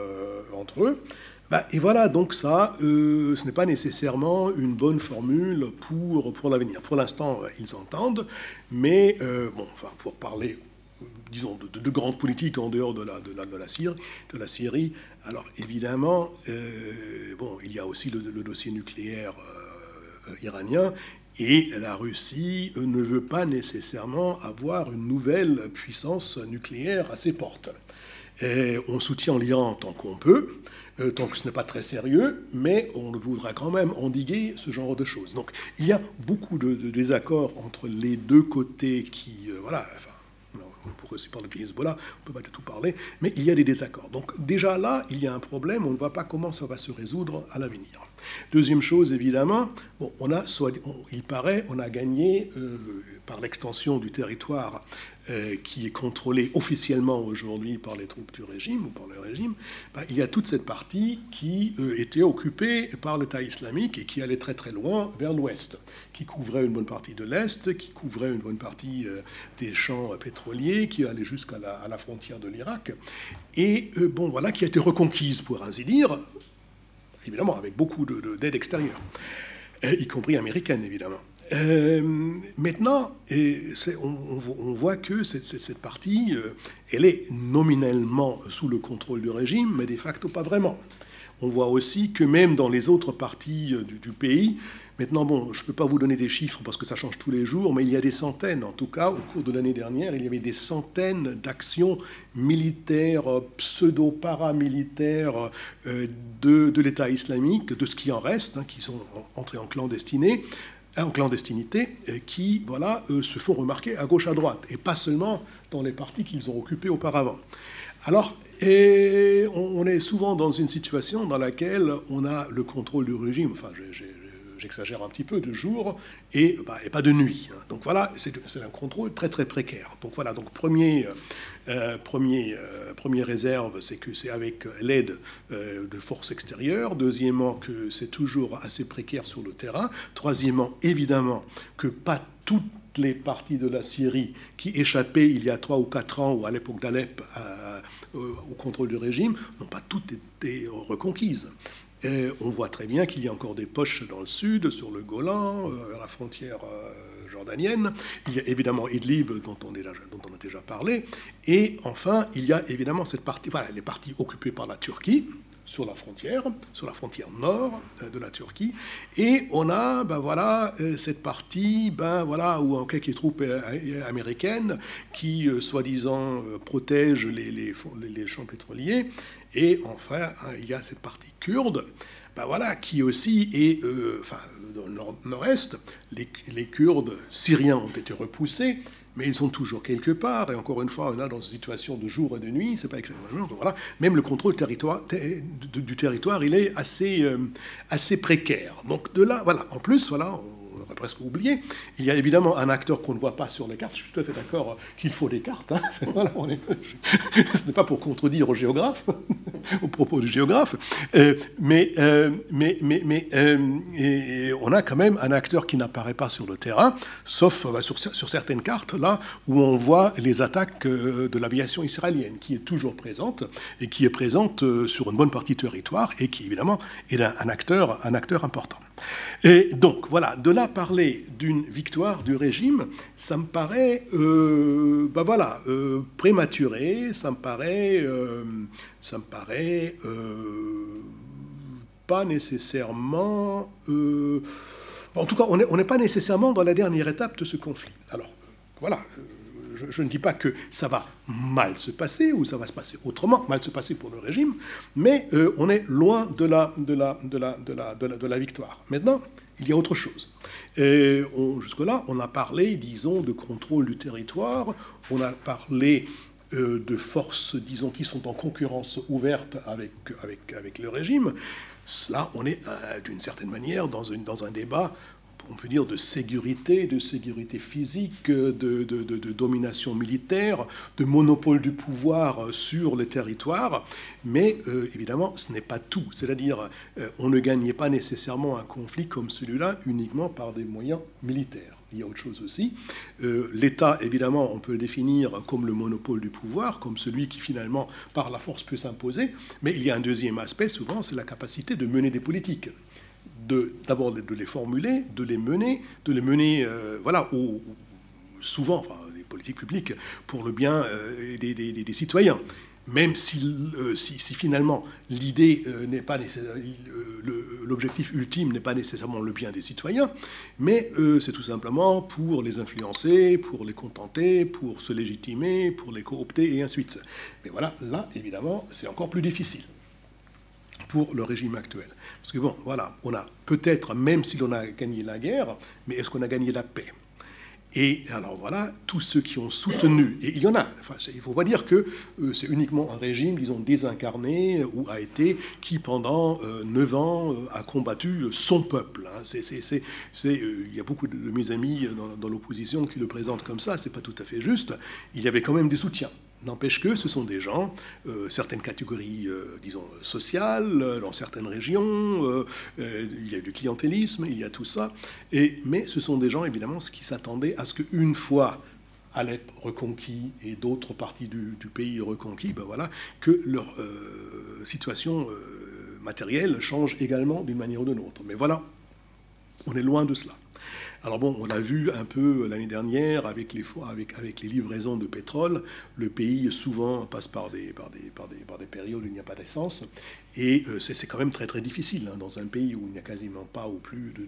entre eux. Bah, et voilà, donc ça, euh, ce n'est pas nécessairement une bonne formule pour, pour l'avenir. Pour l'instant, euh, ils entendent, mais euh, bon, enfin, pour parler, disons, de, de, grandes politiques en dehors de la, de la, Syrie, de la Syrie, alors évidemment, bon, il y a aussi le, dossier nucléaire iranien, et la Russie ne veut pas nécessairement avoir une nouvelle puissance nucléaire à ses portes. On soutient l'Iran tant qu'on peut. Euh, tant que ce n'est pas très sérieux, mais on voudra quand même endiguer ce genre de choses. Donc il y a beaucoup de, désaccords entre les deux côtés qui, euh, voilà, enfin, on pourrait aussi parler de Hezbollah, on ne peut pas du tout parler, mais il y a des désaccords. Donc déjà là, il y a un problème, on ne voit pas comment ça va se résoudre à l'avenir. Deuxième chose, évidemment, bon, on a, il paraît, on a gagné euh, par l'extension du territoire euh, qui est contrôlé officiellement aujourd'hui par les troupes du régime ou par le régime, bah, il y a toute cette partie qui euh, était occupée par l'État islamique et qui allait très très loin vers l'ouest, qui couvrait une bonne partie de l'est, qui couvrait une bonne partie des champs pétroliers, qui allait jusqu'à la, la, frontière de l'Irak, et bon voilà, qui a été reconquise pour ainsi dire, évidemment avec beaucoup d'aide extérieure, y compris américaine évidemment. Euh, maintenant, on, voit que cette, partie, euh, elle est nominellement sous le contrôle du régime, mais de facto pas vraiment. On voit aussi que même dans les autres parties euh, du pays, maintenant, bon, je ne peux pas vous donner des chiffres parce que ça change tous les jours, mais il y a des centaines, en tout cas, au cours de l'année dernière, il y avait des centaines d'actions militaires, pseudo-paramilitaires de, de l'État islamique, de ce qui en reste, hein, qui sont entrés en clandestiné, en clandestinité qui voilà, euh, se font remarquer à gauche, à droite, et pas seulement dans les partis qu'ils ont occupés auparavant. Alors, et on, est souvent dans une situation dans laquelle on a le contrôle du régime, enfin, j'ai j'exagère un petit peu, de jour et, bah, pas de nuit. Hein. Donc voilà, c'est un contrôle très très précaire. Donc voilà, donc premier, euh, premier, euh, première réserve, c'est que c'est avec l'aide euh, de forces extérieures. Deuxièmement, que c'est toujours assez précaire sur le terrain. Troisièmement, évidemment, que pas toutes les parties de la Syrie qui échappaient il y a trois ou quatre ans ou à l'époque d'Alep au contrôle du régime n'ont pas toutes été reconquises. On voit très bien qu'il y a encore des poches dans le sud, sur le Golan, euh, à la frontière euh, jordanienne. Il y a évidemment Idlib, dont on, a déjà parlé. Et enfin, il y a évidemment cette partie, voilà, les parties occupées par la Turquie, sur la frontière, sur la frontière nord de la Turquie, et on a, ben voilà, cette partie, ben voilà, où en quelques troupes américaines qui, soi-disant, protègent les, champs pétroliers, et enfin, il y a cette partie kurde, ben voilà, qui aussi est, enfin, dans le nord-est, les, Kurdes syriens ont été repoussés, mais ils sont toujours quelque part. Et encore une fois, on a dans une situation de jour et de nuit, c'est pas exactement. Voilà. Même le contrôle territoire, du territoire, il est assez, euh, assez précaire. Donc de là, voilà. En plus, voilà, presque oublié. Il y a évidemment un acteur qu'on ne voit pas sur les cartes. Je suis tout à fait d'accord qu'il faut des cartes. Hein. ce n'est pas pour contredire aux géographes, au propos du géographe. Euh, mais, euh, euh, on a quand même un acteur qui n'apparaît pas sur le terrain, sauf bah, sur, certaines cartes, là où on voit les attaques de l'aviation israélienne, qui est toujours présente et qui est présente sur une bonne partie du territoire et qui évidemment est un acteur important. Et donc, voilà, de là parler d'une victoire du régime, ça me paraît, euh, ben voilà, euh, prématuré, ça me paraît, euh, ça me paraît pas nécessairement. en tout cas, on n'est pas nécessairement dans la dernière étape de ce conflit. Alors, voilà je, ne dis pas que ça va mal se passer ou ça va se passer autrement, mal se passer pour le régime, mais euh, on est loin de la, de, la, de, la, de, la, de, la, victoire. Maintenant, il y a autre chose. Jusque-là, on a parlé, disons, de contrôle du territoire, on a parlé euh, de forces, disons, qui sont en concurrence ouverte avec, avec, avec le régime. Là, on est euh, d'une certaine manière dans, dans un débat on peut dire, de sécurité, de sécurité physique, de, domination militaire, de monopole du pouvoir sur le territoire. Mais euh, évidemment, ce n'est pas tout. C'est-à-dire, euh, on ne gagnait pas nécessairement un conflit comme celui-là uniquement par des moyens militaires. Il y a autre chose aussi. Euh, L'État, évidemment, on peut le définir comme le monopole du pouvoir, comme celui qui finalement, par la force, peut s'imposer. Mais il y a un deuxième aspect, souvent, c'est la capacité de mener des politiques d'abord de, les formuler, de les mener, de les mener, euh, voilà, souvent, enfin, les politiques publiques, pour le bien euh, des, citoyens. Même euh, si, si, finalement l'idée n'est pas l'objectif ultime n'est pas nécessairement le bien des citoyens, mais c'est tout simplement pour les influencer, pour les contenter, pour se légitimer, pour les coopter et ainsi de suite. Mais voilà, là, évidemment, c'est encore plus difficile pour le régime actuel. Parce que bon, voilà, on a peut-être, même si l'on a gagné la guerre, mais est-ce qu'on a gagné la paix? Et alors voilà, tous ceux qui ont soutenu, et il y en a, enfin, il ne faut pas dire que euh, c'est uniquement un régime, disons, désincarné, ou a été, qui pendant euh, neuf ans euh, a combattu son peuple. Hein. C'est, il y a beaucoup de, mes amis dans, dans l'opposition qui le présentent comme ça, c'est pas tout à fait juste. Il y avait quand même des soutiens. N'empêche que ce sont des gens, euh, certaines catégories, euh, disons, sociales, euh, dans certaines régions, il y a du clientélisme, il y a tout ça, mais ce sont des gens, évidemment, qui s'attendaient à ce qu'une fois Alep reconquis et d'autres parties du, pays reconquis, ben voilà, que leur situation matérielle change également d'une manière ou d'une autre. Mais voilà, on est loin de cela. Alors bon, on a vu un peu l'année dernière avec les, livraisons de pétrole, le pays souvent passe par des, périodes où il n'y a pas d'essence. Et euh, c'est quand même très très difficile hein, dans un pays où il n'y a quasiment pas ou plus de,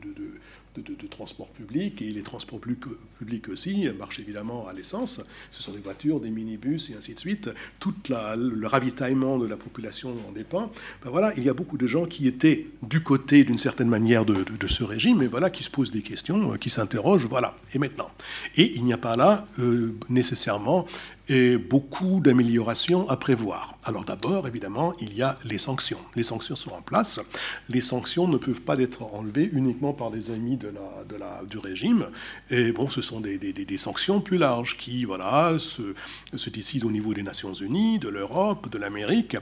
transport public. Et les transports publics aussi marchent évidemment à l'essence. Ce sont des voitures, des minibus et ainsi de suite. Tout le ravitaillement de la population en dépend. Ben voilà, il y a beaucoup de gens qui étaient du côté d'une certaine manière de, ce régime, et voilà, qui se posent des questions, euh, qui s'interrogent. Voilà. Et maintenant Et il n'y a pas là euh, nécessairement et beaucoup d'améliorations à prévoir. Alors d'abord, évidemment, il y a les sanctions. Les sanctions sont en place. Les sanctions ne peuvent pas être enlevées uniquement par les amis du régime. Et bon, ce sont des, sanctions plus larges qui, voilà, se, décident au niveau des Nations Unies, de l'Europe, de l'Amérique.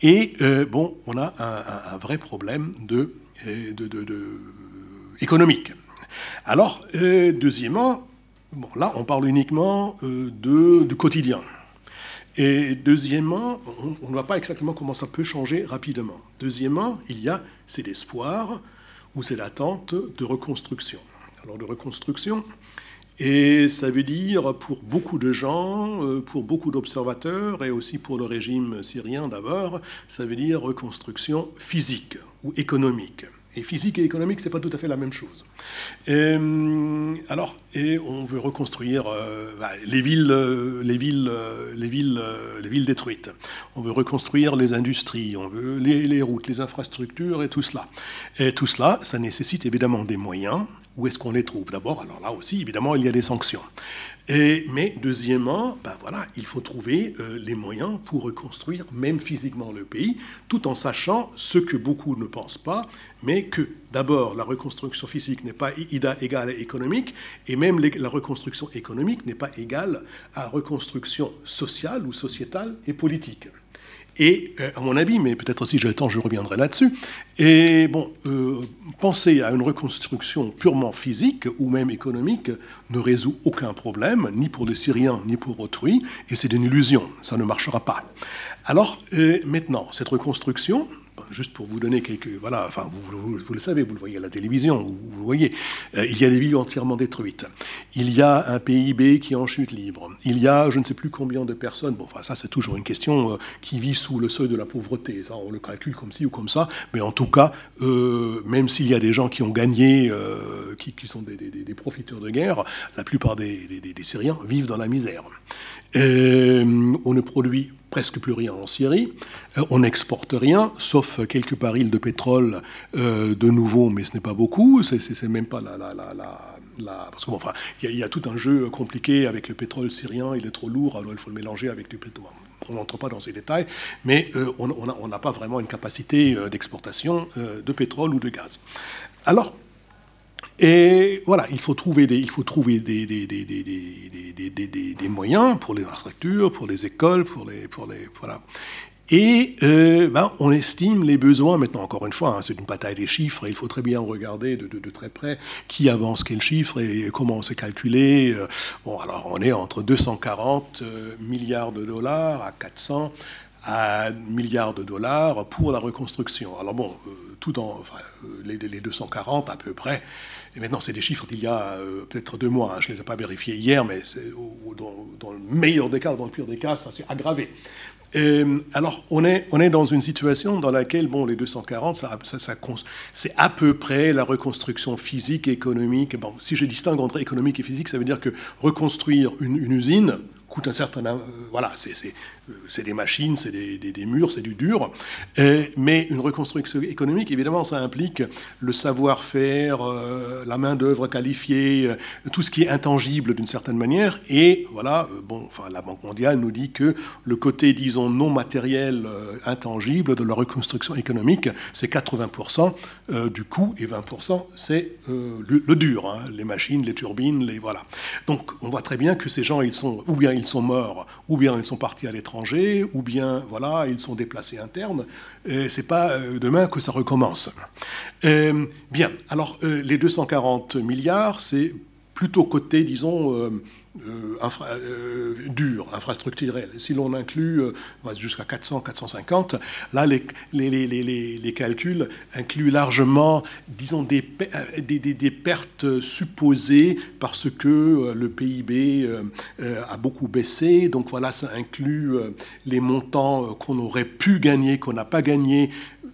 Et euh, bon, on a un, vrai problème euh, économique. Alors, euh, deuxièmement, Bon, là, on parle uniquement euh, du quotidien. Et deuxièmement, on ne voit pas exactement comment ça peut changer rapidement. Deuxièmement, il y a, c'est l'espoir ou c'est l'attente de reconstruction. Alors de reconstruction, Et ça veut dire pour beaucoup de gens, pour beaucoup d'observateurs et aussi pour le régime syrien d'abord, ça veut dire reconstruction physique ou économique. Et physique et économique, c'est pas tout à fait la même chose. Et, alors, on veut reconstruire euh, bah, les villes, euh, les villes, euh, les villes, les villes détruites. On veut reconstruire les industries, on veut les, routes, les infrastructures et tout cela. Et tout cela, ça nécessite évidemment des moyens. Où est-ce qu'on les trouve D'abord, alors là aussi, évidemment, il y a des sanctions. Mais deuxièmement, ben voilà, il faut trouver euh, les moyens pour reconstruire même physiquement le pays, tout en sachant ce que beaucoup ne pensent pas, mais que d'abord la reconstruction physique n'est pas égale à économique, et même la reconstruction économique n'est pas égale à reconstruction sociale ou sociétale et politique. Et euh, à mon avis, mais peut-être aussi j'ai le temps, je reviendrai là-dessus. Et bon, euh, penser à une reconstruction purement physique ou même économique ne résout aucun problème, ni pour les Syriens, ni pour autrui, et c'est une illusion, ça ne marchera pas. Alors euh, maintenant, cette reconstruction, juste pour vous donner quelques. Voilà, enfin, vous, le savez, vous le voyez à la télévision, vous, le voyez. Euh, il y a des villes entièrement détruites. Il y a un PIB qui est en chute libre. Il y a je ne sais plus combien de personnes. Bon, enfin, ça, c'est toujours une question euh, qui vit sous le seuil de la pauvreté. Ça, on le calcule comme ci ou comme ça. Mais en tout cas, euh, même s'il y a des gens qui ont gagné, qui, sont des, profiteurs de guerre, la plupart des, Syriens vivent dans la misère. On ne produit presque plus rien en Syrie. Euh, on n'exporte rien, sauf quelques barils de pétrole euh, de nouveau, mais ce n'est pas beaucoup. C'est même pas la, parce qu'il enfin, il y, a tout un jeu compliqué avec le pétrole syrien. Il est trop lourd, alors il faut le mélanger avec du pétrole. On n'entre pas dans ces détails, mais euh, on n'a pas vraiment une capacité d'exportation de pétrole ou de gaz. Alors, et voilà, il faut trouver des, il faut trouver des, des, des, des moyens pour les infrastructures, pour les écoles, pour les, pour les voilà. Et euh, ben, on estime les besoins, maintenant encore une fois, hein, c'est une bataille des chiffres, il faut très bien regarder de, de, très près qui avance quel chiffre et comment c'est calculé. Euh, bon, alors on est entre 240 euh, milliards de dollars à 400 à milliards de dollars pour la reconstruction. Alors bon, tout dans enfin, les, les 240 à peu près, et maintenant, c'est des chiffres d'il y a euh, peut-être deux mois. Hein. Je ne les ai pas vérifiés hier, mais dans, le meilleur des cas, dans le pire des cas, ça s'est aggravé. alors, on est, on est dans une situation dans laquelle, bon, les 240, ça, ça, c'est à peu près la reconstruction physique économique. Bon, si je distingue entre économique et physique, ça veut dire que reconstruire une, usine coûte un certain... Euh, voilà, c'est euh, c'est des machines, c'est des, murs, c'est du dur. mais une reconstruction économique, évidemment, ça implique le savoir-faire, euh, la main-d'œuvre qualifiée, euh, tout ce qui est intangible d'une certaine manière. Et voilà, bon, enfin, la Banque mondiale nous dit que le côté, disons, non matériel, intangible de la reconstruction économique, c'est 80% du coût et 20% c'est le, dur, hein, les machines, les turbines, les voilà. Donc, on voit très bien que ces gens, ils sont, ou bien ils sont morts, ou bien ils sont partis à l'étranger ou bien voilà, ils sont déplacés internes. C'est pas euh, demain que ça recommence. Euh, bien, alors euh, les 240 milliards, c'est plutôt côté, disons, euh, infra, euh, dur, infrastructurel. Si l'on inclut euh, jusqu'à 400, 450, là, les, les, les, les, calculs incluent largement, disons, des, des, des, pertes supposées parce que le PIB a beaucoup baissé. Donc voilà, ça inclut les montants qu'on aurait pu gagner, qu'on n'a pas gagné,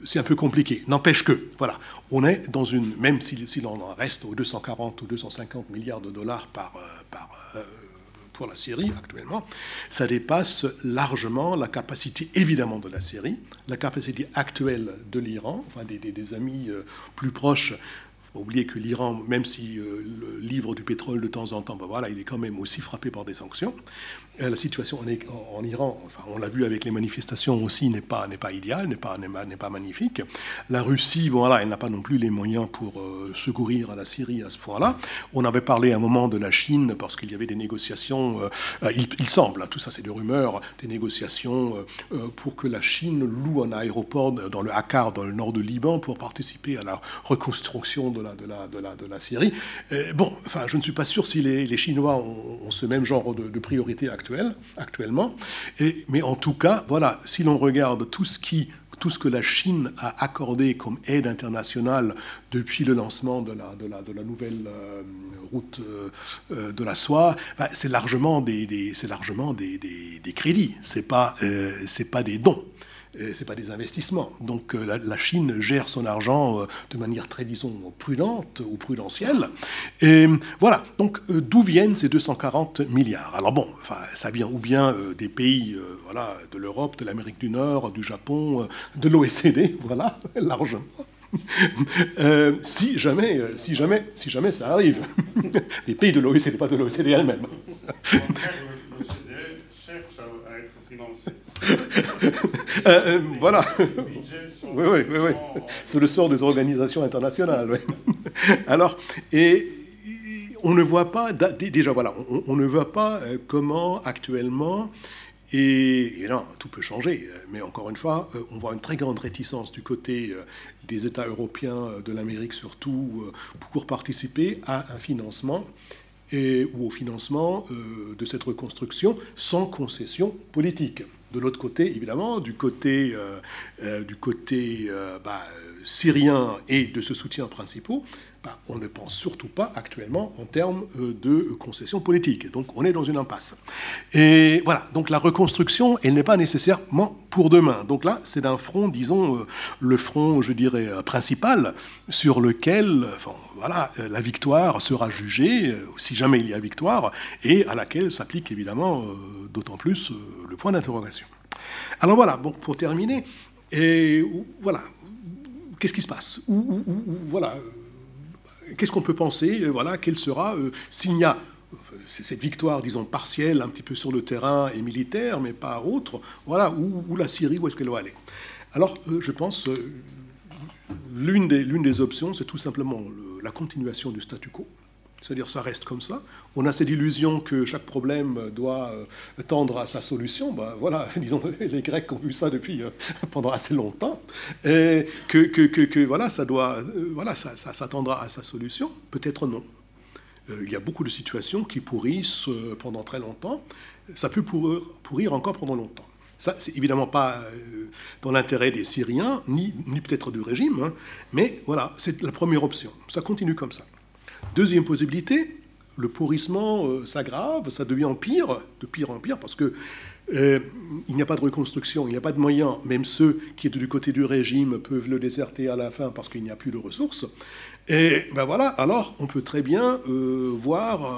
c'est un peu compliqué. N'empêche que, voilà, on est dans une, même si, si l'on reste aux 240 ou 250 milliards de dollars par, euh, par euh, pour la Syrie actuellement, ça dépasse largement la capacité évidemment de la Syrie, la capacité actuelle de l'Iran, enfin des, amis euh, plus proches oublier que l'Iran, même si livre du pétrole de temps en temps, ben voilà, il est quand même aussi frappé par des sanctions. Euh, la situation en, Iran, enfin, on l'a vu avec les manifestations aussi, n'est pas, pas idéale, n'est pas, pas, magnifique. La Russie, voilà, elle n'a pas non plus les moyens pour euh, secourir à la Syrie à ce point-là. On avait parlé à un moment de la Chine parce qu'il y avait des négociations, euh, il, semble, hein, tout ça c'est des rumeurs, des négociations pour que la Chine loue un aéroport dans le Akkar, dans le nord de Liban, pour participer à la reconstruction de la, de la, de la, de la Syrie. bon, enfin, je ne suis pas sûr si les, Chinois ont, ce même genre de, de priorité actuelle actuellement. Mais en tout cas, voilà, si l'on regarde tout ce qui tout ce que la Chine a accordé comme aide internationale depuis le lancement de la, nouvelle euh, route euh, de la soie, bah, c'est largement des, c'est crédits, pas, c'est pas des dons c'est pas des investissements. Donc euh, la, Chine gère son argent euh, de manière très, disons, prudente ou prudentielle. Et voilà. Donc euh, d'où viennent ces 240 milliards? Alors bon, ça vient ou bien des pays, de l'Europe, de l'Amérique du Nord, du Japon, de l'OECD, voilà, largement. si jamais, si jamais, si jamais ça arrive, des pays de l'OECD, pas de l'OECD elle-même. Euh, euh, voilà. oui, oui, oui, C'est le sort des organisations internationales. Alors, et on ne voit pas, déjà voilà, on, ne voit pas euh, comment actuellement, et, et, non, tout peut changer, mais encore une fois, on voit une très grande réticence du côté des États européens, de l'Amérique surtout, pour participer à un financement et, ou au financement de cette reconstruction sans concession politique. De l'autre côté, évidemment, du côté, euh, euh, du côté euh, bah, syrien et de ce soutien principaux, on ne pense surtout pas actuellement en termes de concessions politiques. Donc on est dans une impasse. Et voilà, donc la reconstruction, elle n'est pas nécessairement pour demain. Donc là, c'est un front, disons, le front, je dirais, principal sur lequel enfin, voilà, la victoire sera jugée, si jamais il y a victoire, et à laquelle s'applique évidemment d'autant plus le point d'interrogation. Alors voilà, pour terminer, et voilà, qu'est-ce qui se passe? Voilà, qu'est-ce qu'on peut penser Voilà, quelle sera euh, s'il y a euh, cette victoire, disons, partielle, un petit peu sur le terrain et militaire, mais pas autre, voilà, où, la Syrie, où est-ce qu'elle va aller? Alors, euh, je pense, l'une des, des, options, c'est tout simplement la continuation du statu quo, c'est-à-dire ça reste comme ça. On a cette illusion que chaque problème doit euh, tendre à sa solution. Ben, voilà, disons, les Grecs ont vu ça depuis euh, pendant assez longtemps. Que, voilà, ça doit, euh, voilà, ça, ça, tendra à sa solution. Peut-être non. il y a beaucoup de situations qui pourrissent pendant très longtemps. Ça peut pourrir, pourrir encore pendant longtemps. Ça, c'est évidemment pas dans l'intérêt des Syriens, ni, ni peut-être du régime, hein. mais voilà, c'est la première option. Ça continue comme ça. Deuxième possibilité, le pourrissement euh, s'aggrave, ça devient pire, de pire en pire, parce que euh, il n'y a pas de reconstruction, il n'y a pas de moyens. Même ceux qui étaient du côté du régime peuvent le déserter à la fin parce qu'il n'y a plus de ressources. Et ben voilà, alors on peut très bien euh, voir,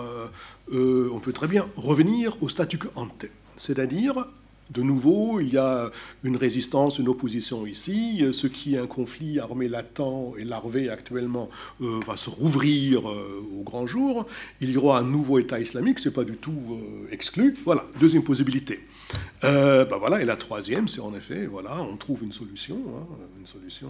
on peut très bien revenir au statu quo ante, c'est-à-dire de nouveau, il y a une résistance, une opposition ici. Ce qui est un conflit armé latent et larvé actuellement euh, va se rouvrir euh, au grand jour. Il y aura un nouveau État islamique, c'est pas du tout euh, exclu. Voilà, deuxième possibilité. Ben voilà, et la troisième, c'est en effet, voilà, on trouve une solution, hein, une solution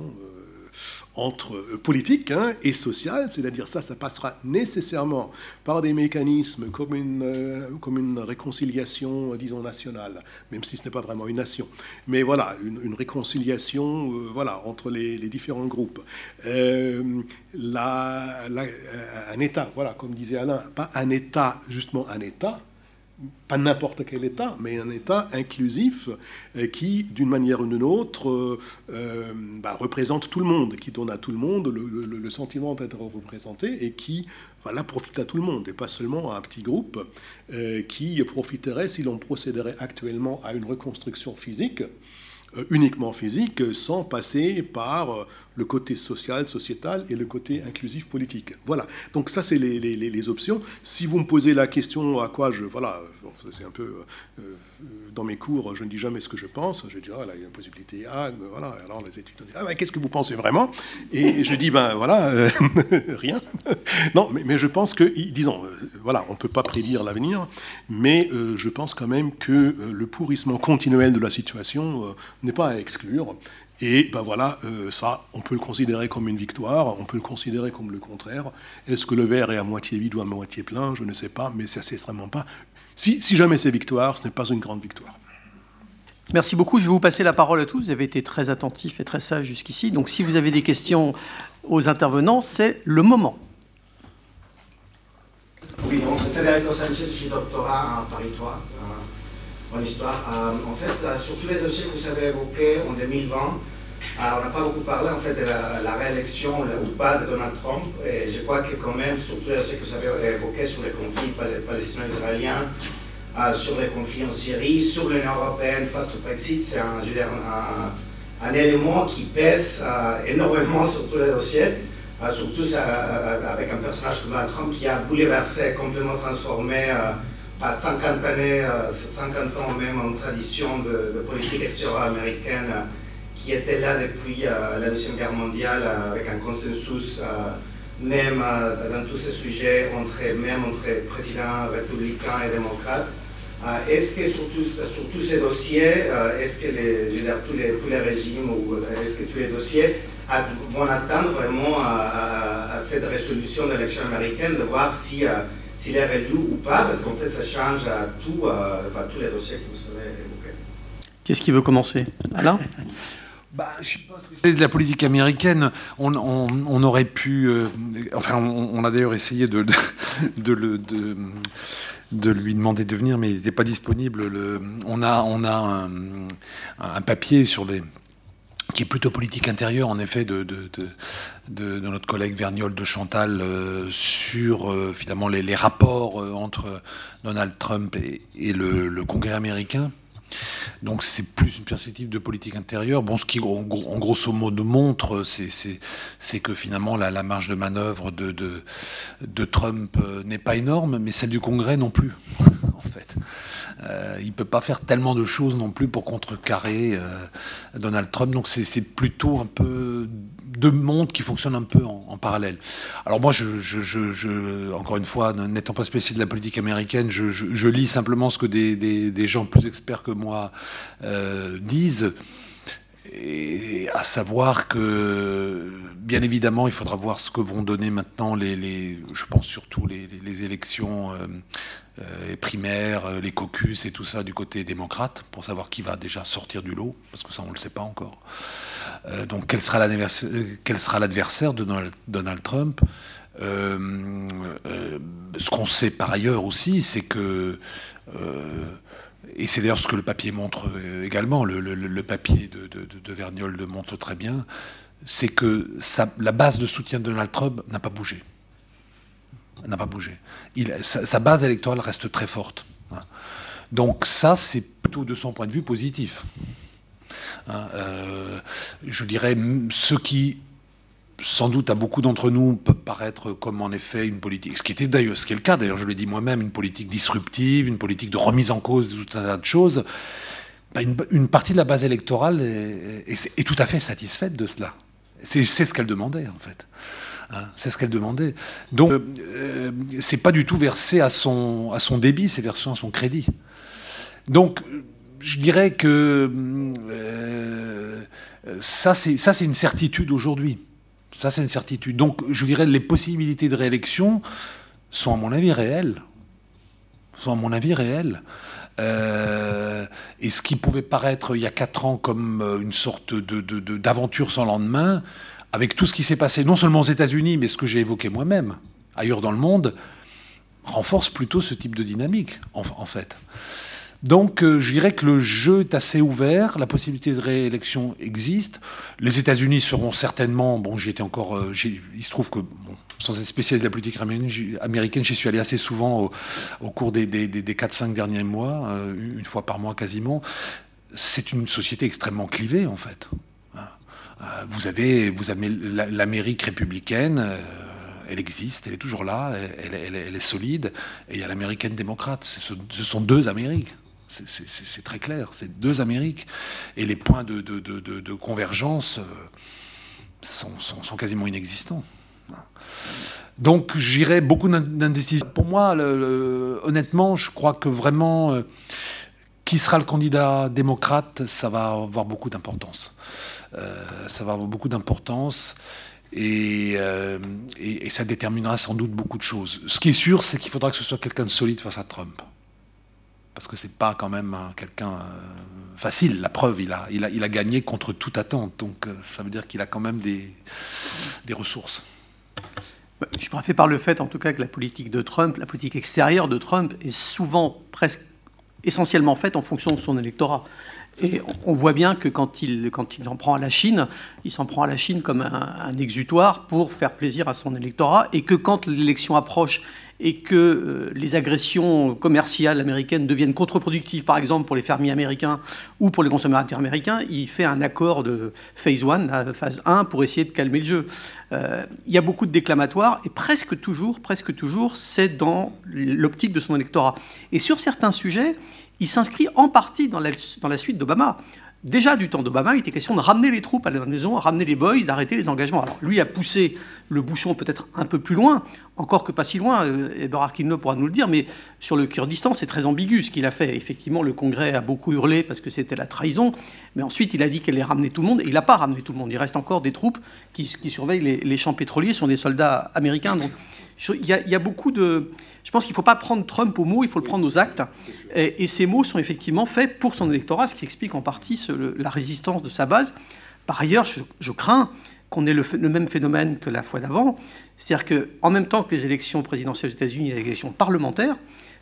entre euh, politique hein, et social, c'est-à-dire ça, ça passera nécessairement par des mécanismes comme une, euh, comme une réconciliation, euh, disons, nationale, même si ce n'est pas vraiment une nation. Mais voilà, une, réconciliation voilà, entre les, différents groupes. un État, voilà, comme disait Alain, pas un État, justement un État, pas n'importe quel État, mais un État inclusif euh, qui, d'une manière ou d'une autre, euh, euh, bah, représente tout le monde, qui donne à tout le monde le, sentiment d'être représenté et qui voilà, profite à tout le monde, et pas seulement à un petit groupe qui profiterait si l'on procéderait actuellement à une reconstruction physique uniquement physique sans passer par euh, le côté social, sociétal et le côté inclusif politique. Voilà. Donc ça, c'est les, options. Si vous me posez la question à quoi je... Voilà, c'est un peu... Euh, dans mes cours, je ne dis jamais ce que je pense. Je dis, ah, là, il y a une possibilité A. Voilà. Alors les étudiants disent, ah, qu'est-ce que vous pensez vraiment? Et je dis, ben voilà, rien. non, mais, je pense que, disons, voilà, on ne peut pas prédire l'avenir, mais je pense quand même que le pourrissement continuel de la situation n'est pas à exclure. Et ben voilà, euh, ça, on peut le considérer comme une victoire, on peut le considérer comme le contraire. Est-ce que le verre est à moitié vide ou à moitié plein? Je ne sais pas, mais c'est extrêmement pas. Si, si jamais c'est victoire, ce n'est pas une grande victoire. Merci beaucoup. Je vais vous passer la parole à tous. Vous avez été très attentifs et très sages jusqu'ici. Donc si vous avez des questions aux intervenants, c'est le moment. Oui, donc c'est Federico Sanchez, je suis doctorat à Paris 3 en histoire. Euh, en fait, euh, sur tous les dossiers que vous avez évoqués en 2020, Alors, on n'a pas beaucoup parlé en fait de la, réélection ou pas de Donald Trump. Et je crois que quand même, surtout ce que vous avez évoqué sur les conflits palestino-israéliens, euh, sur les conflits en Syrie, sur l'Union européenne face au Brexit, c'est un, élément qui pèse euh, énormément sur tous les dossiers. Euh, surtout avec un personnage comme Donald Trump qui a bouleversé, complètement transformé à 50 années, 50 ans même en tradition de, de politique extérieure américaine qui était là depuis euh, la Deuxième Guerre mondiale euh, avec un consensus euh, même dans tous ces sujets, entre, même entre présidents républicains et démocrates. est-ce que sur, tous ces dossiers, est-ce que les, tous, les, tous les régimes ou est-ce que tous les dossiers vont attendre vraiment à, cette résolution de l'élection américaine de voir si s'il est réélu ou pas, parce qu'en fait ça change à tout, tous les dossiers que vous avez évoqués. Qu'est-ce qui veut commencer? Alain? bah, de la politique américaine. On, aurait pu. Euh, enfin, on, a d'ailleurs essayé de, lui demander de venir, mais il n'était pas disponible. Le, on a, un, papier sur les qui est plutôt politique intérieure, en effet, de, notre collègue Verniol de Chantal euh, sur euh, finalement les, rapports entre Donald Trump et, le, Congrès américain. Donc c'est plus une perspective de politique intérieure. Bon, ce qui en, grosso modo montre, c'est que finalement la, marge de manœuvre de, de, Trump euh, n'est pas énorme, mais celle du Congrès non plus, en fait. Euh, il ne peut pas faire tellement de choses non plus pour contrecarrer euh, Donald Trump. Donc c'est plutôt un peu deux mondes qui fonctionnent un peu en, parallèle. Alors moi, je, encore une fois, n'étant pas spécialiste de la politique américaine, je, lis simplement ce que des, gens plus experts que moi euh, disent. Et à savoir que, bien évidemment, il faudra voir ce que vont donner maintenant les, je pense surtout les, élections euh, euh, primaires, les caucus et tout ça du côté démocrate, pour savoir qui va déjà sortir du lot, parce que ça on ne le sait pas encore. Euh, donc quel sera l'adversaire de Donald, Trump? Euh, euh, Ce qu'on sait par ailleurs aussi, c'est que et c'est d'ailleurs ce que le papier montre également, le, papier de, de, le montre très bien, c'est que la base de soutien de Donald Trump n'a pas bougé. N'a pas bougé. sa, base électorale reste très forte. Hein. Donc ça, c'est plutôt de son point de vue positif. Hein, euh, je dirais, ce qui sans doute à beaucoup d'entre nous peut paraître comme en effet une politique, ce qui était d'ailleurs, ce qui est le cas d'ailleurs, je l'ai dit moi-même, une politique disruptive, une politique de remise en cause de tout un tas de choses. Bah, une, partie de la base électorale est, tout à fait satisfaite de cela. C'est ce qu'elle demandait en fait. Hein, c'est ce qu'elle demandait. Donc, euh, c'est pas du tout versé à son, à son débit, c'est versé à son crédit. Donc, je dirais que euh, ça, c'est une certitude aujourd'hui. Ça, c'est une certitude. Donc, je dirais les possibilités de réélection sont, à mon avis, réelles. Sont, à mon avis, réelles. Euh, et ce qui pouvait paraître il y a quatre ans comme euh, une sorte d'aventure de, sans lendemain, avec tout ce qui s'est passé, non seulement aux États-Unis, mais ce que j'ai évoqué moi-même, ailleurs dans le monde, renforce plutôt ce type de dynamique, en fait. Donc euh, je dirais que le jeu est assez ouvert, la possibilité de réélection existe. Les États-Unis seront certainement, bon j'y étais encore, euh, il se trouve que, sans être spécialiste de la politique américaine, j'y suis allé assez souvent au, cours des, des, 4-5 derniers mois, euh, une fois par mois quasiment. C'est une société extrêmement clivée en fait. Vous avez, vous avez l'Amérique républicaine elle existe, elle est toujours là, elle, est solide, et il y a l'américaine démocrate. Ce, sont deux Amériques. C'est très clair, c'est deux Amériques. Et les points de, convergence euh, sont, quasiment inexistants. Donc j'irai beaucoup d'indécision. Pour moi, honnêtement, je crois que vraiment, euh, qui sera le candidat démocrate, ça va avoir beaucoup d'importance. Euh, ça va avoir beaucoup d'importance. Et, et, ça déterminera sans doute beaucoup de choses. Ce qui est sûr, c'est qu'il faudra que ce soit quelqu'un de solide face à Trump parce que c'est pas quand même quelqu'un euh, facile. La preuve, il a, il, a, il a gagné contre toute attente, donc euh, ça veut dire qu'il a quand même des, des ressources. Je préfère par le fait, en tout cas, que la politique de Trump, la politique extérieure de Trump, est souvent presque essentiellement faite en fonction de son électorat. Et on voit bien que quand il, quand il s'en prend à la Chine, il s'en prend à la Chine comme un, exutoire pour faire plaisir à son électorat, et que quand l'élection approche et que euh, les agressions commerciales américaines deviennent contre-productives, par exemple pour les fermiers américains ou pour les consommateurs américains, il fait un accord de phase 1, phase 1, pour essayer de calmer le jeu. Euh, il y a beaucoup de déclamatoires, et presque toujours, presque toujours, c'est dans l'optique de son électorat. Et sur certains sujets, il s'inscrit en partie dans la, dans la suite d'Obama. Déjà du temps d'Obama, il était question de ramener les troupes à la maison, ramener les boys, d'arrêter les engagements. Alors lui a poussé le bouchon peut-être un peu plus loin, encore que pas si loin, euh, Eberhard pourra nous le dire, mais sur le Kurdistan, c'est très ambigu ce qu'il a fait. Effectivement, le Congrès a beaucoup hurlé parce que c'était la trahison, mais ensuite il a dit qu'elle allait ramener tout le monde, et il n'a pas ramené tout le monde. Il reste encore des troupes qui, surveillent les, champs pétroliers, sont des soldats américains. Donc il y, a, beaucoup de... Je pense qu'il ne faut pas prendre Trump au mot, il faut le prendre aux actes. Et, ces mots sont effectivement faits pour son électorat, ce qui explique en partie la résistance de sa base. Par ailleurs, je, crains qu'on ait le, même phénomène que la fois d'avant, c'est-à-dire qu'en même temps que les élections présidentielles aux États-Unis et les élections parlementaires,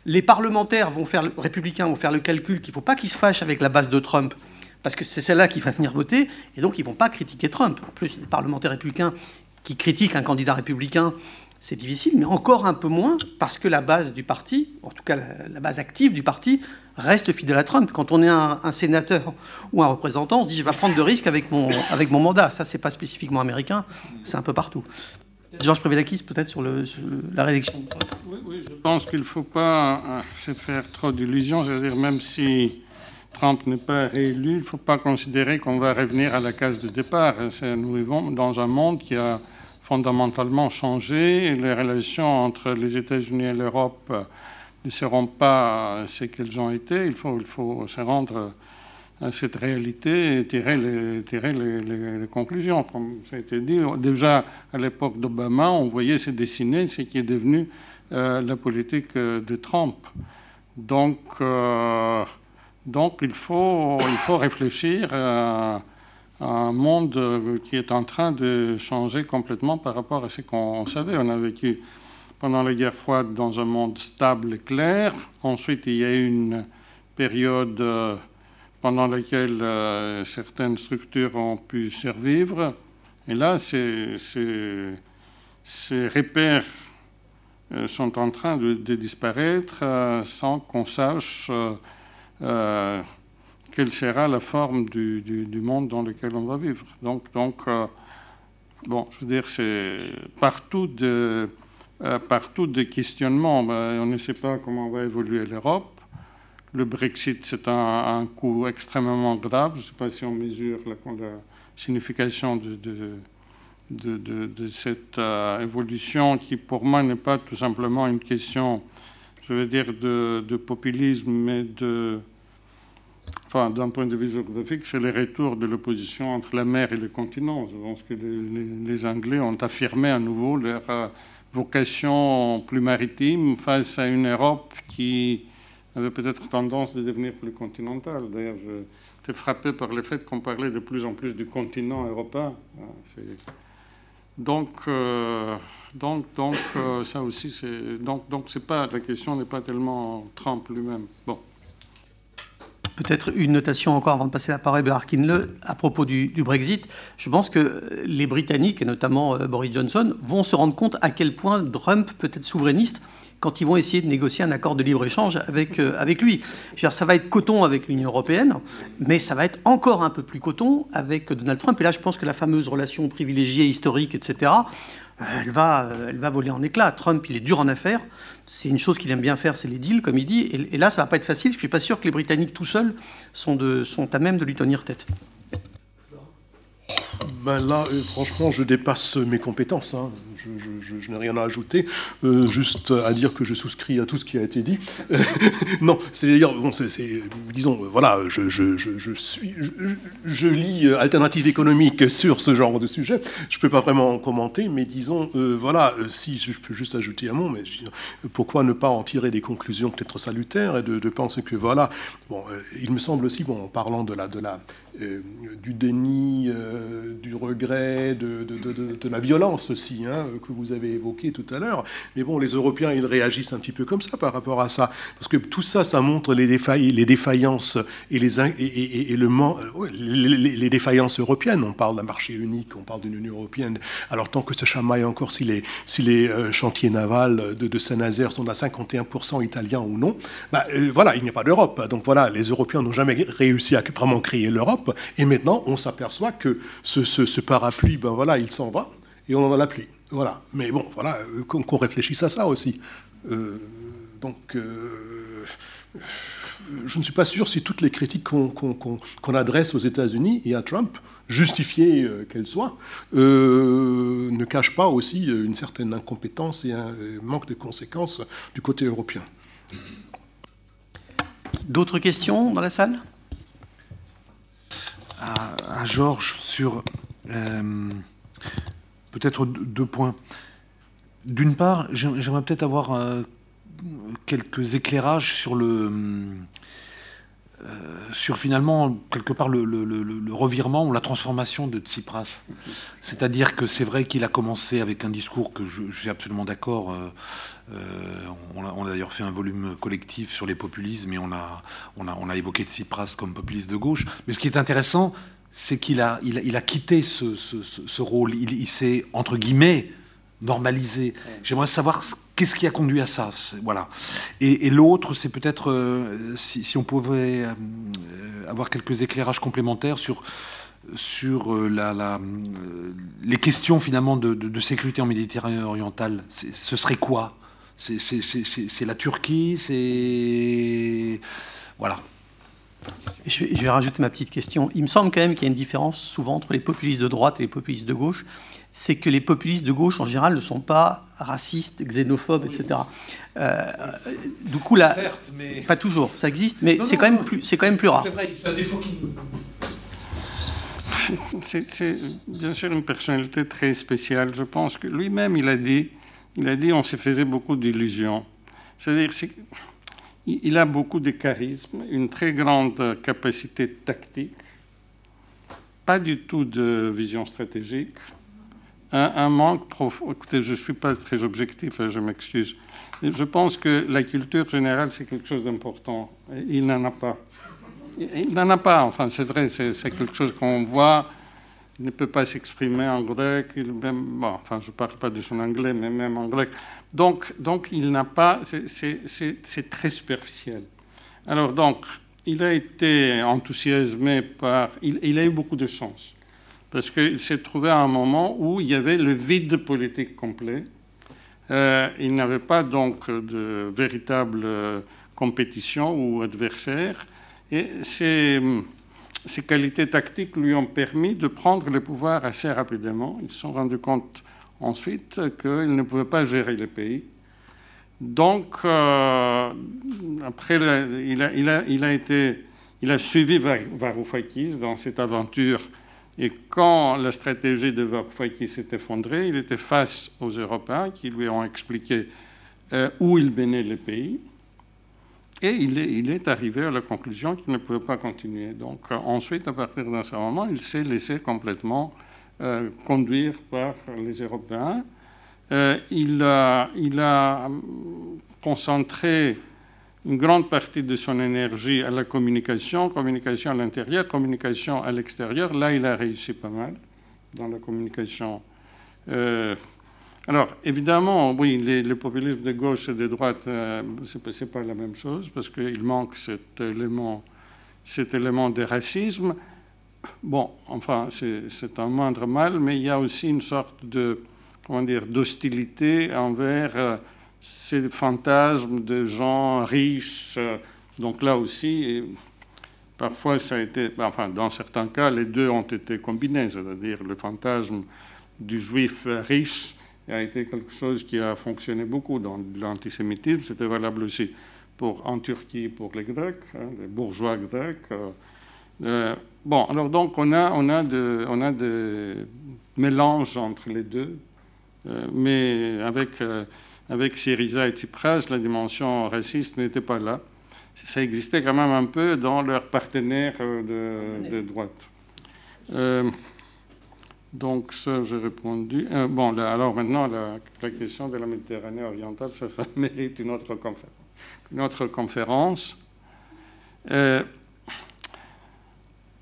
les parlementaires vont faire, républicains vont faire le calcul qu'il ne faut pas qu'ils se fâchent avec la base de Trump, parce que c'est celle-là qui va venir voter, et donc ils ne vont pas critiquer Trump. En plus, les parlementaires républicains qui critiquent un candidat républicain c'est difficile, mais encore un peu moins parce que la base du parti, en tout cas la, base active du parti, reste fidèle à Trump. Quand on est un, sénateur ou un représentant, on se dit je vais prendre de risques avec mon, avec mon mandat. Ça, c'est pas spécifiquement américain, c'est un peu partout. Georges Prévelakis, peut-être sur, le, la réélection. Oui, oui, je pense qu'il ne faut pas euh, se faire trop d'illusions. C'est-à-dire, même si Trump n'est pas réélu, il ne faut pas considérer qu'on va revenir à la case de départ. Nous vivons dans un monde qui a fondamentalement changé. Les relations entre les États-Unis et l'Europe ne seront pas ce qu'elles ont été. Il faut, se rendre à cette réalité et tirer les, conclusions. Comme ça a été dit, déjà à l'époque d'Obama, on voyait se dessiner ce qui est devenu euh, la politique de Trump. Donc, euh, donc il, faut, il faut réfléchir à un monde euh, qui est en train de changer complètement par rapport à ce qu'on savait. On a vécu pendant la guerre froide dans un monde stable et clair. Ensuite, il y a eu une période euh, pendant laquelle euh, certaines structures ont pu survivre. Et là, ces, ces, repères sont en train de, disparaître sans qu'on sache quelle sera la forme du, monde dans lequel on va vivre. Donc, donc euh, bon, je veux dire, c'est partout de, euh, partout des questionnements. Ben, on ne sait pas comment va évoluer l'Europe. Le Brexit, c'est un, coup extrêmement grave. Je ne sais pas si on mesure la, signification de, de, de, cette euh, évolution qui, pour moi, n'est pas tout simplement une question, je veux dire, de, populisme, mais de d'un point de vue géographique, c'est le retour de l'opposition entre la mer et le continent. Je pense que les, Anglais ont affirmé à nouveau leur euh, vocation plus maritime face à une Europe qui avait peut-être tendance de devenir plus continentale. D'ailleurs, j'étais frappé par le fait qu'on parlait de plus en plus du continent européen. Ah, donc, euh, donc, donc euh, ça aussi, c'est donc, donc c'est pas la question n'est pas tellement Trump lui-même. Bon. Peut-être une notation encore avant de passer la parole à Arkinle à propos du, Brexit. Je pense que les Britanniques, et notamment euh, Boris Johnson, vont se rendre compte à quel point Trump peut être souverainiste quand ils vont essayer de négocier un accord de libre-échange avec, euh, avec lui. Ça va être coton avec l'Union européenne, mais ça va être encore un peu plus coton avec Donald Trump. Et là, je pense que la fameuse relation privilégiée, historique, etc., elle va, elle va voler en éclats. Trump, il est dur en affaires. C'est une chose qu'il aime bien faire, c'est les deals, comme il dit. Et, là, ça va pas être facile. Je suis pas sûr que les Britanniques tout seuls sont à même de lui tenir tête. Ben là, euh, franchement, je dépasse mes compétences. Hein. Je, n'ai rien à ajouter, euh, juste à dire que je souscris à tout ce qui a été dit. non, c'est-à-dire, bon, disons, voilà, je, suis, je, lis Alternative économique sur ce genre de sujet. Je ne peux pas vraiment en commenter, mais disons, euh, voilà, si je peux juste ajouter un mot, mais pourquoi ne pas en tirer des conclusions peut-être salutaires et de, penser que, voilà, bon, il me semble aussi, bon, en parlant de la, de la, du déni, du regret, de, la violence aussi, hein, que vous avez évoqué tout à l'heure. Mais bon, les Européens, ils réagissent un petit peu comme ça par rapport à ça. Parce que tout ça, ça montre les, défaillances et, les, les, défaillances européennes. On parle d'un marché unique, on parle d'une Union européenne. Alors tant que se chamaille encore si les, les chantiers navals de, de Saint-Nazaire sont à 51% italiens ou non, bah, voilà, il n'y a pas d'Europe. Donc voilà, les Européens n'ont jamais réussi à vraiment créer l'Europe. Et maintenant, on s'aperçoit que ce, parapluie, ben voilà, il s'en va et on en a la pluie. Voilà. Mais bon, voilà, euh, qu'on réfléchisse à ça aussi. Euh, donc, euh, je ne suis pas sûr si toutes les critiques qu'on adresse aux États-Unis et à Trump, justifiées qu'elles soient, ne cachent pas aussi une certaine incompétence et un manque de conséquences du côté européen. D'autres questions dans la salle? À, Georges sur euh, peut-être deux points. D'une part, j'aimerais peut-être avoir euh, quelques éclairages sur le sur finalement quelque part le, revirement ou la transformation de Tsipras. C'est-à-dire que c'est vrai qu'il a commencé avec un discours que je, suis absolument d'accord. on a, d'ailleurs fait un volume collectif sur les populismes et on a, on a, évoqué Tsipras comme populiste de gauche. Mais ce qui est intéressant, c'est qu'il a, il a, quitté ce, rôle. Il, s'est, entre guillemets, normalisé. J'aimerais savoir qu'est-ce qui a conduit à ça. Voilà. Et, l'autre, c'est peut-être euh, si, on pouvait euh, avoir quelques éclairages complémentaires sur, sur euh, la, les questions finalement de, de, sécurité en Méditerranée orientale. Ce serait quoi? C'est la Turquie C'est. Voilà. Je vais, rajouter ma petite question. Il me semble quand même qu'il y a une différence souvent entre les populistes de droite et les populistes de gauche. C'est que les populistes de gauche, en général, ne sont pas racistes, xénophobes, etc. Euh, du coup, là, mais... pas toujours, ça existe, mais c'est quand, même plus, quand même plus rare. C'est vrai, c'est un défaut qui... C'est bien sûr une personnalité très spéciale. Je pense que lui-même, il a dit, il a dit, on se faisait beaucoup d'illusions. C'est-à-dire, il a beaucoup de charisme, une très grande capacité tactique, pas du tout de vision stratégique, un, manque profond. Écoutez, je ne suis pas très objectif, hein, je m'excuse. Je pense que la culture générale, c'est quelque chose d'important. Il n'en a pas. Il n'en a pas, enfin, c'est vrai, c'est quelque chose qu'on voit. Il ne peut pas s'exprimer en grec. même, enfin, je ne parle pas de son anglais, mais même en grec. Donc, donc il n'a pas, c'est très superficiel. Alors, donc, il a été enthousiasmé par, il, a eu beaucoup de chance, parce qu'il s'est trouvé à un moment où il y avait le vide politique complet. Euh, il n'avait pas donc de véritable euh, compétition ou adversaire, et ses qualités tactiques lui ont permis de prendre le pouvoir assez rapidement. Ils se sont rendus compte ensuite qu'il ne pouvait pas gérer le pays. Donc, euh, après, il a suivi Varoufakis dans cette aventure. Et quand la stratégie de Varoufakis s'est effondrée, il était face aux Européens qui lui ont expliqué euh, où il menait le pays. Et il est, arrivé à la conclusion qu'il ne pouvait pas continuer. Donc, euh, ensuite, à partir d'un certain moment, il s'est laissé complètement euh, conduire par les Européens. Il, a, il a concentré une grande partie de son énergie à la communication, communication à l'intérieur, communication à l'extérieur. Là, il a réussi pas mal dans la communication. Euh, alors, évidemment, oui, les, populistes de gauche et de droite, euh, ce n'est pas la même chose parce qu'il manque cet élément, cet élément de racisme. Bon, enfin, c'est un moindre mal, mais il y a aussi une sorte de, comment dire, d'hostilité envers euh, ces fantasmes de gens riches. donc là aussi, parfois ça a été, enfin, dans certains cas, les deux ont été combinés, c'est-à-dire le fantasme du juif riche a été quelque chose qui a fonctionné beaucoup dans l'antisémitisme. C'était valable aussi pour, en Turquie pour les Grecs, hein, les bourgeois grecs. Euh, euh, bon, alors donc on a, on a, de, des mélanges entre les deux, euh, mais avec, euh, avec Syriza et Tsipras, la dimension raciste n'était pas là. Ça existait quand même un peu dans leurs partenaires de, de droite. Donc ça, j'ai répondu. Euh, bon, alors maintenant, la, question de la Méditerranée orientale, ça, ça mérite une autre conférence. Une autre conférence. Euh,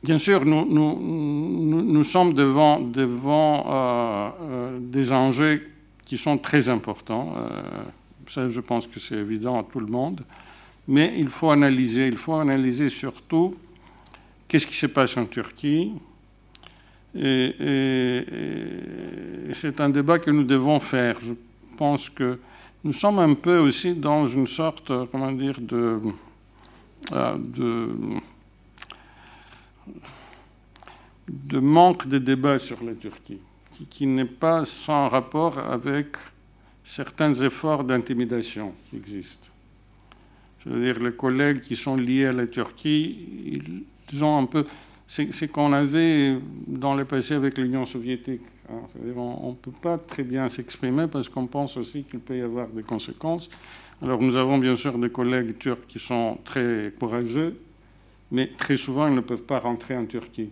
bien sûr, nous, nous, nous, sommes devant, devant euh, des enjeux qui sont très importants. ça, je pense que c'est évident à tout le monde. Mais il faut analyser, il faut analyser surtout qu'est-ce qui se passe en Turquie, et, c'est un débat que nous devons faire. Je pense que nous sommes un peu aussi dans une sorte, comment dire, de, euh, de manque de débat sur la Turquie, qui, n'est pas sans rapport avec certains efforts d'intimidation qui existent. C'est-à-dire les collègues qui sont liés à la Turquie, ils ont un peu c'est qu'on avait dans le passé avec l'Union soviétique. Hein. on ne peut pas très bien s'exprimer parce qu'on pense aussi qu'il peut y avoir des conséquences. Alors nous avons bien sûr des collègues turcs qui sont très courageux, mais très souvent ils ne peuvent pas rentrer en Turquie.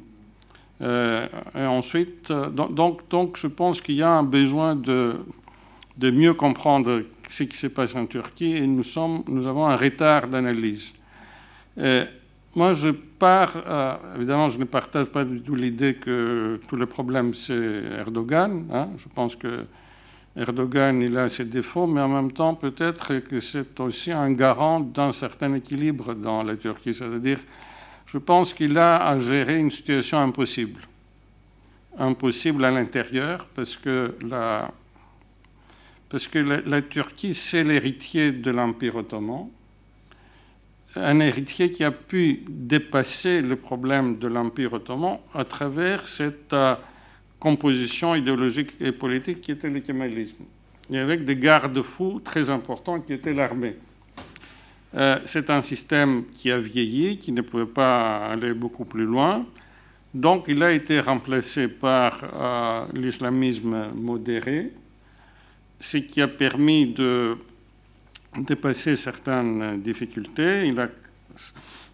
Euh, et ensuite, donc, donc je pense qu'il y a un besoin de, de mieux comprendre ce qui se passe en Turquie et nous, sommes, nous avons un retard d'analyse. Euh, moi, je pars, euh, évidemment, je ne partage pas du tout l'idée que tout le problème, c'est Erdogan. Hein. Je pense que Erdogan, il a ses défauts, mais en même temps, peut-être que c'est aussi un garant d'un certain équilibre dans la Turquie. C'est-à-dire, je pense qu'il a à gérer une situation impossible. Impossible à l'intérieur, parce que la, Turquie, c'est l'héritier de l'Empire ottoman un héritier qui a pu dépasser le problème de l'Empire ottoman à travers cette euh, composition idéologique et politique qui était le kémalisme, et avec des garde-fous très importants qui étaient l'armée. Euh, c'est un système qui a vieilli, qui ne pouvait pas aller beaucoup plus loin. Donc il a été remplacé par euh, l'islamisme modéré, ce qui a permis de dépasser certaines difficultés.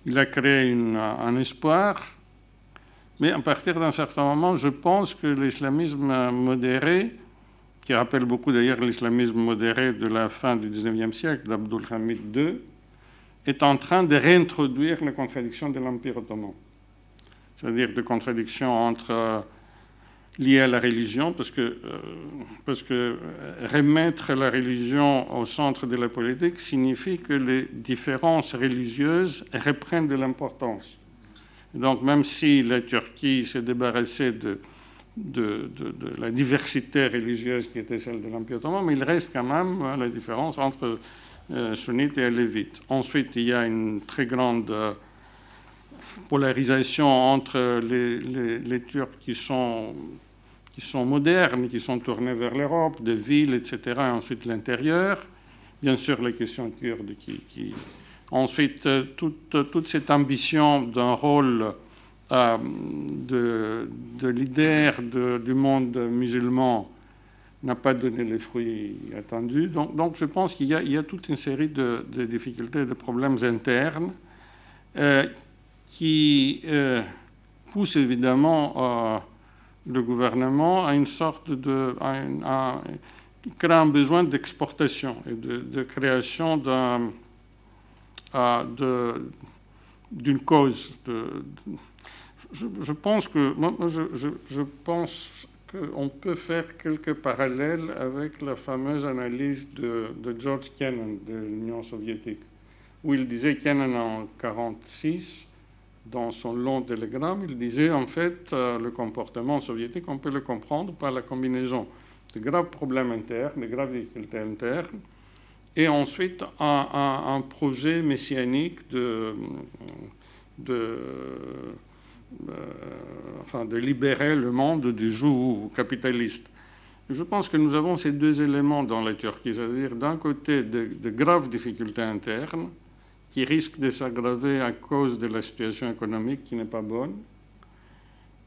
Il a, créé un espoir. Mais à partir d'un certain moment, je pense que l'islamisme modéré, qui rappelle beaucoup d'ailleurs l'islamisme modéré de la fin du XIXe siècle, d'Abdul Hamid II, est en train de réintroduire les contradictions de l'Empire ottoman. C'est-à-dire des contradictions entre liées à la religion, parce que, euh, parce que euh, remettre la religion au centre de la politique signifie que les différences religieuses reprennent de l'importance. Donc même si la Turquie s'est débarrassée de, de, de, la diversité religieuse qui était celle de l'Empire ottoman, mais il reste quand même hein, la différence entre euh, sunnites et lévites. Ensuite, il y a une très grande polarisation entre les, Turcs qui sont qui sont modernes, qui sont tournés vers l'Europe, des villes, etc., et ensuite l'intérieur. Bien sûr, les questions kurdes qui. Ensuite, euh, toute, toute, cette ambition d'un rôle euh, de, leader du monde musulman n'a pas donné les fruits attendus. Donc, je pense qu'il y, y, a toute une série de, difficultés, de problèmes internes euh, qui poussent évidemment le gouvernement a une sorte de crée un besoin d'exportation et de, création d'un d'une cause. Je, pense que moi, je, pense qu'on peut faire quelques parallèles avec la fameuse analyse de, George Kennan de l'Union soviétique, où il disait Kennan en 1946 dans son long télégramme, il disait en fait euh, le comportement soviétique, on peut le comprendre par la combinaison de graves problèmes internes, de graves difficultés internes, et ensuite un, projet messianique de, enfin, de libérer le monde du joug capitaliste. Je pense que nous avons ces deux éléments dans la Turquie, c'est-à-dire d'un côté de graves difficultés internes, qui risque de s'aggraver à cause de la situation économique qui n'est pas bonne.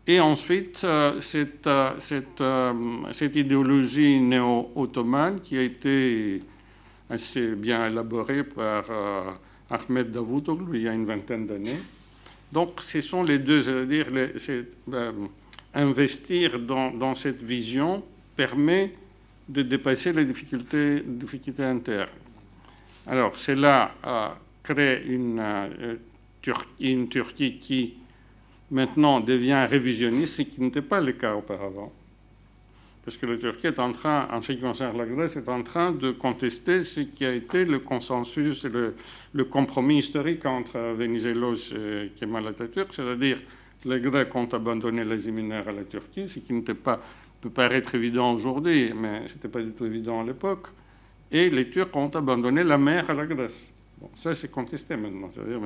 Et ensuite, euh, cette, euh, cette, euh, cette, idéologie néo-ottomane qui a été assez bien élaborée par Ahmed Davutoglu il y a une vingtaine d'années. Donc, ce sont les deux, c'est-à-dire investir dans, cette vision permet de dépasser les difficultés, internes. Alors, cela a créé une, euh, une Turquie qui maintenant devient révisionniste, ce qui n'était pas le cas auparavant. Parce que la Turquie est en train, en ce qui concerne la Grèce, est en train de contester ce qui a été le consensus, le, compromis historique entre Venizelos et Kemal Atatürk, c'est-à-dire les Grecs ont abandonné les séminaires à la Turquie, ce qui n'était pas, peut paraître évident aujourd'hui, mais ce n'était pas du tout évident à l'époque, et les Turcs ont abandonné la mer à la Grèce. Bon, ça, c'est contesté maintenant. C'est-à-dire,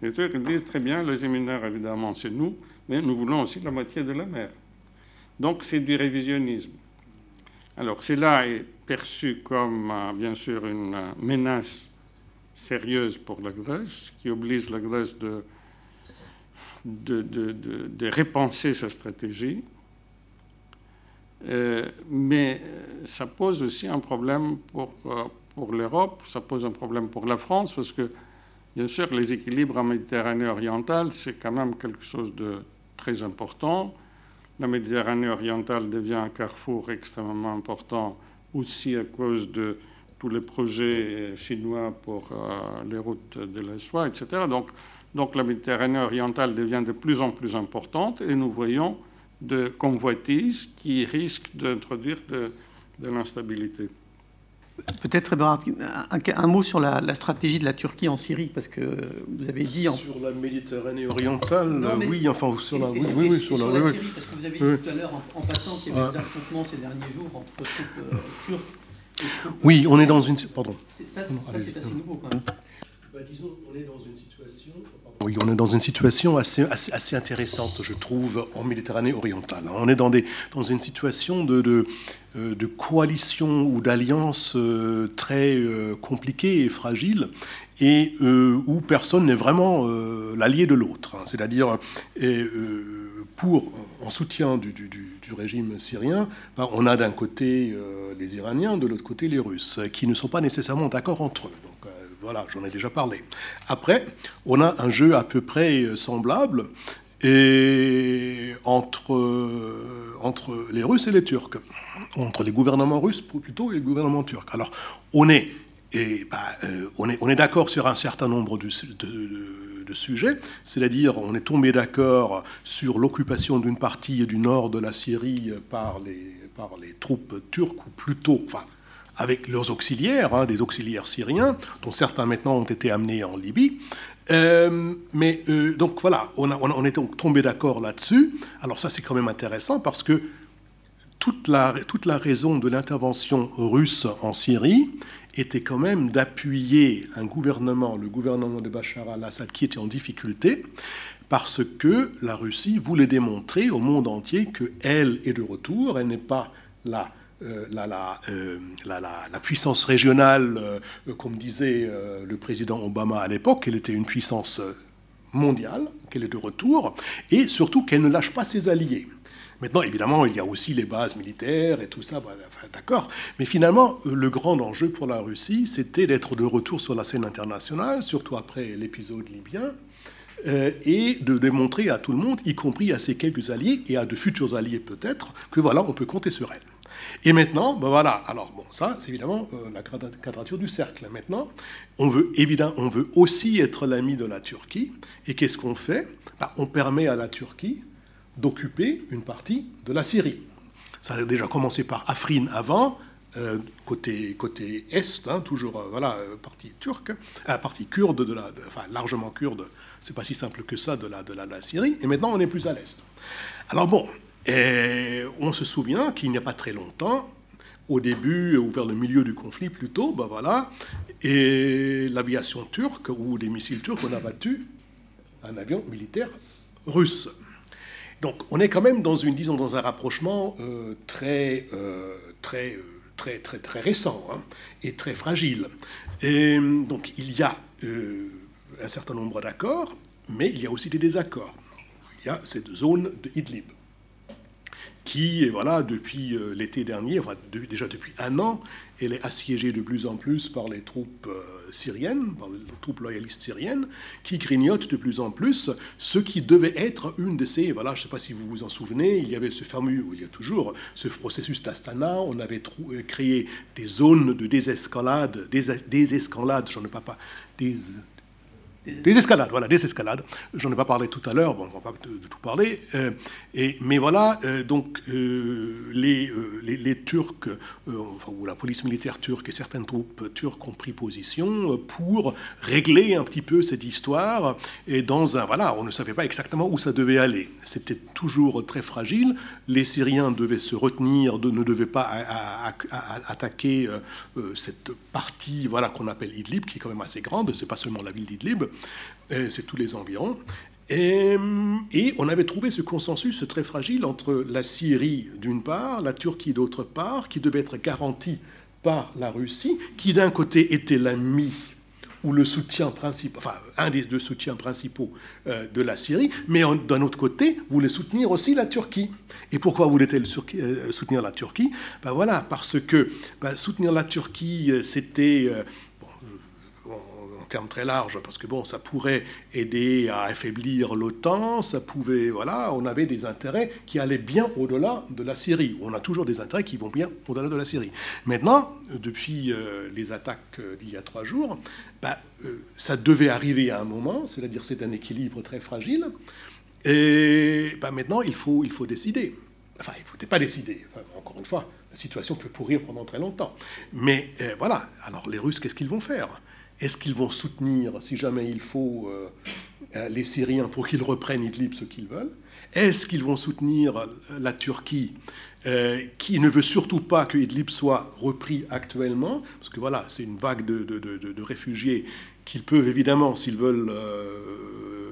les Turcs disent très bien, les séminaires, évidemment, c'est nous, mais nous voulons aussi la moitié de la mer. Donc, c'est du révisionnisme. Alors, cela est perçu comme, euh, bien sûr, une euh, menace sérieuse pour la Grèce, qui oblige la Grèce de, de, de, de, repenser sa stratégie. Euh, mais ça pose aussi un problème pour, pour l'Europe, ça pose un problème pour la France, parce que, bien sûr, les équilibres en Méditerranée orientale, c'est quand même quelque chose de très important. La Méditerranée orientale devient un carrefour extrêmement important aussi à cause de tous les projets chinois pour euh, les routes de la soie, etc. Donc, donc la Méditerranée orientale devient de plus en plus importante et nous voyons de convoitises qui risquent d'introduire de, de l'instabilité. Peut-être un, mot sur la, stratégie de la Turquie en Syrie, parce que vous avez dit... Sur la Méditerranée orientale, oui, enfin, sur la, oui, oui, sur, la, Syrie, parce que vous avez dit tout à l'heure, en, passant, qu'il y avait des affrontements ces derniers jours entre troupes euh, turques et troupes... Oui, on est dans une... Pardon. Ça, c'est assez nouveau, quand même. Bah, disons, on est dans une situation... Oui, on est dans une situation assez, intéressante, je trouve, en Méditerranée orientale. On est dans, une situation de, euh, coalition ou d'alliance euh, très euh, compliquée et fragile, et où personne n'est vraiment l'allié de l'autre. Hein. C'est-à-dire, en soutien du, régime syrien, ben, on a d'un côté les Iraniens, de l'autre côté les Russes, qui ne sont pas nécessairement d'accord entre eux. Voilà, j'en ai déjà parlé. Après, on a un jeu à peu près euh, semblable euh, entre les Russes et les Turcs, entre les gouvernements russes plutôt et les gouvernements turcs. Alors, on est, et, bah, euh, on est, on est d'accord sur un certain nombre de, de sujets, c'est-à-dire on est tombé d'accord sur l'occupation d'une partie du nord de la Syrie par les, par les troupes turques, ou plutôt, enfin, avec leurs auxiliaires, hein, des auxiliaires syriens, dont certains maintenant ont été amenés en Libye. Euh, mais euh, donc voilà, on, est tombé d'accord là-dessus. Alors ça c'est quand même intéressant parce que toute la, toute la raison de l'intervention russe en Syrie était quand même d'appuyer un gouvernement, le gouvernement de Bachar al-Assad, qui était en difficulté, parce que la Russie voulait démontrer au monde entier qu'elle est de retour, elle n'est pas là euh, euh, la, puissance régionale, euh, comme disait le président Obama à l'époque, elle était une puissance mondiale, qu'elle est de retour, et surtout qu'elle ne lâche pas ses alliés. Maintenant, évidemment, il y a aussi les bases militaires et tout ça, bah, d'accord. Mais finalement, le grand enjeu pour la Russie, c'était d'être de retour sur la scène internationale, surtout après l'épisode libyen, et de démontrer à tout le monde, y compris à ses quelques alliés et à de futurs alliés peut-être, que voilà, on peut compter sur elle. Et maintenant, ben voilà, alors bon, ça c'est évidemment euh, la quadrature du cercle. Maintenant, on veut évidemment, on veut aussi être l'ami de la Turquie. Et qu'est-ce qu'on fait? Ben, On permet à la Turquie d'occuper une partie de la Syrie. Ça a déjà commencé par Afrin avant, euh, côté, côté est, hein, toujours euh, voilà, partie turque, partie kurde, de la, enfin largement kurde, c'est pas si simple que ça de la, de la, de la Syrie, et maintenant on est plus à l'est. Alors bon, et on se souvient qu'il n'y a pas très longtemps, au début ou vers le milieu du conflit plutôt, ben voilà, et l'aviation turque ou des missiles turcs ont abattu un avion militaire russe. Donc on est quand même dans une, disons, dans un rapprochement euh, très, euh, très, euh, très, très, très récent hein, et très fragile. Et donc il y a un certain nombre d'accords, mais il y a aussi des désaccords. Il y a cette zone de Idlib qui, voilà, depuis euh, l'été dernier, déjà depuis un an, elle est assiégée de plus en plus par les troupes euh, syriennes, par les troupes loyalistes syriennes, qui grignotent de plus en plus ce qui devait être une de ces, voilà, je ne sais pas si vous vous en souvenez, il y avait ce fameux, il y a toujours ce processus d'Astana, on avait euh, créé des zones de désescalade, désescalade, j'en ai pas, pas des des escalades, voilà, des escalades. J'en ai pas parlé tout à l'heure, bon, on va pas tout parler. Euh, et, mais voilà, euh, donc euh, les, Turcs, enfin, ou la police militaire turque et certaines troupes turques ont pris position pour régler un petit peu cette histoire. Et dans un, voilà, on ne savait pas exactement où ça devait aller. C'était toujours très fragile. Les Syriens devaient se retenir, ne devaient pas attaquer cette partie, voilà, qu'on appelle Idlib, qui est quand même assez grande. C'est pas seulement la ville d'Idlib c'est tous les environs. Et, on avait trouvé ce consensus très fragile entre la Syrie d'une part, la Turquie d'autre part, qui devait être garantie par la Russie, qui d'un côté était l'ami ou le soutien principal, enfin un des deux soutiens principaux euh, de la Syrie, mais d'un autre côté voulait soutenir aussi la Turquie. Et pourquoi voulait-elle euh, soutenir la Turquie? Ben voilà, parce que ben, soutenir la Turquie, euh, c'était termes très larges, parce que bon, ça pourrait aider à affaiblir l'OTAN, ça pouvait, voilà, on avait des intérêts qui allaient bien au-delà de la Syrie. On a toujours des intérêts qui vont bien au-delà de la Syrie. Maintenant, depuis euh, les attaques euh, d'il y a trois jours, bah, euh, ça devait arriver à un moment, c'est-à-dire c'est un équilibre très fragile, et bah, maintenant il faut, il faut décider. Enfin, il ne faut pas décider. encore une fois, la situation peut pourrir pendant très longtemps. Mais voilà, alors les Russes, qu'est-ce qu'ils vont faire? Est-ce qu'ils vont soutenir, si jamais il faut, euh, euh, les Syriens pour qu'ils reprennent Idlib ce qu'ils veulent? Est-ce qu'ils vont soutenir euh, la Turquie qui ne veut surtout pas que Idlib soit repris actuellement? Parce que voilà, c'est une vague de, réfugiés qu'ils peuvent évidemment, s'ils veulent,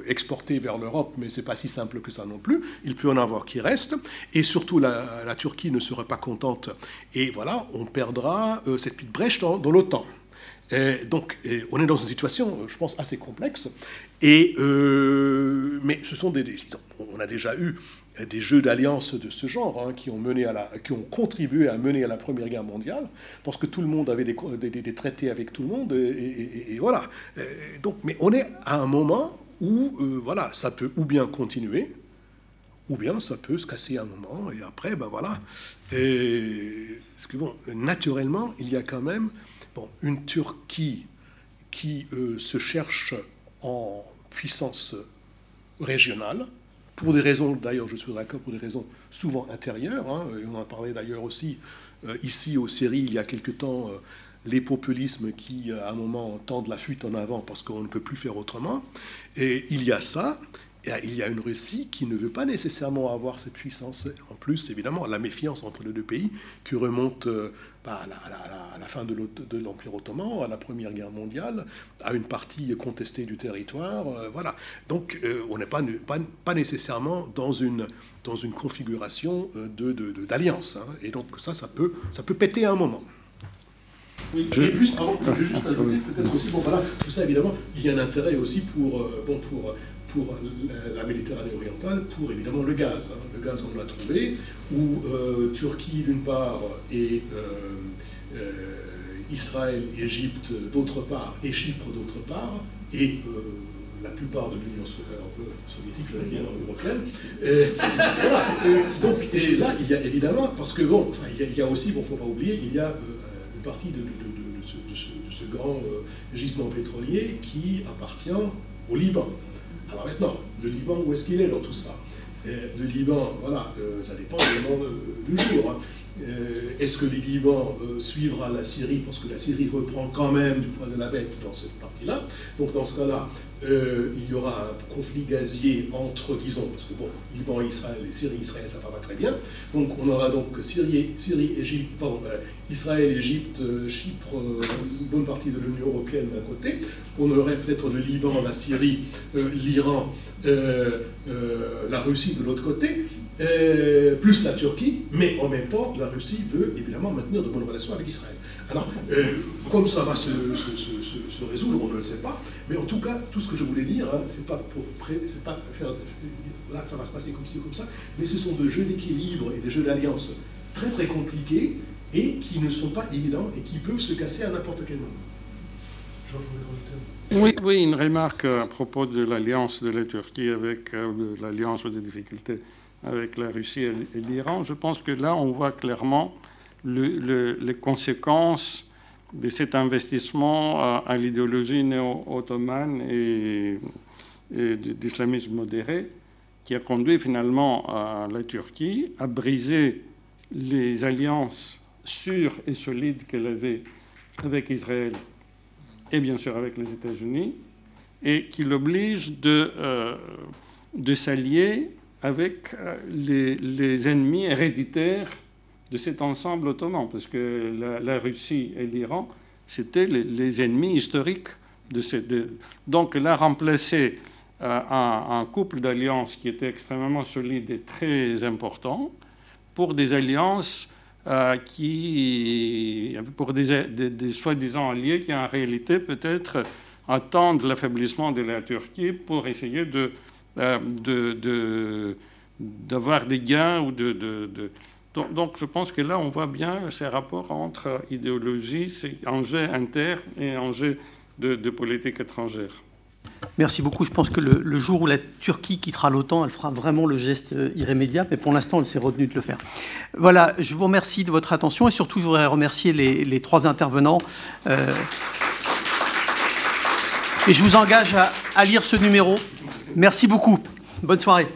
exporter vers l'Europe, mais c'est pas si simple que ça non plus. Il peut en avoir qui restent. Et surtout, la, Turquie ne serait pas contente. Et voilà, on perdra cette petite brèche dans l'OTAN donc, on est dans une situation, je pense, assez complexe. Et, euh, mais ce sont des, On a déjà eu des jeux d'alliance de ce genre hein, qui, ont mené à la, qui ont contribué à mener à la Première Guerre mondiale, parce que tout le monde avait des, des, traités avec tout le monde. Et, voilà. donc, mais on est à un moment où euh, voilà, ça peut ou bien continuer, ou bien ça peut se casser un moment, et après, ben voilà. Parce que bon, naturellement, il y a quand même une Turquie qui euh, se cherche en puissance régionale, pour des raisons, d'ailleurs, je suis d'accord, pour des raisons souvent intérieures, hein, et on en parlé d'ailleurs aussi euh, ici aux séries il y a quelque temps, euh, les populismes qui, à un moment, tendent la fuite en avant parce qu'on ne peut plus faire autrement. Et il y a ça, il y a une Russie qui ne veut pas nécessairement avoir cette puissance. En plus, évidemment, la méfiance entre les deux pays qui remonte euh, bah, à, la, fin de l'Empire ottoman, à la Première Guerre mondiale, à une partie contestée du territoire. Euh, voilà. Donc, euh, on n'est pas, pas, nécessairement dans une, dans une configuration d'alliance. Hein. Et donc, ça, ça peut, ça peut péter à un moment. Oui, je... plus, pardon, je veux juste ajouter peut-être aussi, bon voilà, tout ça évidemment, il y a un intérêt aussi pour, bon, pour pour la Méditerranée orientale, pour évidemment le gaz. Hein. Le gaz, on l'a trouvé, où euh, Turquie d'une part et euh, euh, Israël, Égypte d'autre part, et Chypre d'autre part, et la plupart de l'Union soviétique, je dire, européenne. Et, donc, et là, il y a évidemment, parce que bon, enfin, il, y a, aussi, bon, faut pas oublier, il y a une partie de, ce, grand gisement pétrolier qui appartient au Liban. Alors maintenant, le Liban, où est-ce qu'il est dans tout ça Le Liban, voilà, euh, ça dépend évidemment du jour. Hein. Euh, est-ce que le Liban euh, suivra la Syrie Parce que la Syrie reprend quand même du poids de la bête dans cette partie-là. Donc dans ce cas-là, euh, il y aura un conflit gazier entre, disons, parce que bon, Liban et Israël, et Syrie, Israël, ça va pas très bien. Donc on aura donc Syrie, Syrie Égypte, euh, Israël, Égypte, euh, Chypre, une bonne partie de l'Union européenne d'un côté. On aurait peut-être le Liban, la Syrie, l'Iran, la Russie de l'autre côté. plus la Turquie, mais en même temps, la Russie veut évidemment maintenir de bonnes relations avec Israël. Alors, euh, comme ça va se, résoudre, on ne le sait pas, mais en tout cas, tout ce que je voulais dire, hein, c'est pas pour c'est pas faire, là ça va se passer comme ci ou comme ça, mais ce sont des jeux d'équilibre et des jeux d'alliance très très compliqués et qui ne sont pas évidents et qui peuvent se casser à n'importe quel moment. Oui, oui, une remarque à propos de l'alliance de la Turquie avec euh, l'alliance ou des difficultés avec la Russie et l'Iran, je pense que là, on voit clairement les conséquences de cet investissement à, l'idéologie néo-ottomane et, d'islamisme modéré, qui a conduit finalement à la Turquie à briser les alliances sûres et solides qu'elle avait avec Israël et bien sûr avec les États-Unis, et qui l'oblige de, euh, de s'allier avec euh, les, ennemis héréditaires de cet ensemble ottoman, parce que la, Russie et l'Iran, c'était les, ennemis historiques de. Donc, elle a remplacé euh, un, couple d'alliances qui était extrêmement solide et très important pour des alliances euh, qui, pour des, des soi-disant alliés qui en réalité peut-être attendent l'affaiblissement de la Turquie pour essayer de euh, d'avoir des gains ou de, donc, je pense que là, on voit bien ces rapports entre idéologie, enjeux internes et enjeux de, politique étrangère. Merci beaucoup. Je pense que le, jour où la Turquie quittera l'OTAN, elle fera vraiment le geste irrémédiable, mais pour l'instant, elle s'est retenue de le faire. Voilà, je vous remercie de votre attention et surtout, je voudrais remercier les, trois intervenants. Euh, et je vous engage à lire ce numéro. Merci beaucoup. Bonne soirée.